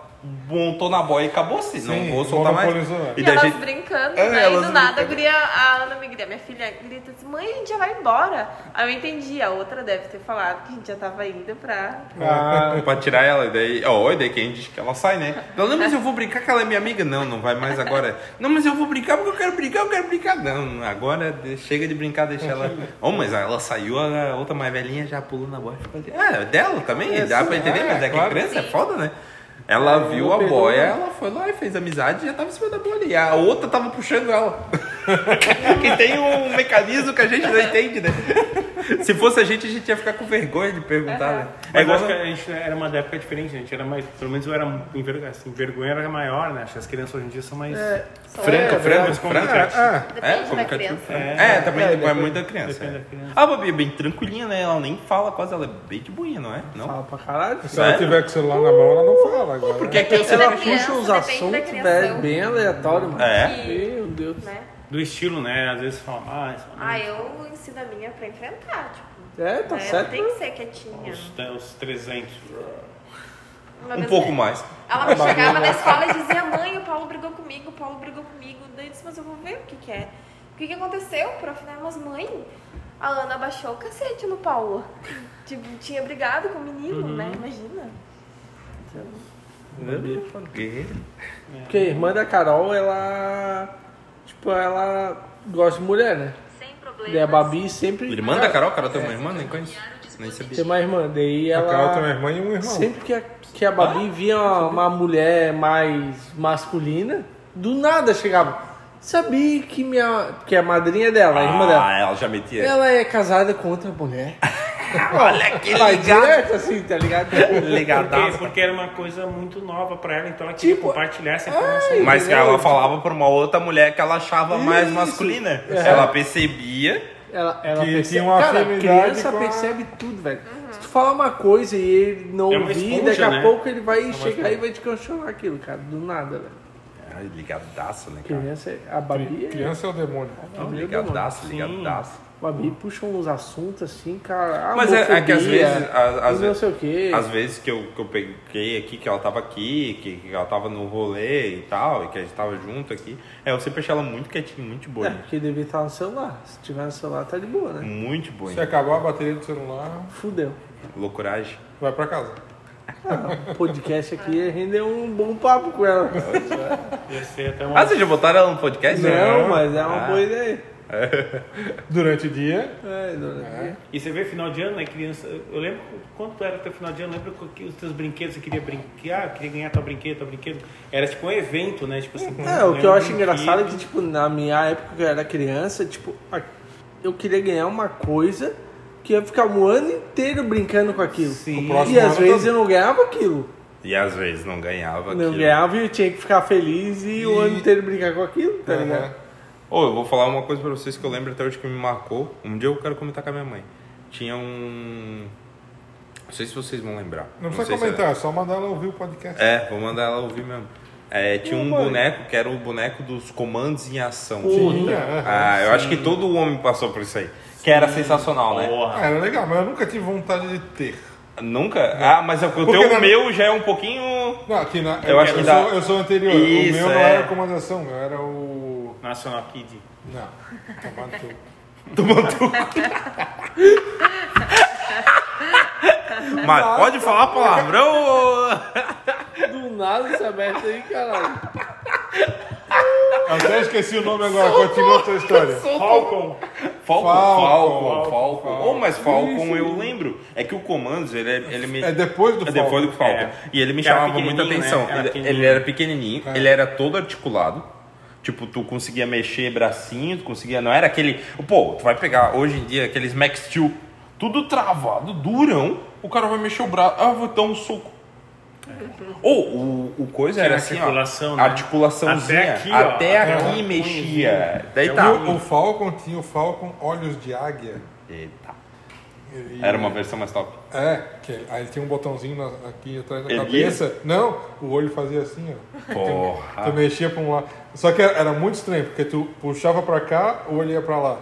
montou na boia e acabou assim. Não vou soltar mais. E E daí a elas gente- brincando, É, né? elas e do nada guria, a Ana me grita, minha filha grita assim, mãe, a gente já vai embora. Aí eu entendi, a outra deve ter falado que a gente já tava indo pra. Ah, pra tirar ela, e daí, ó, e daí que a gente diz que ela sai, né? Ela, não, mas eu vou brincar que ela é minha amiga. Não, não vai mais agora. Não, mas eu vou brincar porque eu quero brincar, eu quero brincar. Não, agora chega de brincar, deixa ela. Oh, mas ela saiu, a outra mais velhinha já pulou na boia. e Ah, é dela também, É, dá sim, pra entender, é, mas é que claro. criança é foda, né? Ela viu a boia, ela foi lá e fez amizade e já tava em cima da boia. E a outra tava puxando ela. Que tem um mecanismo que a gente não entende, né? Se fosse a gente, a gente ia ficar com vergonha de perguntar, né? É É igual a gente era uma época diferente, a gente era mais, pelo menos eu era assim, vergonha era maior, né? Acho que as crianças hoje em dia são mais Franca, É, franca, mais franca. comunicativas. Ah, Depende da comunicativo. criança. É, também É, é, depende- muita criança. depende é. da criança. A Babi é bem tranquilinha, né? Ela nem fala quase, ela é bem de boinha, não é? Não? fala pra caralho. se ela tiver com o celular na mão, ela não fala agora. Porque aqui eu Se ela da puxa uns depende assuntos, bem aleatório, mano. É? Meu Deus. Né? Do estilo, né? Às vezes fala mais. Ah, eu ensino a minha pra enfrentar, tipo. É, tá né? certo. Tem que ser quietinha. Os, os 300. Uma Um pouco mais. Ela me chegava na escola e dizia, mãe, o Paulo brigou comigo, o Paulo brigou comigo. Daí eu disse, mas eu vou ver o que que é. O que que aconteceu, prof? Né? Mas mãe, a Ana baixou o cacete no Paulo. Tipo, tinha brigado com o menino, né? Imagina. Guerreiro. Porque a irmã da Carol, ela. Tipo, ela gosta de mulher, né? Sem E a. Babi sempre. Irmã da Carol? Carol tem uma irmã? Nem conheço. Nem Tem sabia. uma irmã. Daí A ela. Carol tem uma irmã e um irmão. Sempre que a, que a Babi via uma, uma mulher mais masculina, do nada chegava. Sabia que, minha, que a madrinha dela, a irmã dela, Ah, ela já metia. ela é casada com outra mulher. Olha que Vai ligado. direto assim, tá ligado? Porque, Ligadaço. porque era uma coisa muito nova pra ela, então ela queria Tipo, compartilhar essa informação. ai, Mas que ela falava pra uma outra mulher que ela achava mais Isso. masculina. É. Ela percebia. Ela, ela Que percebe, tinha uma cara, afinidade criança com a- percebe tudo, velho. Se tu falar uma coisa e ele não É uma ouvir, esponja, daqui a né? pouco ele vai uma chegar esponja. e vai te questionar aquilo, cara. Do nada, velho. Ai, ligadaço, né, cara? Criança, é- a Babi, é- Criança é o demônio. Babi é Ligadaço, ligadaço. A Babi puxa uns assuntos assim, cara. Mas é, é que às vezes. Às não vezes sei o quê. Às vezes que eu, que eu peguei aqui, que ela tava aqui, que, que ela tava no rolê e tal, e que a gente tava junto aqui, é, eu sempre achei ela muito quietinha, muito É, boa. porque devia estar no celular. Se tiver no celular, tá de boa, né? Muito boa. Se acabar a bateria do celular, Fudeu. Loucuragem. vai pra casa. Ah, o podcast aqui rendeu um bom papo com ela. Ia ser até uma... Ah, vocês já botaram ela no podcast? Não, mas é uma Ah. boa ideia. Durante o dia, É, dona Bia. E você vê final de ano, né, criança? Eu lembro quando era teu final de ano, lembra que os teus brinquedos você queria brincar, queria ganhar teu brinquedo, teu brinquedo. Era tipo um evento, né? Tipo assim, É, o que eu um acho engraçado é que, brinquedo. tipo, na minha época que eu era criança, tipo, eu queria ganhar uma coisa que ia ficar um ano inteiro brincando com aquilo. Sim. O E às vezes eu não ganhava aquilo. E às vezes não ganhava Não aquilo. ganhava e eu tinha que ficar feliz e, o E- ano inteiro brincar com aquilo, tá Aham. ligado? Ô, eu vou falar uma coisa pra vocês que eu lembro até hoje que me marcou. Um dia eu quero comentar com a minha mãe. Tinha um. Não sei se vocês vão lembrar. não precisa sei se- comentar, é só mandar ela ouvir o podcast. É, vou mandar ela ouvir mesmo. É, tinha um boneco que era o boneco dos comandos em ação. Aham. Ah, eu acho que todo homem passou por isso aí. Que era sensacional, né? Porra. Ah, era legal, mas eu nunca tive vontade de ter. Nunca? Ah, mas é, o Porque teu na- meu já é um pouquinho. Não, aqui na, Eu acho que dá- sou, eu sou anterior. Isso, o meu não é. era comandação, era o. National Kid. Não, tomando tudo. Mas pode falar palavrão? ou- Do nada esse aberto aí, caralho. Até esqueci o nome agora, continua a tua história. Falcon. Falcon, Falcon, Falcon, Falcon. Falcon. Oh, mas Falcon eu lembro. É que o Comandos, ele, é- ele me. É depois do É depois do Falcon. Falcon. É. E ele me chamava muita pequenininho, atenção. né? Era Ele, ele era pequenininho, É. ele era todo articulado. Tipo, tu conseguia mexer bracinho, tu conseguia. Não era aquele. Pô, tu vai pegar hoje em dia aqueles Max Steel, tudo travado, durão. O cara vai mexer o braço. Ah, vou dar um soco. Ou o, o coisa Tinha era assim, articulação, ó. né? Articulaçãozinha. Até aqui, ó. Até Até aqui mexia. Daí É tá. O, o Falcon tinha o Falcon Olhos de Águia. Eita. E- Era uma versão mais top. É, que ele- aí tinha um botãozinho na- aqui atrás da cabeça. Não, o olho fazia assim, ó. Tu Porra. mexia pra um lado. Só que era muito estranho, porque tu puxava pra cá, o olho ia pra lá.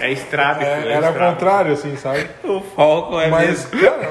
É estrábico. É, é era ao estrábico. contrário, assim, sabe? O Falcon é Mas, mesmo. cara,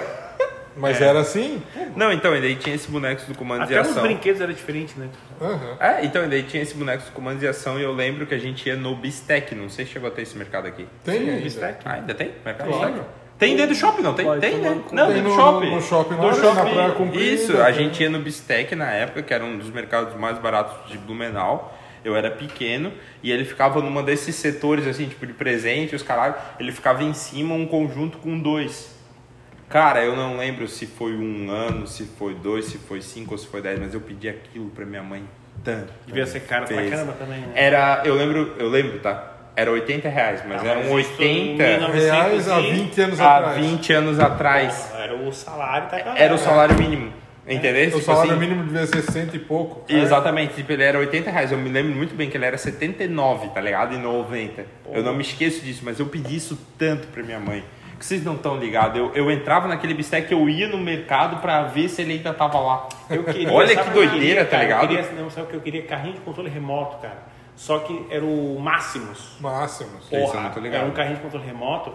mas era assim. Não, então, e daí tinha esse boneco do comando de Até os ação. brinquedos era diferente, né? Aham. É, então, e daí tinha esse boneco do comando de ação e eu lembro que a gente ia no Bistec. Não sei se chegou a ter esse mercado aqui. Tem Sim, ainda. bistec. Ah, ainda tem? Mercado Claro. Bistec? Tem dentro do shopping, não? Tem, Vai tem né? Não, Tem dentro do no, shopping. no shopping, Do na shopping. Praia Comprida. Isso, a gente ia no Bistec na época, que era um dos mercados mais baratos de Blumenau. Eu era pequeno e ele ficava numa desses setores, assim, tipo de presente, os caralho. Ele ficava em cima, um conjunto com dois. Cara, eu não lembro se foi um ano, se foi dois, se foi cinco ou se foi dez, mas eu pedi aquilo pra minha mãe tanto. Devia ser caro pra vezes. caramba também, né? Era, eu lembro, eu lembro, tá? Era 80 reais, mas Ah, eram mas isso em 80 1900 Reais há e- 20 anos há atrás. 20 anos atrás. Era o salário da galera. Era o salário mínimo. Entendeu? O Tipo salário assim, mínimo devia ser cento e pouco. Exatamente, tipo, ele era 80 reais. Eu me lembro muito bem que ele era 79, tá ligado? E 90. Eu não me esqueço disso, mas eu pedi isso tanto pra minha mãe. Que vocês não estão ligados. Eu, eu entrava naquele bistec, eu ia no mercado pra ver se ele ainda tava lá. Eu queria, Olha que doideira, queria, tá cara? ligado? Eu queria, não, sabe o que eu queria? Carrinho de controle remoto, cara. Só que era o Máximos. Máximos. Porra, não era um carrinho de controle remoto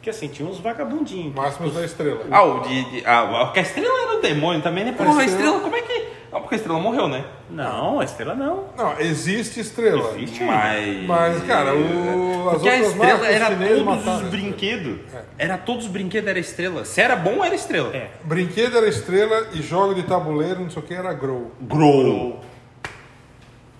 que assim, tinha uns vagabundinhos. Máximos da estrela. Ah, o de. de ah, porque a estrela era o demônio também, né? Porra, a estrela- estrela, como é que. Ah, porque a estrela morreu, né? Não, a estrela não. Não, existe estrela. Existe. Mas. Mas, cara, o, as Porque a outras estrela era todos mataram os brinquedos. Era todos os brinquedos, era estrela. Se era bom, era estrela. É. Brinquedo era estrela e jogo de tabuleiro, não sei o que, era grow. Grow.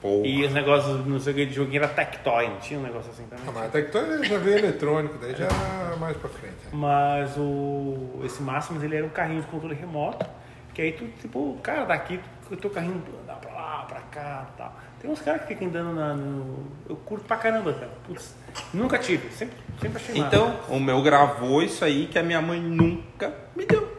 Porra. E os negócios, não sei o que, de joguinho era Tectoy, não tinha um negócio assim também? Ah, mas todo já veio eletrônico, daí já era mais pra frente. Mas o esse Máximos ele era um carrinho de controle remoto, que aí tu, tipo, cara, daqui o teu carrinho pra lá, pra cá tal. Tem uns caras que ficam andando na, no. Eu curto pra caramba, cara. Putz, nunca tive, sempre, sempre achei massa. Então, o meu gravou isso aí que a minha mãe nunca me deu.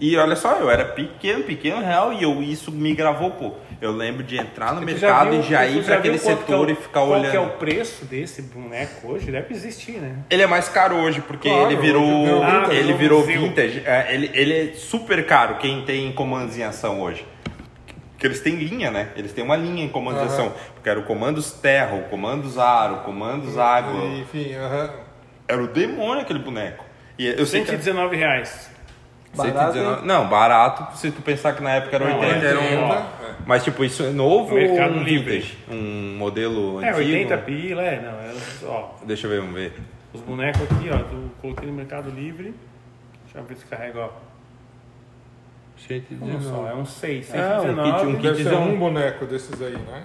E olha só, eu era pequeno, pequeno real, e eu, isso me gravou, pô. Eu lembro de entrar no Tu mercado viu- e já ir pra aquele é setor o- e ficar qual olhando. que é o preço desse boneco hoje? Deve existir, né? Ele é mais caro hoje, porque Claro, ele virou. vintage. ele Ah, virou vintage. É, ele, ele é super caro quem tem comandos em ação hoje. Porque eles têm linha, né? Eles têm uma linha em comandos Aham. ação. Porque era o comandos terra, o comandos ar, o comandos água. Enfim, aham. Era o demônio aquele boneco. E eu sei que. 119 reais. Barato, 119 Não, barato, se tu pensar que na época era Não, 80, era um. 80, Mas tipo, isso é novo Mercado ou um Livre. vintage? Um modelo É, antigo? 80 pila, é, não. É, ó, Deixa eu ver, vamos ver. os bonecos aqui, ó, eu coloquei no Mercado Livre. Deixa eu ver se carrega, ó. Olha só, é um 6, Ah, um 119. kit- um Deve ser Kitzão. um boneco desses aí, né?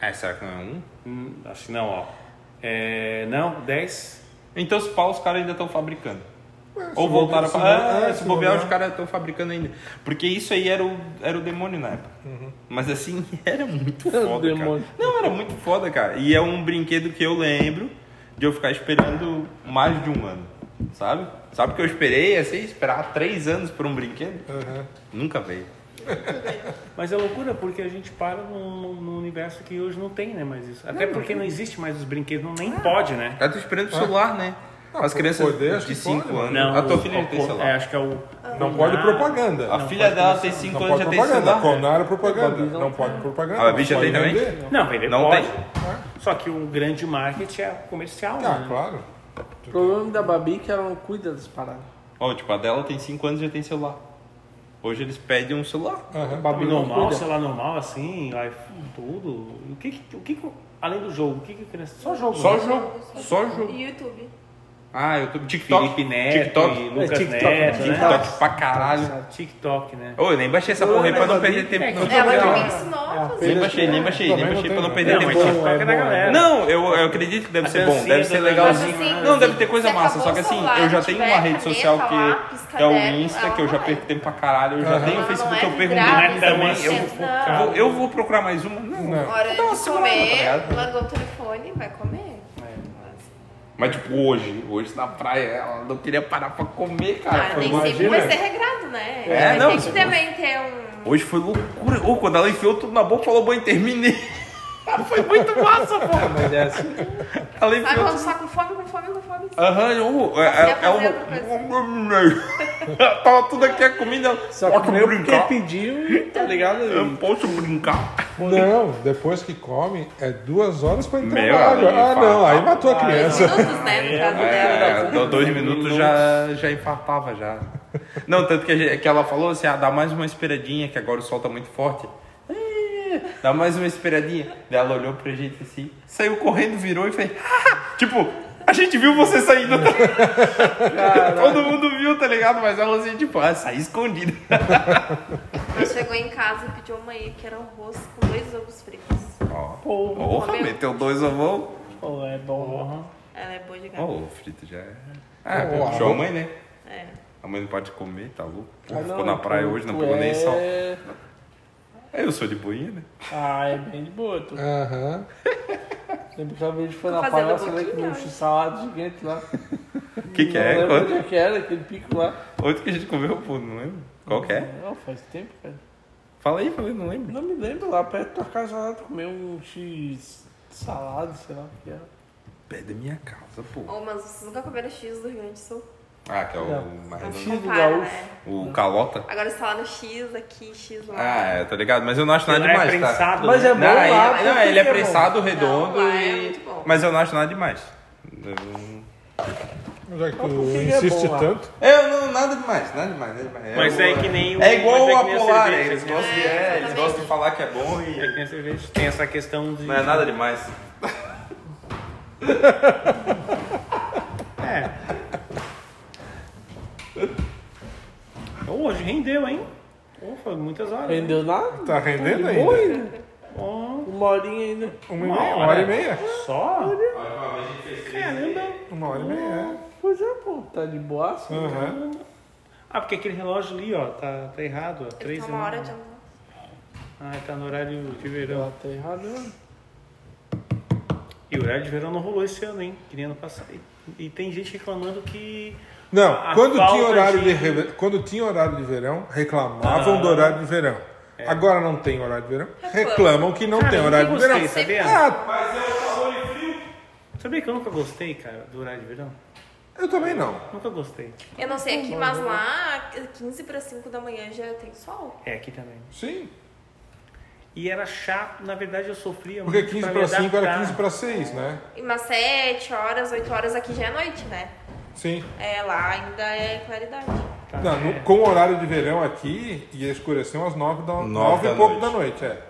É, será que não é um? Hum, acho que não, ó. É, não, 10. Então, se pá, os caras ainda estão fabricando. Ou voltaram bobear- pra. se É, bobear- se bobear, os caras estão fabricando ainda. Porque isso aí era o, era o demônio na época. Uhum. Mas assim, era muito Era foda. Cara. demônio. Não, era muito foda, cara. E é um brinquedo que eu lembro de eu ficar esperando mais de um ano. Sabe? Sabe que eu esperei assim, esperar três anos por um brinquedo? Aham. Nunca veio. Mas é loucura porque a gente para num, num universo que hoje não tem, né? Mais isso. Até porque não existe mais os brinquedos, não, nem pode, né? Eu tô esperando o celular, né? Ah, As crianças poder, de que 5 pode, mano. anos. a tua o- filha já tem celular. É, acho que é o. Não pode Ah, propaganda. A Não filha pode dela tem 5 Não anos pode já tem propaganda. celular. Conar é propaganda. Não Não pode propaganda. Ah, a bicha Pode tem também? Não, vender Não pode. tem? Só que o grande marketing é comercial, Ah, né? claro. O problema da Babi é que ela não cuida das paradas. Ó, tipo, a dela tem 5 anos e já tem celular. Hoje eles pedem um celular. Aham. Babi não normal, celular normal, assim, iPhone, tudo. O que, o que, que- além do jogo, o que que criança? Só jogo. Só né? jogo. Só jogo. E YouTube. Ah, eu tô. TikTok. Felipe Neto TikTok. e Lucas TikTok, Neto, né? TikTok pra caralho. TikTok, né? Ô, eu nem baixei essa porra aí pra não perder tempo. não. Ela legal. que me ensinou a fazer. Nem baixei, nem baixei, nem baixei pra não perder tempo. TikTok é da galera. Não, eu, eu acredito que deve ser bom, deve ser legalzinho. Mas, assim, Não, deve ter coisa massa, só que assim, eu já tenho uma rede social que é o Insta, que eu já perco é. tempo pra caralho, eu já tenho o Facebook é eu perco Ainda também. Eu, vou- procurar mais uma? Não. Não. Hora de tá comer, largou o telefone, vai comer. Mas tipo, hoje, hoje na praia, ela não queria parar pra comer, cara. Ah, nem sempre vai ser regrado, né? É, vai não, se que também ter um... Hoje foi loucura. Ô, quando ela enfiou tudo na boca, falou, mãe, terminei. Foi muito massa, pô. Mas é assim. Ela Sabe quando tá com fome, com fome, com fome? Aham, eu- é, Quer é, é. Tava tudo aqui a comida. Só que nem porque pediu, tá ligado? Eu posso brincar. Não, depois que come, é duas horas pra entrar Meu na água. Ah, não, aí matou a Dois criança. minutos, né? É, do- dois minutos já, já infartava já. Não, tanto que, a gente- que ela falou assim, ah, dá mais uma esperadinha, que agora o sol tá muito forte. Dá mais uma esperadinha. Daí ela olhou pra gente assim, saiu correndo, virou e fez. "Ah!" tipo, a gente viu você saindo. Todo mundo viu, tá ligado? Mas ela assim, tipo, ah, saí escondida. Ela chegou em casa e pediu uma aí que era arroz com dois ovos fritos. Ó, Porra. Porra, comeu. meteu dois ovos. Pô, é bom. Ela é boa de gato. o frito já é. Ah, Ó, puxou a mãe, né? É. A mãe não pode comer, tá louco. Ah, não, Ficou na praia tu- hoje, não pegou nem é- sol. É, eu sou de boinha, né? Ah, é bem de boa. Tu. Aham. Lembra que uma vez a gente foi na fazendo você vai boquinha comer um x-salada gigante lá. O que, que Não é? lembro Quanto? onde é que era, aquele pico lá. Outro que a gente comeu, pô, não lembro. Qual que é? Não, faz tempo, cara. Fala aí, fala aí, não lembro. Não me lembro lá perto da tua casa lá, tu comeu um x salada, sei lá o que era. Pé da minha casa, pô. Oh, mas vocês nunca comeram X do Rio Grande do Sul? Ah, que é o Não. mais X do gaúcho. né? O calota. Agora você fala no X aqui, X lá. Ah, é, tô ligado. Mas eu não acho nada é demais, tá? prensado, Mas né? é bom Não, lá. ele, por não, que ele é que bom? prensado redondo Não, é e... muito bom. Mas eu não acho nada demais. Que tu Mas por que que é insiste bom lá? tanto. Eu não, nada demais, nada demais, nada demais. Mas é que nem o- É igual é a que polar, eles né? gostam de, É, é, eles gostam de falar que é bom É e que nem a cerveja tem essa questão de. não é nada demais. É. Ô, Hoje rendeu, hein? Pô, foi muitas horas. Rendeu nada? Tá rendendo Boa ainda? Ó, Uma horinha ainda. Uma, e Uma meia, uma hora. e meia. Só? Caramba. Uma hora e meia, Pois é, pô, tá de boaça. é. Aham. Ah, porque aquele relógio ali, ó, tá, tá errado, ó. Três tá uma hora de almoço. Ah, tá no horário de verão. Tá errada, né? E o horário de verão não rolou esse ano, hein? Que nem ano passado. E, e tem gente reclamando que. Não, A quando tinha, horário de... de- quando tinha horário de verão, reclamavam Ah. do horário de verão. Agora não tem horário de verão, Reclamam. reclamam que não Cara, tem horário de nunca verão. gostei, sabia? Ah, Sabia que eu nunca gostei, cara, do horário de verão? eu também não. Nunca gostei. Eu não sei aqui, mas lá, 15 para 5 da manhã já tem sol. É, aqui também. Sim. E era chato, na verdade eu sofria Porque muito 15 pra para me 5 era adaptar. 15 para 6, né? E umas 7 horas, 8 horas aqui já é noite, né? Sim. É, lá ainda é claridade. Tá, Não, no- com o horário de verão aqui, ia escurecer umas 9, da, Nove 9 da e pouco noite. da noite, é.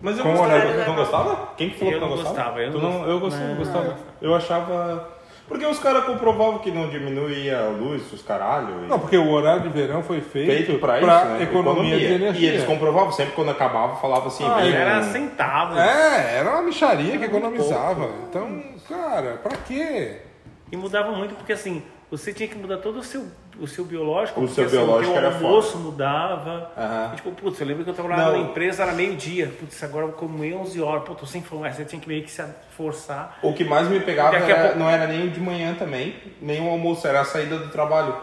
Mas eu Com gostava. horário. Não gostava? Quem que falou Eu que não não gostava? gostava, eu Tu não não, eu gostava, Não. gostava. Eu achava... Porque os caras comprovavam que não diminuía a luz, os caralho. e- Não, porque o horário de verão foi feito, Feito pra isso, pra né? economia, de E energia. eles comprovavam, sempre quando acabava, falava assim... Ah, Era um- centavos. É, era uma micharia que economizava. Então, cara, pra quê? E mudava muito porque assim, você tinha que mudar todo o seu, o seu biológico. O porque, seu assim, biológico teu era almoço mudava. Aham. E, tipo, putz, eu lembro que eu trabalhava Não. na empresa, era meio-dia. Putz, agora eu comi 11 horas. Pô, tô sem fome. Aí Você tinha que meio que se forçar. O que mais me pegava era- pouco- não era nem o de manhã também, nem o almoço, era a saída do trabalho.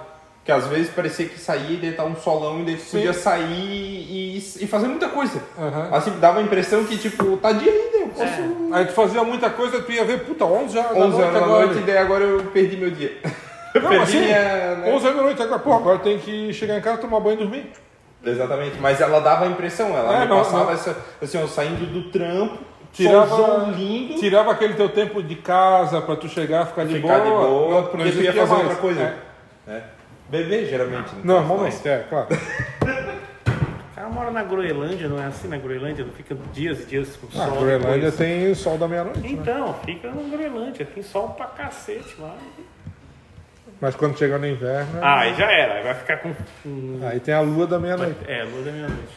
Que às vezes parecia que saía e daí tá um solão e daí tu podia sair e, e fazer muita coisa. Aham. Assim, dava a impressão que, tipo, tá dia ainda, eu posso... Aí tu fazia muita coisa, tu ia ver, puta, 11 horas 11 da noite horas da agora. noite e daí agora eu perdi meu dia. Não, perdi assim, minha... né? 11 horas da noite agora, pô, agora tem que chegar em casa, tomar banho e dormir. Exatamente, mas ela dava a impressão, ela É, me não, passava não. essa, assim, eu saindo do trampo, Tirava, lindo, tirava aquele teu tempo de casa pra tu chegar, ficar de ficar boa. de boa, não- não porque tu ia fazer outra coisa. É. É. Beber, geralmente. né? Normalmente, é, claro. O cara mora na Groenlândia, não é assim na Groenlândia? Não fica dias e dias com Na sol. Groenlândia depois. tem o sol da meia-noite, né? Então, fica na Groenlândia. Tem sol pra cacete lá. Mas quando chega no inverno, Ah, aí já era. Aí vai ficar com... aí tem a lua da meia-noite. É, lua da meia-noite.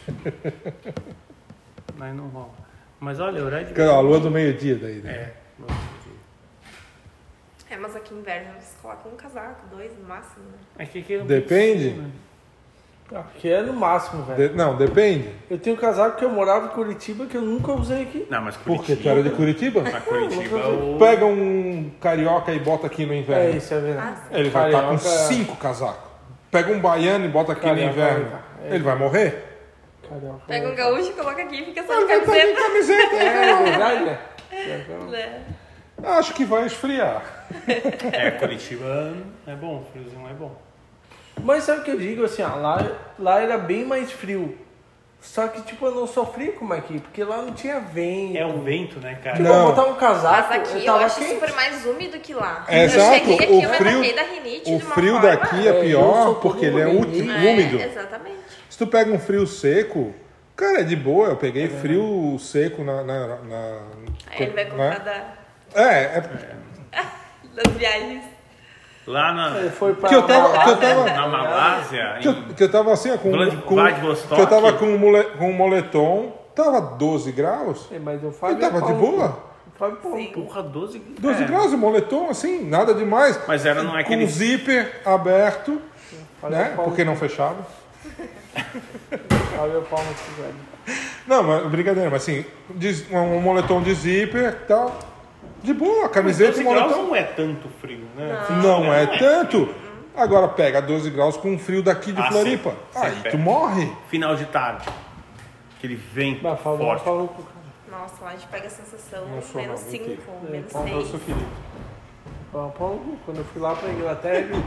Mas não rola. Mas olha, horário de é A lua do meio-dia daí, né? É, lua do É, mas aqui no inverno eles colocam um casaco, dois no máximo, né? É que aqui é Depende. né? Aqui é no máximo, velho. De- não, depende. Eu tenho um casaco que eu morava em Curitiba que eu nunca usei aqui. Não, mas Porque Curitiba... tu era de Curitiba? Mas Curitiba o... Pega um carioca e bota aqui no É, inverno. isso é verdade. Ele vai estar com Carioca- cinco casacos. Pega um baiano e bota aqui no Carioca, inverno. é. Ele vai morrer? Carioca. Pega um gaúcho, coloca aqui e fica só de Vai estar de camiseta. camiseta. É verdade, né? Né? Acho que vai esfriar. É, Curitiba é bom, friozinho é bom. Mas sabe o que eu digo, assim, ó, lá, lá era bem mais frio. Só que, tipo, eu não sofri como aqui, porque lá não tinha vento. É o vento, né, cara? Tipo, Não. eu botar um casaco, Mas aqui eu eu, acho quente. super mais úmido que lá. É, eu exato. cheguei aqui, O eu me frio- ataquei da rinite O frio forma- daqui é É, pior porque ele é vermelho. É, úmido. Exatamente. Se tu pega um frio seco, cara, é de boa. Eu peguei frio seco na. na, na- Aí ele vai né? comprar da, É, é das viagens. Lá na, Ele foi pra que eu tava. Malásia, Que eu tava, na Malásia, que eu, que eu tava assim, ó, com, Vlad- com Vladivostok. que eu tava com um, mole, com um moletom, tava 12 graus. É, Mas Eu Fábio tava é de pau no boa. Fábio é porra, 12, 12 é. graus, o moletom, assim, nada demais. Mas era não é Com aquele zíper aberto, Fábio é né? pau no Porque não fechava. Fábio é pau no cu, velho. Não, mas brincadeira, mas assim, de- um, um moletom de zíper e tal. De boa, camiseta e 12 graus moletom. não é tanto frio, né? Não é tanto. Agora pega 12 graus com frio daqui de Ah, Floripa. sim. Sim, Aí pega. tu morre. Final de tarde. Aquele vento Mas Fábio é forte. cara. Nossa, lá a gente pega a sensação Não sou menos não, 5, mentira. menos Pau no 6. cu, Felipe. Pau pau no cu. Quando eu fui lá pra Inglaterra, ele,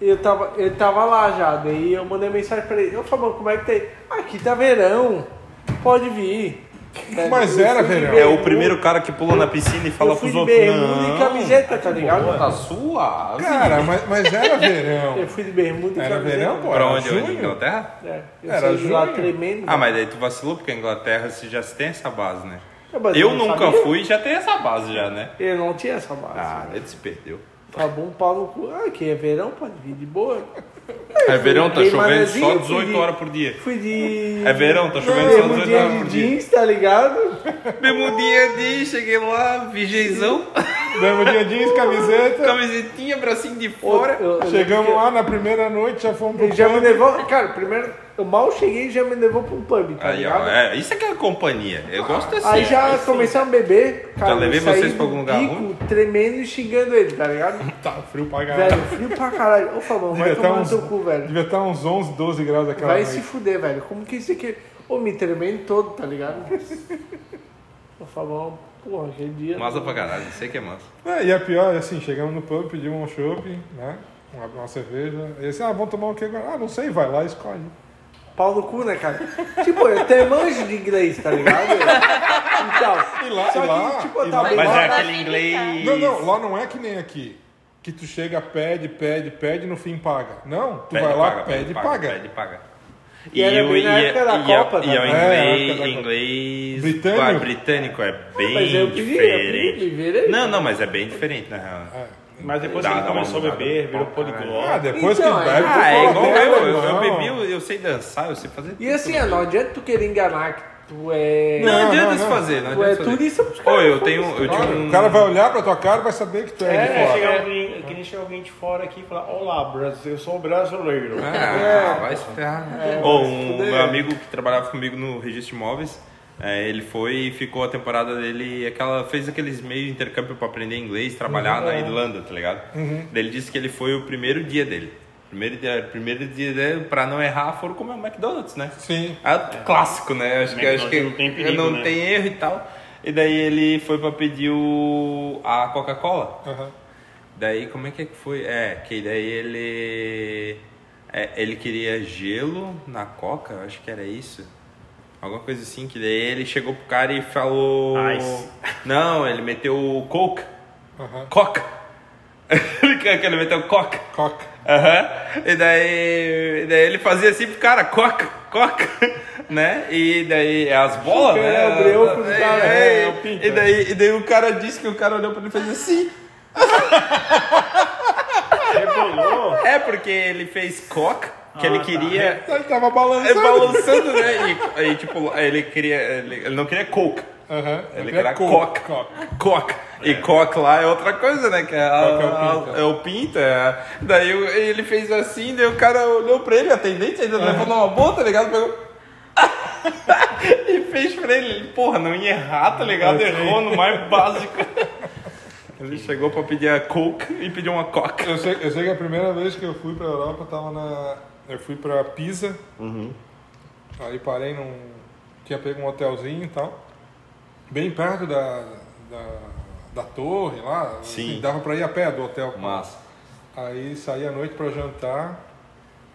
eu tava, ele tava lá já. Daí eu mandei mensagem pra ele. Ô, Fabão, como é que tá aí? Aqui tá verão. Pode vir. Mas eu era verão. É o primeiro cara que pula na piscina e fala eu fui pros de outros, bermuda e camiseta, tá ligado? tá suave. Cara, mas, mas era verão. Eu fui de bermuda e Era camiseta. verão, pô. Pra Era onde? junho. Inglaterra? É, eu Era saí de lá junho. tremendo. Ah, mas daí tu vacilou porque a Inglaterra se já se tem essa base, né? É, Eu não nunca sabia. fui e já tem essa base já, né? Eu não tinha essa base. Ah, ele se perdeu. Tá bom, pau no cu. Ah, aqui é verão, pode vir de boa. É verão, tá chovendo só fui 18 de- horas por dia. Fui de. É verão, tá chovendo só 18 Bermudinha horas por dia. jeans, tá ligado? Bermudinha de, cheguei lá, vigeizão, Bermudinha jeans, camiseta. camisetinha, bracinho de fora. Eu- eu- Chegamos lá na primeira noite, já fomos pro Ele já me pub. levou. Cara, primeiro, eu mal cheguei e já me levou pra um pub, tá Aí, ó, ligado? é, isso aqui é companhia. Eu gosto assim. Aí já começamos a beber. Cara, Já levei eu saí vocês pra algum lugar bico ruim? Tremendo e xingando ele, tá ligado? Tá frio pra caralho. velho, frio pra caralho. Ô, Fabão, vai tomar estar no uns, teu cu, velho. devia estar uns 11, 12 graus aquela Vai noite. se fuder, velho. Como que isso aqui. Ô, me tremendo todo, tá ligado? Ô, Fabão, porra, aquele dia. Massa pra caralho, sei que é massa. É, e a pior, assim, chegamos no pub, pedimos um chopp, né? Uma, uma cerveja. E assim, ah, vamos tomar o que agora? Ah, não sei, vai lá e escolhe. Pau no cu, né, cara? tipo, eu tenho manjo de inglês, tá ligado? Então, E lá- só e lá- que, tipo, e lá- Mas igual- é aquele inglês. Não, não, lá não é que nem aqui. Que tu chega, pede, pede, pede e no fim paga. Não, tu vai lá, pede e paga. Pede e paga. E era bem na época da e, Copa e, e é o também. É, na inglês, Copa. inglês Britânico? britânico é bem Mas eu eu diferente. pedi, me virei. não, não, mas é bem diferente na real. Mas depois Dá- que ele começou a beber, virou poliglota. Ah, depois Então, que bebe, Ah, é igual "Pega, eu, eu, eu irmão." bebi, eu, eu sei dançar, eu sei fazer tudo. E assim, não adianta tu querer enganar que tu é. Não, Não, adianta não, isso não. fazer, não tu é adianta fazer. turista pros Ô, caras. eu tenho, eu tinha um... O cara vai olhar pra tua cara e vai saber que tu é, É, de É, fora. chegar alguém, é que nem chegar alguém de fora aqui e falar, olá, Brasil, eu sou brasileiro. Ah, vai se ferrar. Ô, um fuder. meu amigo que trabalhava comigo no registro de imóveis, é, ele foi e ficou a temporada dele, aquela, fez aqueles meio intercâmbio pra aprender inglês, trabalhar na Irlanda, tá ligado? Daí Ele disse que ele foi o primeiro dia dele. Primeiro dia, primeiro dia dele, pra não errar, foram comer um McDonald's, né? Sim. É clássico, né? Acho que, acho que não tem perigo, não né? tem erro e tal. E daí ele foi pra pedir o, a Coca-Cola. Aham. Daí, como é que foi? É, que daí ele. é, ele queria gelo na coca, eu acho que era isso. Alguma coisa assim, que daí ele chegou pro cara e falou. Ice. Não, ele meteu o coke. Aham. Coca. Ele quer que ele meteu coca. Coca. Aham. E daí, e daí ele fazia assim pro cara, coca, coca, né? E daí as bolas, Chica, né? é o breuco do cara, É, é, e- e, daí, e daí o cara disse que o cara olhou pra ele e fez assim. Rebolou. É porque ele fez coca, que ele Ah, tá. queria. Ele tava É, balançando. balançando, né? E aí, tipo, ele queria. Ele, ele não queria coke. Aham. Ele queria queria coca. coca. Coca. E coca lá é outra coisa, né? Que é, a- é o pinta. é o pinta. é. Daí ele fez assim, daí o cara olhou pra ele, atendente, ainda levou numa boa, tá ligado? Pegou. e fez pra ele. Porra, não ia errar, tá ligado? Errou no mais básico. Ele chegou pra pedir a coke e pediu uma coca. Eu sei, eu sei que a primeira vez que eu fui pra Europa, eu tava na. Eu fui pra Pisa. Aí parei num. Tinha pego um hotelzinho e tal. Bem perto da, da, da torre lá. Sim. Assim, dava pra ir a pé do hotel. Massa. Aí saí à noite pra jantar.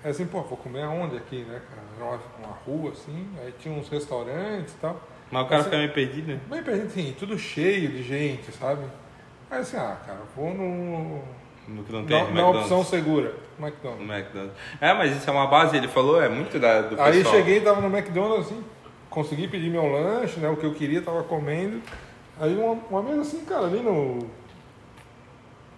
Aí assim, pô, vou comer aonde aqui, né, cara? Era uma, uma rua assim, aí tinha uns restaurantes e tal. Mas o cara Assim, fica meio perdido, né? Bem perto, assim, tudo cheio de gente, sabe? Aí assim, ah, cara, vou no. No que não tem, Na, na opção segura. McDonald's. McDonald's. É, mas isso é uma base, ele falou, é muito da, do Aí pessoal. cheguei, tava no McDonald's, assim, consegui pedir meu lanche, né? O que eu queria, tava comendo. Aí uma, uma mesa assim, cara, ali no.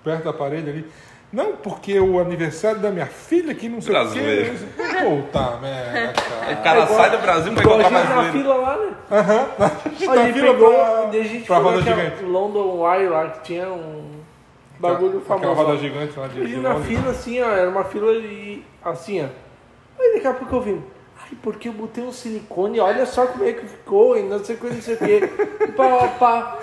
perto da parede ali. Não, porque o aniversário da minha filha que não sei Brasileiro. o quê. Puta merda, O cara. cara sai do Brasil pra Igual a encontrar gente na fila lá, né? Aham. Na ele fila pegou, pra- a gente pra roda naquela gigante. London Eye lá, que tinha um bagulho Aquela famoso. roda lá. gigante lá de, E na fila, assim, ó, era uma fila de. assim, ó. Aí daqui a pouco eu vim. Ai, porque eu botei um silicone, olha só como é que ficou, e não sei o que, não sei o que. E pá, pá.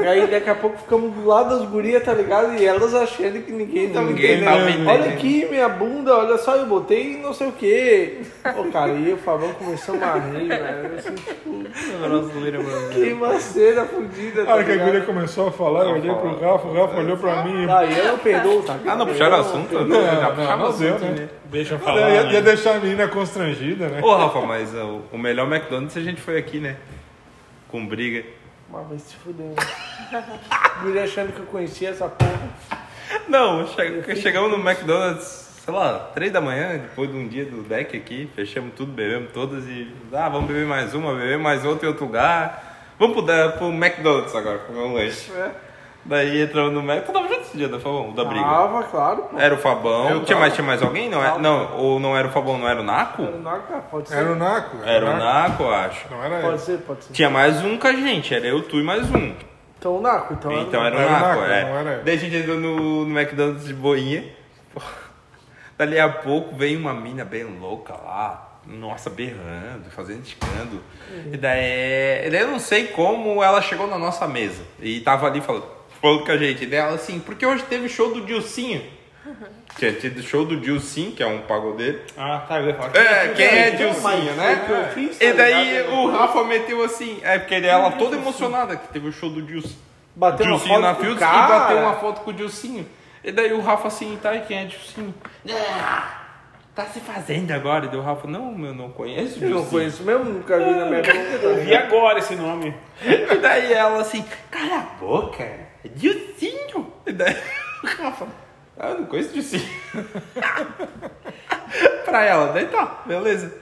E aí daqui a pouco ficamos do lado das gurias, tá ligado? E elas achando que ninguém tava Ninguém entendendo. tava entendendo. Olha aqui minha bunda, olha só, eu botei não sei o que. Ô, cara, e o Fabão começou a rir, velho. Assim, tipo, brasileiro. que maceira fudida, tá hora que a guria começou a falar, eu olhei pro Rafa, o Rafa olhou pra mim. Aí eu perdoou, tá Ah, não, puxaram o assunto? Não, Já não, puxaram não o deu, assunto, né? Deixa eu Eu falar. ia, né? ia deixar a menina constrangida, né? Ô, Rafa, mas uh, o melhor McDonald's a gente foi aqui, né? Com briga. Mas vai se fuder. Guri achando que eu conhecia essa porra. Não, che- chegamos no McDonald's, sei lá, três da manhã, depois de um dia do deck aqui, fechamos tudo, bebemos todas e. Ah, vamos beber mais uma, beber mais outra em outro lugar. Vamos pro, pro McDonald's agora, comer um lanche. É. Daí entramos no Mac. Tu tava junto esse dia da Fabão, da briga. Tava, claro, pô. Era o Fabão. Eu tinha tava. mais, tinha mais alguém? Não, é, Tava. não, ou não era o Fabão, não era o Naco? Não, cara, pode ser. Era o Naco. Era o Naco, eu acho. Não era Pode ele. ser, pode ser. Tinha mais um com a gente, era eu, tu e mais um. Então o Naco, então, Então era... era o Era o Naco, Naco, é. não era ele. Daí a gente entrou no, no McDonald's de boinha. Dali a pouco veio uma mina bem louca lá. Nossa, berrando, fazendo escândalo. E daí, e daí eu não sei como ela chegou na nossa mesa. E tava ali falando, falando com a gente. E ela assim, porque hoje teve show do Dilcinho. Tinha tido show do Dilcinho, que é um pagodeiro. Ah, tá, eu ia falar. É, quem é Dilcinho, né? eu fiz, tá E daí o Rafa meteu assim, é porque ela toda emocionada que teve o show do Dilcinho. Bateu uma Dilcinho foto na com Fields cara. e bateu uma foto com o Dilcinho. E daí o Rafa assim, tá, e quem é Dilcinho? Ah, tá se fazendo agora. E daí o Rafa, não, eu não conheço o Eu não conheço mesmo, nunca vi na minha vida. Eu vi agora esse nome. E daí ela assim, cala a boca, é Dilcinho. E daí o Rafa, ah, eu não conheço Dilcinho. pra ela, daí tá, beleza.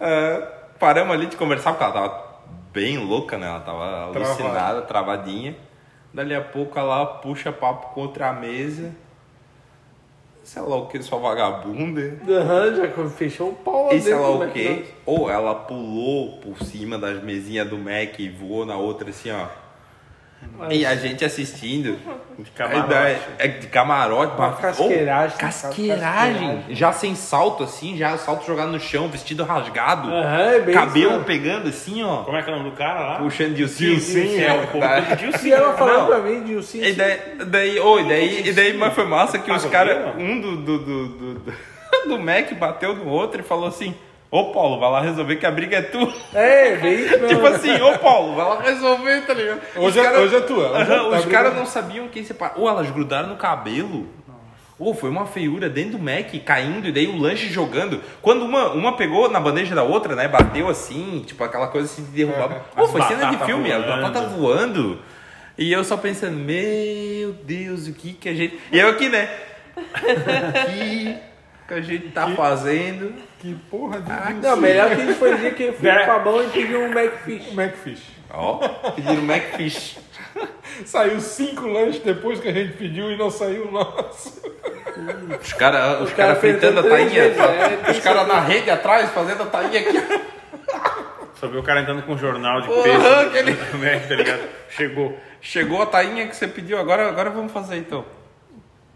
Ah, paramos ali de conversar, porque ela tava bem louca, né? Ela tava alucinada, travadinha. Dali a pouco ela puxa papo contra a mesa. Sei lá o que, sua vagabunda. Aham, já fechou o pau lá E sei dentro lá o. McDonald's. Ou ela pulou por cima das mesinhas do Mac e voou na outra assim, ó. E a gente assistindo. De camarote. É, é de camarote. Uma mas- casqueiragem, oh, casqueiragem. casqueiragem. Já sem salto, assim, já salto jogado no chão, vestido rasgado. É bem cabelo isso. pegando assim, ó. Como é que é o nome do cara lá? Puxando de Dilcinho. Dilcinho, é o povo Tá. do Dilcinho. E ela falando Não. pra mim, Dilcinho, E daí, daí, oh, e daí, e daí, mas foi massa que os Pagodeiro? caras, um do, do, do, do, do, do Mac bateu no outro e falou assim, ô Paulo, vai lá resolver que a briga é tua. É, bem isso mesmo. tipo assim, ô Paulo, vai lá resolver, tá ligado? Hoje Os é- hoje é tua, hoje Aham, tá os caras não sabiam quem separar. Ou elas grudaram no cabelo. Ou foi uma feiura dentro do Mac, caindo, e daí o lanche jogando. Quando uma, uma pegou na bandeja da outra, né? Bateu assim, tipo aquela coisa assim de derrubar. Pô, foi cena de filme, a batata voando. E eu só pensando, meu Deus, o que que a gente. E eu aqui, né? O que que a gente tá fazendo? Que porra de Ah, Não, melhor que a gente foi dizer que eu fui É. pro Fabão e pedi um Macfish. Macfish. Ó, pediram Macfish. Saiu cinco lanches depois que a gente pediu e não saiu o nosso. Os caras os Os cara cara fritando a tainha. vezes, é, os caras na rede atrás fazendo a tainha aqui. Só viu o cara entrando com um jornal de Porra, peixe. aquele- Mac, tá ligado? Chegou. Chegou a tainha que você pediu, agora, agora vamos fazer então.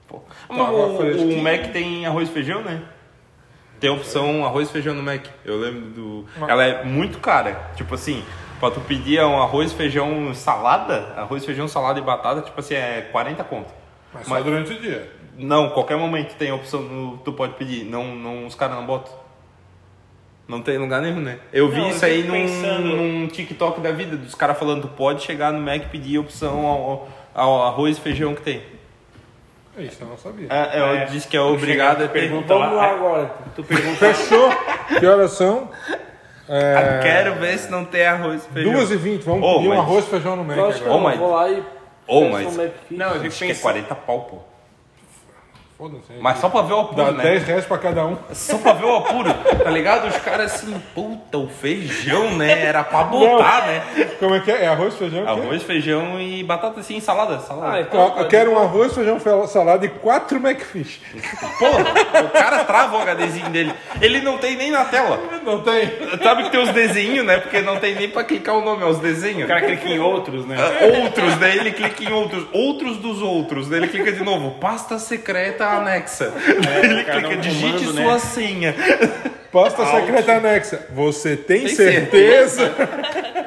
Pô. Mas o, o Mac tem arroz e feijão, né? Tem a opção arroz e feijão no Mac. Eu lembro do. Ela é muito cara. Tipo assim, pra tu pedir um arroz, feijão, salada, arroz, feijão, salada e batata, tipo assim, é 40 conto. Mas só Mas- durante o dia. Não, qualquer momento tem a opção, no- tu pode pedir. Não, não, os caras não botam. Não tem lugar nenhum, né? Eu vi Não, eu isso aí num, pensando- num TikTok da vida, dos caras falando, tu pode chegar no Mac e pedir a opção ao, ao arroz e feijão que tem. Isso eu não sabia. É, eu É, disse que é obrigado a tu ter. pergunta Vamos lá é, agora. tu pergunta Fechou? Que horas são? É, Ah, Quero ver se não tem arroz e feijão. 2 e 20 Vamos Ô, pedir um mas- arroz e feijão no Mac Eu acho que eu mas- vou lá e Ô, peço mas- um. Não, eu fico Acho que é pensando. 40 pau, pô. Foda-se. Mas só pra ver o apuro, Dá né? 10 reais pra cada um. Só pra ver o apuro, tá ligado? Os caras assim, puta, o feijão, né? Era pra botar, né? Como é que é? É arroz, feijão? Arroz, feijão e batata assim, salada. salada. Ah, então, Eu, eu quero um arroz, feijão, salada e quatro McFish. Porra, o cara trava o HDzinho dele. Ele não tem nem na tela. Não tem. Sabe que tem os desenhos, né? Porque não tem nem pra clicar o nome, é os desenhos. O cara clica em outros, né? Outros, daí ele clica em outros. Outros dos outros. Daí ele clica de novo. Pasta secreta anexa. Daí ele clica, um digite comando, né? sua senha. Pasta secreta anexa. Você tem, Tem certeza?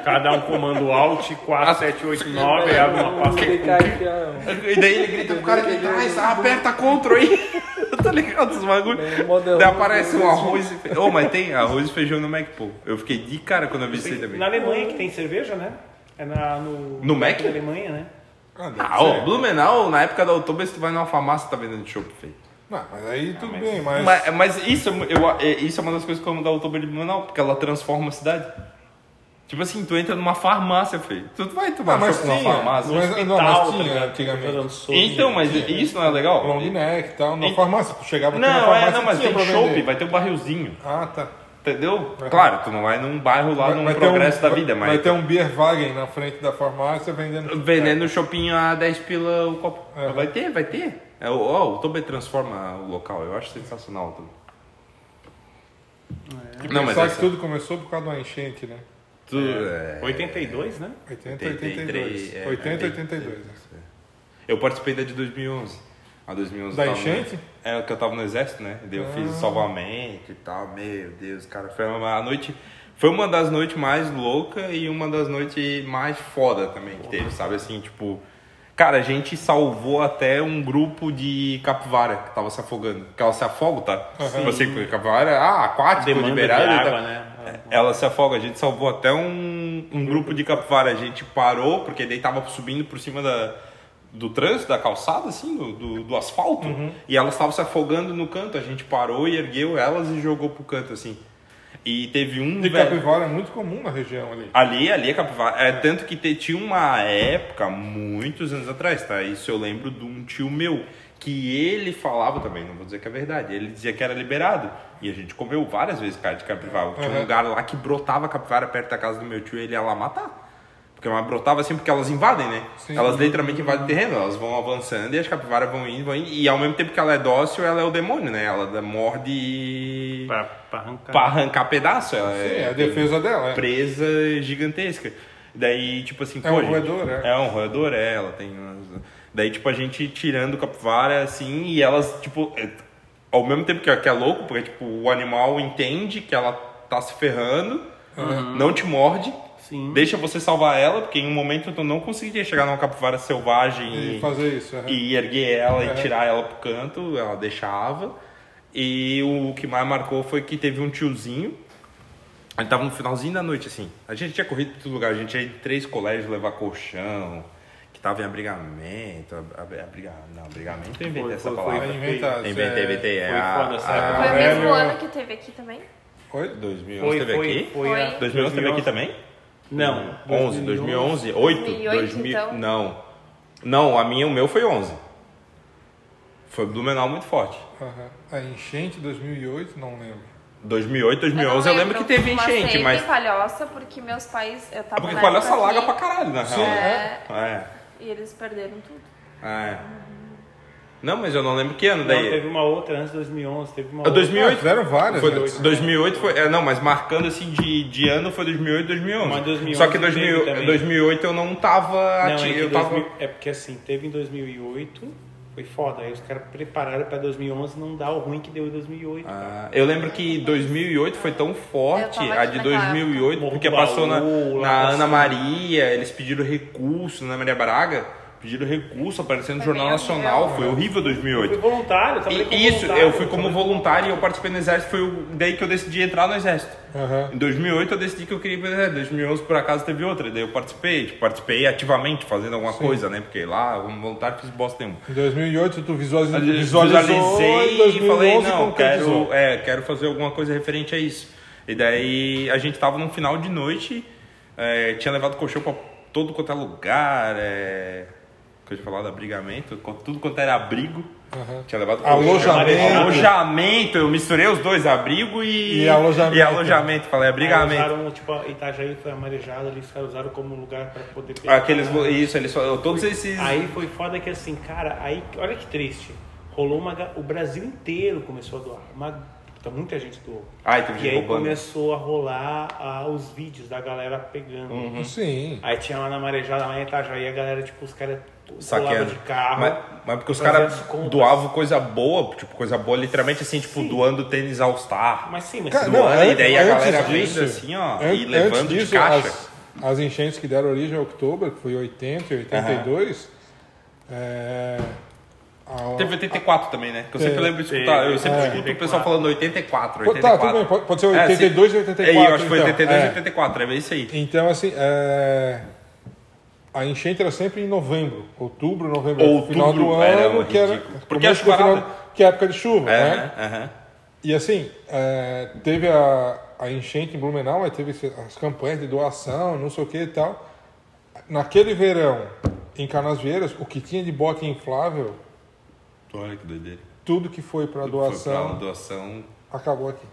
Cada um comando Alt 4789 abre uma pasta. E daí ele grita pro cara que trás, aperta Ctrl aí. tá ligado? Os bagulho. Bem, modelo- Daí aparece um arroz e feijão. Ô, mas tem arroz e feijão no Mac, pô. Eu fiquei de cara quando eu vi isso aí também. Na Alemanha que tem cerveja, né? É na, no, No Mac? da Alemanha, né? Ah, Ah, ser. Blumenau, na época da outubro, se tu vai numa farmácia, tá vendendo chopp feio. Não, mas aí tudo bem, mas... Mas, mas isso, eu, é- isso é uma das coisas que eu amo da outubro de Blumenau, porque ela transforma a cidade. Tipo assim, tu entra numa farmácia, feio. Tu vai tomar Ah, mas numa tinha. farmácia. Mas- Hospital, não, mas tá tinha antigamente. Então, mas isso não é legal? Long neck e tal, na E- farmácia. Tu chegava aqui na Não, farmácia é, não, mas tinha tem chopp, vender. vai ter um barrilzinho. Ah, tá. Entendeu? Claro, tu não vai num bairro lá num ter progresso um, da vai- vida, mas. Vai ter um Beerwagen na frente da farmácia vendendo... Vendendo chopinho a 10 pila o copo. Uhum. Vai ter, vai ter. É, o- ó, o Tobe transforma o local, eu acho sensacional o Tobe. Não, mas essa- que tudo começou por causa de uma enchente, né? Tu, é, 82, né? 80, 83, 82. é, 80, é, 82. né? Eu participei da de 2011. A 2011 Da enchente? É, que eu tava no exército, né? Daí eu fiz o salvamento e tal. Meu Deus, cara. Foi uma noite... Foi uma das noites mais loucas e uma das noites mais foda também que teve, sabe? Assim, tipo... Cara, a gente salvou até um grupo de capivara que tava se afogando. Porque ela se afoga, tá? Você que capivara, ah, aquático, de liberado. e tal. água, né? Ela se afoga, a gente salvou até um, um grupo de capivara. A gente parou, porque daí tava subindo por cima da, do trânsito, da calçada, assim, do, do, do asfalto. E elas estavam se afogando no canto. A gente parou e ergueu elas e jogou pro canto, assim. E teve um. E velho- capivara é muito comum na região ali. Ali, ali é capivara. É, tanto que te- tinha uma época, muitos anos atrás, tá? Isso eu lembro de um tio meu, que ele falava também, não vou dizer que é verdade, ele dizia que era liberado. E a gente comeu várias vezes carne de capivara. Tinha um Uhum. lugar lá que brotava capivara perto da casa do meu tio e ele ia lá matar. Porque ela brotava assim porque elas invadem, né? Sim. Elas literalmente invadem terreno, elas vão avançando e as capivaras vão indo, vão indo. E ao mesmo tempo que ela é dócil, ela é o demônio, né? Ela morde e. Pra, pra arrancar. pra arrancar pedaço. Ela Sim, é a tem- defesa dela, é. presa gigantesca. Daí, tipo assim, É pô, um gente, roedor, é? É um roedor, é, ela tem umas... Daí, tipo, a gente tirando capivara, assim, e elas, tipo, é- ao mesmo tempo que é, que é louco, porque, tipo, o animal entende que ela tá se ferrando, não te morde, Sim. deixa você salvar ela, porque em um momento tu não conseguiria chegar numa capivara selvagem E fazer isso. é. e erguer ela É. e tirar ela pro canto, ela deixava. E o que mais marcou foi que teve um tiozinho. A gente tava no finalzinho da noite, assim. A gente tinha corrido pra todo lugar. A gente ia em três colégios levar colchão, que tava em abrigamento. ab- abriga- Não, abrigamento eu inventei Foi- essa foi- palavra. foi- Inventado. Inventei, inventei. É, Foi a- época. Foi o mesmo ano que teve aqui também? Oi? 2011 Foi, teve foi, aqui? foi. Foi. a- 2011 teve aqui também? Não. 11, 2011, 8, 2008, 2000, então? não. Não, a minha, o meu foi 11. Foi Blumenau muito forte. Aham. A enchente 2008, não lembro. 2008, 2011 eu, não lembro que teve mas enchente, teve mas. em Palhoça, porque meus pais... Eu tava É porque Palhoça época laga aqui, pra caralho, na real. Né? É, É, e eles perderam tudo. é. Não, mas eu não lembro que ano Não, daí. teve uma outra antes de 2011. Teve uma Ah, 2008. Ah, fizeram várias. Foi, né? 2008 foi. É, não, mas marcando assim de, de ano foi 2008 2011. Mas 2011 Só que teve 2000, também. 2008 eu não tava ativo. é, eu tava. 2000 é porque assim, teve em 2008, foi foda. Aí os caras prepararam pra 2011 não dar o ruim que deu em 2008. Ah, eu lembro que 2008 foi tão forte, a de naquela 2008, época. porque passou na, na Ana. Maria, eles pediram recurso na Maria Braga, pediram recurso, aparecendo no Jornal Nacional. Foi horrível Fui 2008. voluntário, eu trabalhei como E isso, voluntário, eu fui como voluntário e eu participei no exército. Foi daí que eu decidi entrar no exército. Aham. Em 2008 eu decidi que eu queria ir pro exército. Em 2011 por acaso teve outra. Daí eu participei. Tipo, participei ativamente fazendo alguma coisa, né? Porque lá, como voluntário, fiz bosta nenhuma. Em 2008 tu visualizou Visualizei em e 2011 falei, não, quero, é, quero fazer alguma coisa referente a isso. E daí a gente tava num final de noite, é, tinha levado colchão pra todo quanto é lugar, é, que eu ia falar do abrigamento, tudo quanto era abrigo. Tinha levado. Alojamento. Alojamento, eu misturei os dois, abrigo e, E alojamento. e alojamento. Falei, Aí abrigamento. usaram, tipo, a Itajaí foi amarejada ali, os caras usaram como lugar pra poder pegar. Aqueles, isso, eles todos esses. Aí foi foda que assim, cara, aí, olha que triste. Rolou uma. O Brasil inteiro começou a doar. Uma, puta, muita gente doou. Ai, teve E gente aí roubando. começou a rolar ah, os vídeos da galera pegando. Uhum. Sim. Aí tinha lá na marejada, lá em Itajaí, a galera, tipo, os caras saqueando. de carro. Mas, mas porque os caras doavam coisa boa, tipo, coisa boa, literalmente assim, tipo, doando tênis All Star. Mas sim, mas Cara, se não, doar- e daí a antes galera disso- vendo assim, ó, an- e levando antes de disso, caixa. As, as enchentes que deram origem a outubro, que foi 80 e 82, é, a- Teve 84 também, né? Que eu sempre lembro de escutar. Eu sempre É. escuto o pessoal falando 84, Pô, 84. Tá, tudo bem, pode, pode ser É, 82 sim. e 84. É, eu acho que foi então. 82 e É. 84, é isso aí. Então, assim, é, a enchente era sempre em novembro, outubro, novembro, Outubro final do era ano, que era. Porque começo a do final, que é época de chuva, É, né? E assim, é, teve a, a enchente em Blumenau, aí teve as campanhas de doação, não sei o que e tal. Naquele verão, em Canasvieiras, o que tinha de bote inflável, Olha que doideira. tudo que foi para doação, doação. acabou aqui.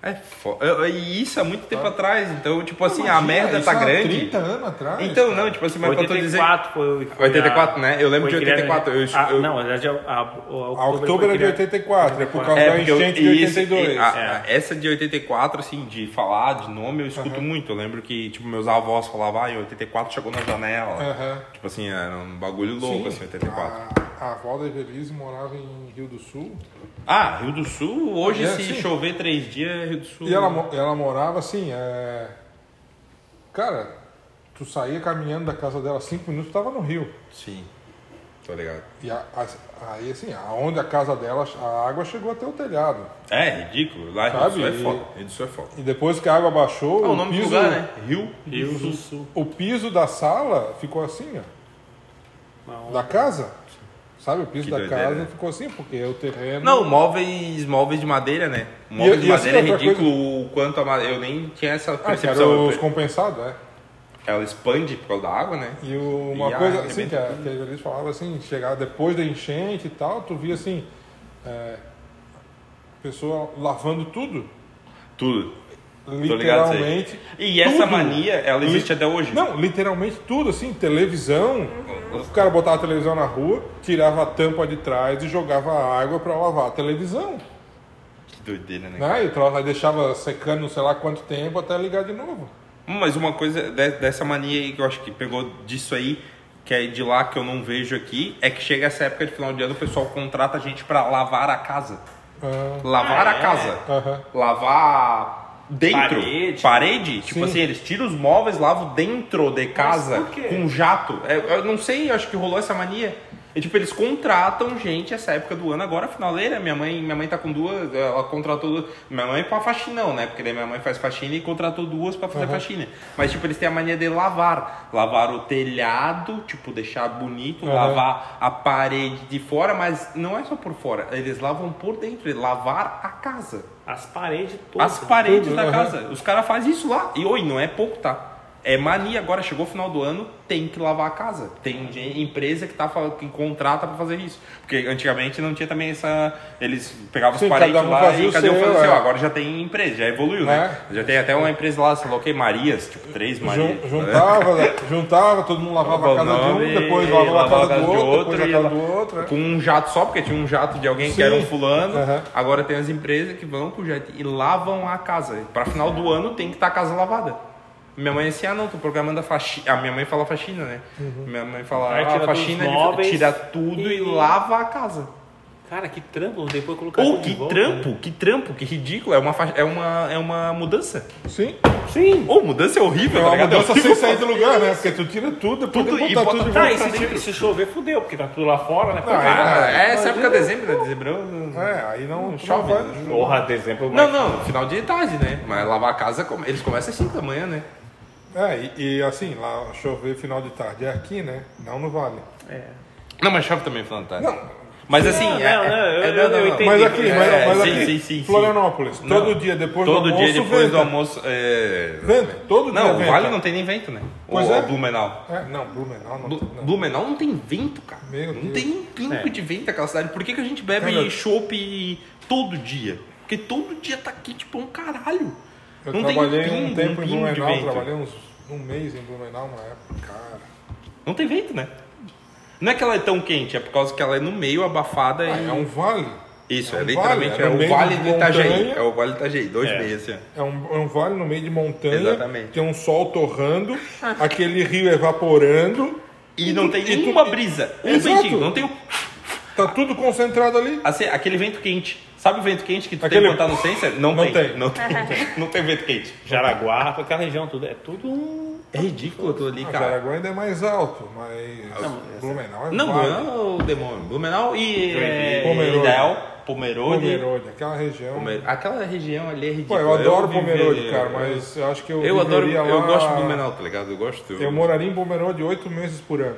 É foda. E isso há muito tempo atrás. Então, tipo assim, a Imagina, merda isso tá há grande. 30 anos atrás. Então, não, tipo assim, mas pra tu dizer. 84 foi, foi 84, a- né? Eu lembro foi de criada- 84, eu- Ah, eu- não, na verdade, a, a, a, A outubro é de 84, é por causa É, da porque eu- enchente de isso, 82. e a- a- essa de 84, assim, de falar de nome, eu escuto muito. Eu lembro que, tipo, meus avós falavam, ah, em 84 chegou na janela. Aham. Tipo assim, era um bagulho louco, Sim, assim, 84. A, a avó da Evelise morava em Rio do Sul. Ah, Rio do Sul, hoje É, se sim. chover três dias, é Rio do Sul. E ela, ela morava assim, é... Cara, tu saía caminhando da casa dela cinco minutos, tava no rio. Sim, tô ligado. E a- a- aí, assim, aonde a casa dela, a água chegou até o telhado. É, ridículo. Lá Rio do Sul é e- foda. Rio do Sul é foda. E depois que a água baixou, Ah, o o, nome piso, do lugar, né? Rio. Rio do Sul. o piso da sala ficou assim, ó. Não, Da casa. Sabe, o piso Que da doideira, casa né? ficou assim, porque o terreno... Não, móveis, móveis de madeira, né? Móveis E- de assim, madeira é outra ridículo o quanto a madeira. Eu nem tinha essa Ah, que percepção. eram os Eu- compensados, é. Ela expande por causa da água, né? E o- uma E coisa assim, que a, que a falava assim, chegar depois da enchente e tal, tu via assim, é, pessoa lavando tudo, Tudo. Literalmente. E essa tudo. mania, ela existe Li- até hoje. Não, literalmente tudo, assim, televisão. O cara botava a televisão na rua, tirava a tampa de trás e jogava água pra lavar a televisão. Que doideira, né? Né? E trava- deixava secando não sei lá quanto tempo até ligar de novo. Mas uma coisa de- dessa mania aí que eu acho que pegou disso aí, que é de lá que eu não vejo aqui, é que chega essa época de final de ano, o pessoal contrata a gente pra lavar a casa. Ah, Lavar Ah, a é? casa. aham. Lavar dentro. Parede. Parede. Tipo Sim. assim, eles tiram os móveis, lavam dentro de casa com jato. É, eu não sei, eu acho que rolou essa mania. E, tipo, eles contratam gente essa época do ano, agora finaleira. Minha mãe, minha mãe tá com duas, ela contratou duas. Minha mãe pra faxinão, né? Porque daí minha mãe faz faxina e contratou duas pra fazer faxina. Mas, tipo, eles têm a mania de lavar. Lavar o telhado, tipo, deixar bonito, Uhum. lavar a parede de fora, mas não é só por fora, eles lavam por dentro, lavar a casa. As paredes todas. As paredes tudo, da aham. casa. Os caras fazem isso lá. E oi, não é pouco, tá? É mania agora, chegou o final do ano, tem que lavar a casa. Tem empresa que, tá, que contrata pra fazer isso. Porque antigamente não tinha também essa. Eles pegavam Sim, os parentes um lá e o cada um seu, o é. Agora já tem empresa, já evoluiu, né? Já tem até uma empresa lá, sei lá o que, Marias, tipo, três Marias. Jun- juntava, juntava, todo mundo lavava a casa de Nome, um, depois lavava a casa do outro, depois a casa do outro. é. Com um jato só, porque tinha um jato de alguém que Sim. era um fulano. Aham. Agora tem as empresas que vão com jato e lavam a casa. Pra final do ano tem que estar a casa lavada. Minha mãe é assim, ah não, tô programando a faxina. A minha mãe fala faxina, né? Uhum. Minha mãe fala, ah, tira faxina, móveis tira tudo e... e- lava a casa. Cara, que trampo, depois colocar Ou de que volta, trampo, né? que trampo, que ridículo. É uma, fa- é uma, é uma mudança. Sim. Sim. Ou mudança é horrível, É tá uma ligado? mudança É sem sair do lugar, né? Porque tu tira tudo, depois Tudo e bota tudo de Tá, e se, dentro. se chover, fudeu, porque tá tudo lá fora, né? Ah, é essa época de dezembro, né? Dezembro. não- É, aí não, tu chove, não vai. né? Porra, dezembro. Não, não, final de tarde, né? Mas lavar a casa, eles começam às 5 da manhã, né? É, e, e assim, lá chover final de tarde é aqui, né? Não no vale. Não, mas chove também final de tarde. Não. Mas assim, Não, é, não, é- não, eu- é- eu- eu entendi. Mas aqui, mas, É, mas sim, aqui, sim, sim, sim. Florianópolis, Não. todo dia depois Todo do almoço dia depois venta. do almoço. É... Vento, todo dia Não, o. Vale não tem nem vento, né? Pois o, é. o Blumenau. É, não, Blumenau não. Blu- não. Blumenau não tem vento, cara. Meu não Deus. tem um pingo É. de vento aquela cidade. Por que, que a gente bebe chopp todo dia? Porque todo dia tá aqui, tipo, um caralho. Eu não tem trabalhei um pingo, um tempo um em Blumenau, trabalhei uns um mês em Blumenau uma época, cara. Não tem vento, né? Não é que ela é tão quente, é por causa que ela é no meio, abafada Ah, e... é um vale. Isso, é é, um literalmente vale, é é, no o meio Vale de do Itajaí. montanha. É o Vale do Itajaí, dois É. meses, assim. É um, é um vale no meio de montanha. Exatamente. Tem um sol torrando, aquele rio evaporando. E não tem e tu- nenhuma brisa. Um Exato. ventinho, não tem o... Tá tudo concentrado ali. Assim, aquele vento quente. Sabe o vento quente que tu Aquele- tem que botar no sensor? Não, Não tem. tem. Não tem. Não tem vento quente. Jaraguá, aquela região, tudo. É tudo um. É ridículo aquilo ali, Ah, cara. Jaraguá ainda é mais alto, mas Blumenau é Não. Blumenau é o demônio. Blumenau e é, Pomerode. Ideal, Pomerode. Pomerode, aquela região. Pomer- Aquela região ali é Pô, ridícula. eu adoro viveria- Pomerode, cara, mas eu acho que eu Eu adoro, viveria eu lá- gosto de Blumenau, tá ligado? Eu gosto. Eu moraria em Pomerode oito meses por ano.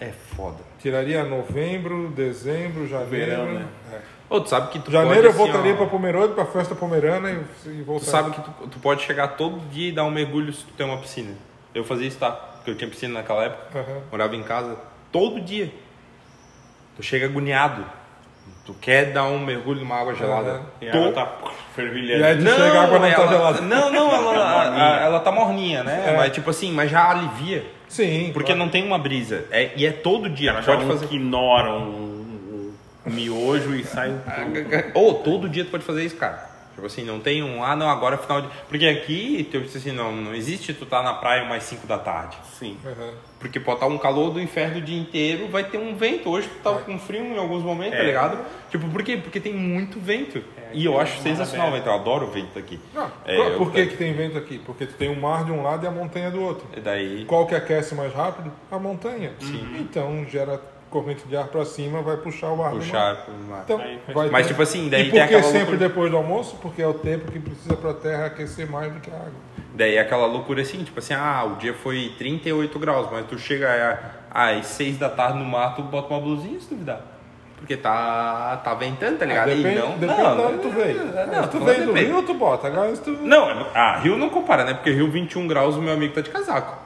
É foda. Tiraria novembro, dezembro, janeiro. Verão, né? é. Ô, tu sabe que tu Janeiro pode, eu assim, voltaria ó, pra Pomerode, pra festa pomerana e, e Tu sabe que tu, tu pode chegar todo dia e dar um mergulho se tu tem uma piscina. Eu fazia isso, tá? Porque eu tinha piscina naquela época. Aham. Morava em casa todo dia. Tu chega agoniado. Tu quer dar um mergulho numa água gelada. E a Tu- água tá E fervilhando. aí tu chega, a água não tá ela- gelada. Não, não, ela, a- a- ela tá morninha, né? É. Mas tipo assim, mas já alivia. Sim. Porque claro. não tem uma brisa. É, e é todo dia. Ela já pode um fazer. quinora, um, um miojo e sai um Ou todo dia tu pode fazer isso, cara. Tipo assim, não tem um, ah não, agora é final de. Porque aqui, tipo assim, não, não existe tu tá na praia mais 5 da tarde. Sim. Aham. Porque pode estar um calor do inferno o dia inteiro, vai ter um vento. Hoje tu tá com frio em alguns momentos, tá É. ligado? Tipo, por quê? Porque tem muito vento. e eu acho sensacional o vento, eu adoro o vento aqui. Não, É, qual- por que, que tem vento aqui? Porque tu tem o mar de um lado e a montanha do outro. E daí. Qual que aquece mais rápido? A montanha. Então gera corrente de ar pra cima, vai puxar o ar. Puxar pro mar. Então, Aí vai Mas, ter- tipo assim, daí e tem por que aquela sempre loucura- depois do almoço? Porque é o tempo que precisa pra terra aquecer mais do que a água. Daí é aquela loucura assim, tipo assim, ah, o dia foi 38 graus, mas tu chega a- às 6 da tarde no mar, tu bota uma blusinha se duvidar. Porque tá, tá ventando, tá ligado? Ah, e depende, não, depende não, onde tu veio. Não, tu vem do depende. Rio, tu bota. Agora tu... Não, ah, Rio não compara, né? Porque Rio 21 graus, o meu amigo tá de casaco.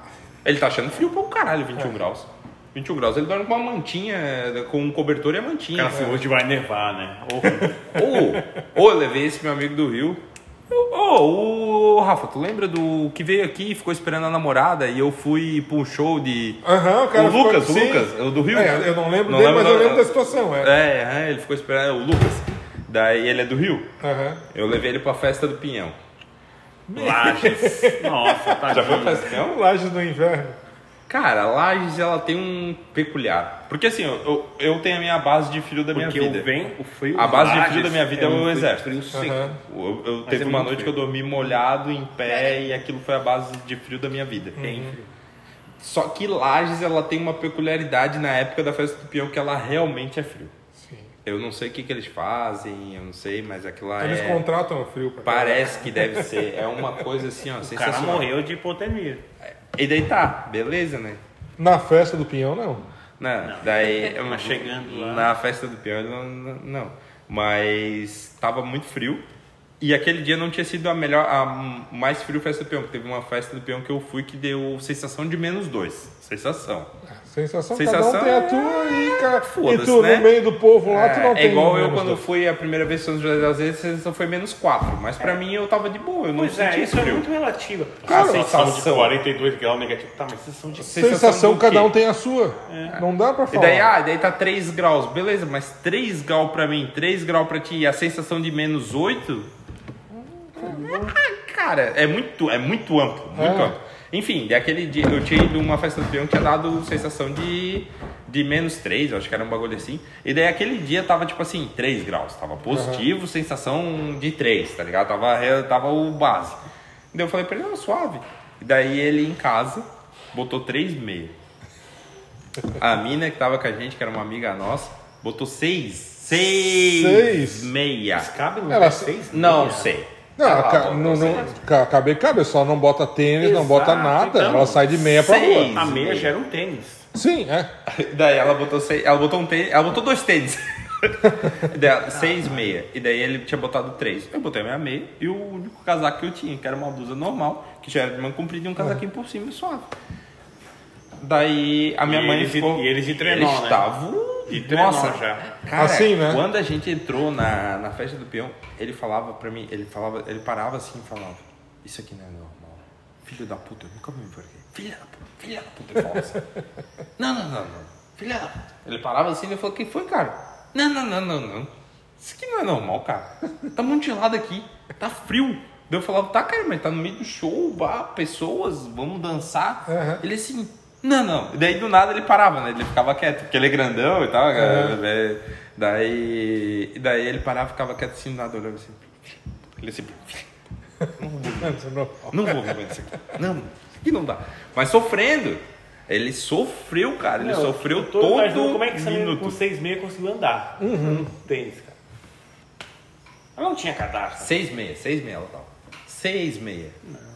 Ele tá achando frio pra um caralho, 21 É. graus. 21 graus, ele dorme com uma mantinha, com um cobertor e a mantinha. Cara, se hoje vai nevar, né? Ou, ou eu levei esse meu amigo do Rio. Ô, ô, Rafa, tu lembra do que veio aqui e ficou esperando a namorada e eu fui pra um show de. Aham, o cara o Lucas, ficou- o. Lucas, o do Rio. É, eu não lembro Não dele, lembro mas eu da- lembro da situação. É. É, é, ele ficou esperando, o Lucas. Daí ele é do Rio. Aham. Eu levei ele pra festa do Pinhão. Lages. Nossa, tá Já foi festa do Pinhão? Lajes do inverno. Cara, Lages ela tem um peculiar. Porque assim, eu, eu, eu tenho a minha base de frio da minha Porque vida. o, vem, o frio A base de Lages frio da minha vida é o um frio- exército. Aham. Eu, eu teve é uma noite frio. que eu dormi molhado em pé e aquilo foi a base de frio da minha vida. Frio. Só que Lages ela tem uma peculiaridade na época da festa do peão que ela realmente é frio. Sim. Eu não sei o que, que eles fazem, eu não sei, mas aquilo lá Eles é. contratam o frio pra Parece que deve ser. É uma coisa assim, ó, O cara morreu de hipotermia. E daí tá, beleza, né? Na festa do Pinhão, não. Não, daí. Mas chegando lá- Na festa do peão, não, não, não. Mas tava muito frio. E aquele dia não tinha sido a melhor, a mais frio festa do peão. porque Teve uma festa do peão que eu fui que deu sensação de menos dois. Sensação. Sensação, Sensação cada um tem a é- tua aí, cara. E tu, né? no meio do povo lá, tu não É, tem é igual eu quando dois. fui a primeira vez em São José das Vezes, a sensação foi menos quatro. Mas pra mim eu tava de boa, eu não Pois é, senti isso é frio. muito relativo. Cara, a sensação de sensação. 42 graus negativo. Tá, mas sensação de... Sensação, do cada um tem a sua. Não dá pra E falar. daí, ah, daí tá 3 graus, beleza, mas 3 graus pra mim, 3 graus pra ti e a sensação de menos 8? Ah, cara, é muito, é muito amplo, muito É. amplo. Enfim, daquele dia eu tinha ido uma festa do peão que tinha dado sensação de, de menos 3, eu acho que era um bagulho assim. E daí aquele dia tava tipo assim, 3 graus. Tava positivo, sensação de 3, tá ligado? Tava, tava o base. Daí eu falei pra ele, não, suave. E daí ele em casa botou 3,5. A mina que tava com a gente, que era uma amiga nossa, botou 6. 6 Seis? meia. Cabe no Ela- seis? Não meia? sei. Não, Ela ca- botou não, não, ca- cabe, cabe, só não bota tênis, não Exato, bota nada. então, ela sai de meia pra rua. A meia já era um tênis. Sim, é. Daí ela botou seis, ela botou um tênis, ela botou dois tênis. Daí, seis meia. E daí ele tinha botado três. Eu botei a minha meia e o único casaco que eu tinha, que era uma blusa normal, que já era de manga comprida e um casaquinho por cima suave. Daí a minha E mãe eles de- ficou. e eles de trenó, eles né? estavam. De trenó Nossa, já. Cara, Assim, né? quando a gente entrou na, na festa do peão, ele falava pra mim, ele falava, ele parava assim e falava, isso aqui não é normal. Filho da puta, eu nunca me importei. Filha da puta, filha da puta, ele falava assim. Não, não, não, não. Filha da puta. Ele parava assim e falou, o que foi, cara? Não, não, não, não, não. Isso aqui não é normal, cara. Tá muito gelado aqui. Tá frio. Daí eu falava, tá, cara, mas tá no meio do show, bar, pessoas, vamos dançar. Aham. Ele assim, não, não. E daí do nada ele parava, né? Ele ficava quieto, porque ele é grandão e tal. é, Daí, daí ele parava, ficava quieto assim, do nada, olhando assim. Ele assim, não vou aguentar isso aqui. Não, isso aqui não dá. Mas sofrendo. Ele sofreu, cara. Ele Não, sofreu todo imaginando como é que menina minuto. com seis meia conseguiu andar. Uhum. Tênis, cara. Ela não tinha cadastro. Seis meia, seis meia ela tava. Seis meia.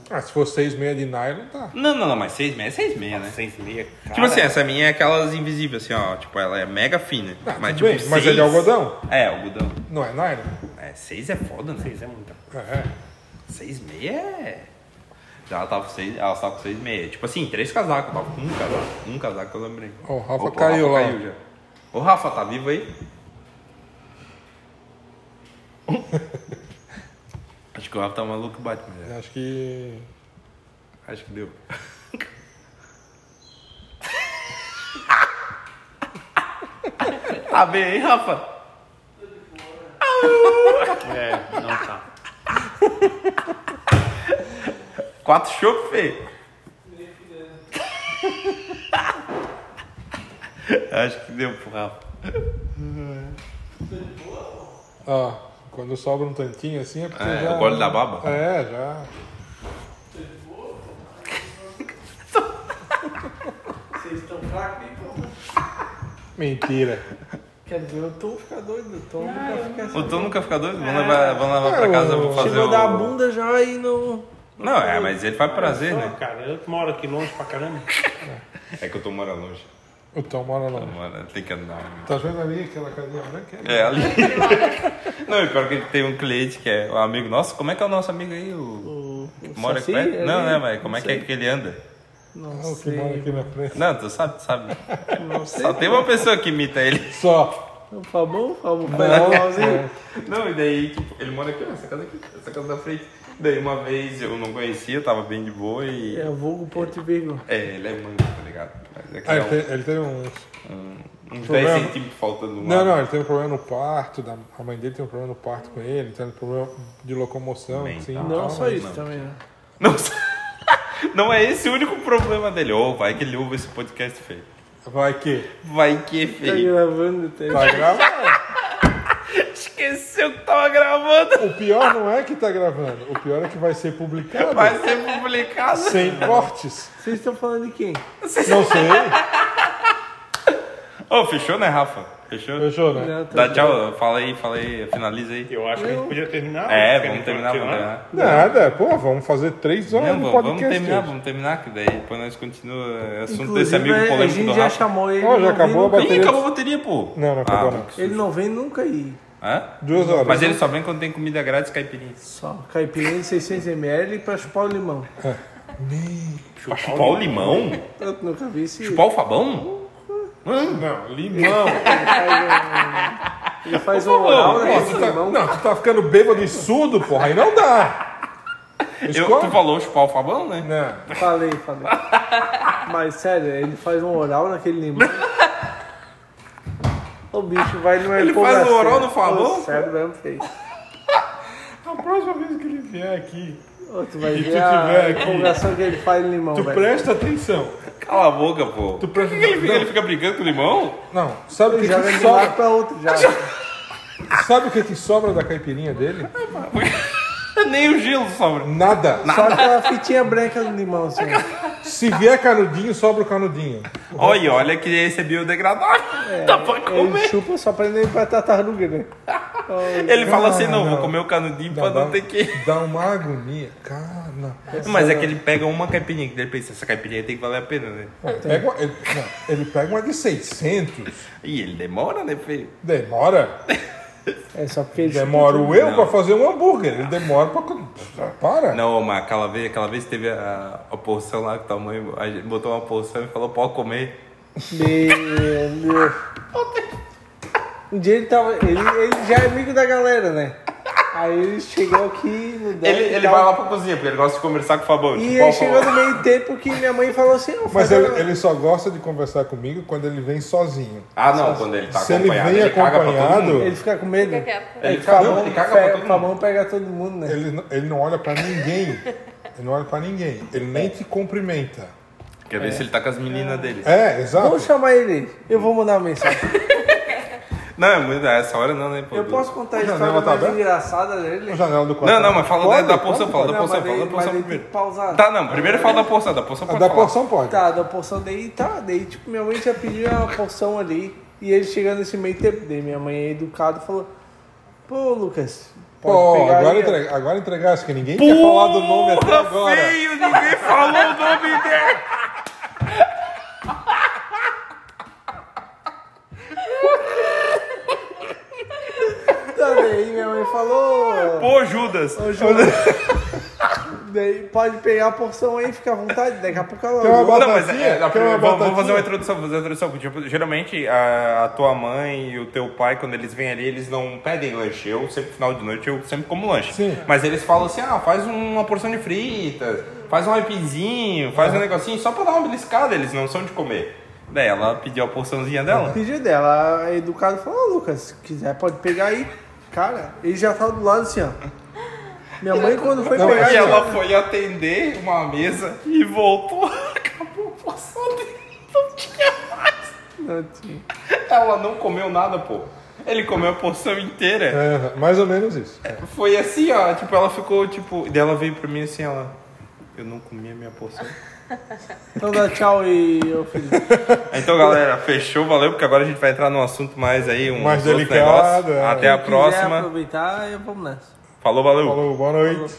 Ah, se for seis meia de nylon, tá. Não, não, não, mas seis meia é seis meia, né? Seis meia, cara. Tipo assim, essa minha é aquelas invisíveis, assim, ó. Tipo, ela é mega fina. Ah, mas, tipo, bem, mas é de seis- algodão? É, algodão. Não é nylon? É, seis é foda, né? Seis é muita. É. Seis meia é. Já ela tava com seis, ela tava com seis meia. Tipo assim, três casacos, eu tava com um casaco. Um casaco que eu lembrei. Ó, o Rafa Opa, caiu lá. já. Ô Rafa, tá vivo aí? Acho que o Rafa tá maluco Batman. já. Acho que. Acho que deu. tá bem aí, Rafa? É, não tá. Quatro chocos, feio. Acho que deu pro Rafa. Ó, quando sobra um tantinho assim é porque É, já. o gole da baba? É, já. Vocês estão fracos, hein? Mentira. Quer dizer, o Tom fica doido. O Tom nunca fica assim. O Tom nunca fica doido? Vamos levar, vamos levar pra casa pra fazer Chegou o... da bunda já e não. Não, é, mas ele faz prazer, Só, né? cara, eu moro aqui longe pra caramba. É que eu tô morando longe. O Tom mora lá. Mora, tem que andar. Tá vendo ali aquela casinha branca? É, ali. Não, e pior que tem um cliente que é um amigo nosso. Como é que é o nosso amigo aí? O... O, o Mora aqui perto? Não, ali? né, mas como é que é que ele anda? Não Ah, o que sei. mora aqui na frente. Não, tu sabe, tu sabe. Não sei. Só tem uma pessoa que imita ele. Só. O Fabão, o Fabão faz igualzinho. Não, e daí, tipo, ele mora aqui, ó, essa casa aqui, essa casa da frente. Daí uma vez eu não conhecia, tava bem de boa e. É vulgo Porto Vigo. É, ele é mango, tá ligado? Mas é que Ah, é ele, tem, ele teve uns. um, uns Problema. 10 centímetros faltando no Não, lado. não, ele teve um problema no parto. Da... A mãe dele tem um problema no parto com ele, tem um problema de locomoção. Bem, assim, tá. e Não tal, só mas- isso também, né? Não, não é esse o único problema dele. Ô, vai que ele ouve esse podcast feio. Vai que. Vai que Tá feio. gravando, tá? Tá gravando. Esqueceu que tava gravando. O pior não é que tá gravando, o pior é que vai ser publicado Vai ser publicado. sem cortes. Vocês estão falando de quem? Não sei. Ô, fechou, né, Rafa? Fechou? Fechou, né? Não, tá Dá tchau, fala aí, fala aí, finaliza aí. Eu acho que a gente podia terminar. É, Quer vamos terminar, vamos terminar. Nada, pô, vamos fazer três horas Não, de vamos, podcast. vamos terminar, vamos terminar, que daí depois nós continuamos é, assunto Inclusive, desse amigo a polêmico gente do já Rafa. chamou ele. Ó, já acabou a bateria. Ih, acabou a bateria, pô. Não, não acabou não. Ele não vem nunca aí. Hã? Duas horas. Mas ele só vem quando tem comida grátis caipirinha. Só caipirinha de 600ml pra chupar o limão. Pra chupar o limão? Eu nunca vi esse. Chupar o fabão? Não, limão. Ele faz um oral tu tá, limão. não, tu tá ficando bêbado e surdo, porra, aí não dá. Eu, tu falou chupar o fabão, né? Não. Falei, falei. Mas sério, ele faz um oral naquele limão. O bicho vai numa Ele faz um oral no favor? Ô, Sério mesmo, fez. A próxima vez que ele vier aqui, Ô, tu vai E ver tu a aqui- que ele faz em limão, Tu velho. presta atenção. Cala a boca, pô. Tu presta Por que ele, fica, ele fica brincando com limão? Não, sabe o que, que sobra? pra outro já. Sabe o que, que sobra da caipirinha dele? Nem o gelo sobra. Nada. Só aquela fitinha branca do limão, assim. Se vier canudinho, sobra o canudinho. Olha, olha que esse é biodegradável. Dá pra Ele comer. chupa só pra ele pra tartaruga, né? Ele fala assim, não, não. vou comer o canudinho pra Dá, não ter que... dá uma agonia. Cara, Mas é que ele pega uma caipirinha, que ele pensa, essa caipirinha tem que valer a pena, né? pega uma, ele, ele pega uma de 600. E ele demora, né, feio? Demora. É só porque ele Demora o eu pra fazer um hambúrguer. Ele demora pra. Para. Não, mas aquela vez, aquela vez teve a, a porção lá que tua mãe a gente botou uma porção e falou, pode comer. Meu Deus. Um dia ele tava. Ele, ele já é amigo da galera, né? Aí ele chegou aqui no deck Ele, ele vai lá pra cozinha, porque ele gosta de conversar com o Fabão. E tipo, ele chegou no meio tempo que minha mãe falou assim: "Ó, Mas ele, ele só gosta de conversar comigo quando ele vem sozinho. Ah, não, quando ele tá Se ele acompanhado, vem ele, caga pra todo acompanhado, mundo. Ele fica com medo. Fica quieto. Ele É, caga- Fabão, ele caga pra todo mundo. Fabão pega todo mundo, né? ele, não- ele não olha pra ninguém. Ele não olha pra ninguém. Ele nem te cumprimenta. Quer ver se ele tá com as meninas dele. É, exato. Vamos chamar ele. Eu vou mandar uma mensagem. Não, é muito, essa hora não, né? pô? Eu posso contar a história janela tá mais aberta? engraçada dele? A janela do quarto. Não, não, mas fala da, Pode, da porção, pode, fala da porção, fala da porção primeiro. pausar. Tá, não, primeiro fala da porção, da porção pode da falar. porção pode. Tá, da porção daí, tá. Daí, tipo, minha mãe já pediu uma porção ali. E ele chegando nesse meio tempo. Daí minha mãe é educada e falou: Pô, Lucas, pode Pô, pegar agora, aí, ó." entrega, agora entregasse que ninguém quer falar do nome até Porra, agora. feio, ninguém falou o nome dele. Daí minha mãe falou. Pô, Judas. Ô, Júlio. daí pode pegar a porção aí, fica à vontade. Daqui a pouco ela. Quer uma Não, mas batatinha? é, a Quer primeira- uma vamos, vamos fazer uma introdução, vamos fazer uma introdução. Tipo, geralmente a, a tua mãe e o teu pai, quando eles vêm ali, eles não pedem lanche. Eu sempre, final de noite, eu sempre como lanche. Sim. Mas eles falam assim, ah, faz uma porção de fritas, faz um aipinzinho, faz um negocinho, só pra dar uma beliscada, eles não são de comer. Daí ela pediu a porçãozinha dela. Pediu dela, a educada falou: Ô, Lucas, se quiser pode pegar aí. Cara, ele já tava do lado assim, ó. Minha mãe, quando foi Não, pegar. E já- ela foi atender uma mesa e voltou. Acabou a porção dele. Não tinha mais. Não tinha. Ela não comeu nada, pô. Ele comeu a porção inteira. É, mais ou menos isso. Foi assim, ó. Tipo, ela ficou, tipo. Daí ela veio pra mim assim, ela. Eu não comi a minha porção. Então dá tchau e eu Felipe. Então, galera, fechou, valeu, porque agora a gente vai entrar num assunto mais aí, um Mais outro delicado, negócio. é. Até a Quem quiser próxima. aproveitar, vamos nessa. Falou, valeu. Falou, boa noite.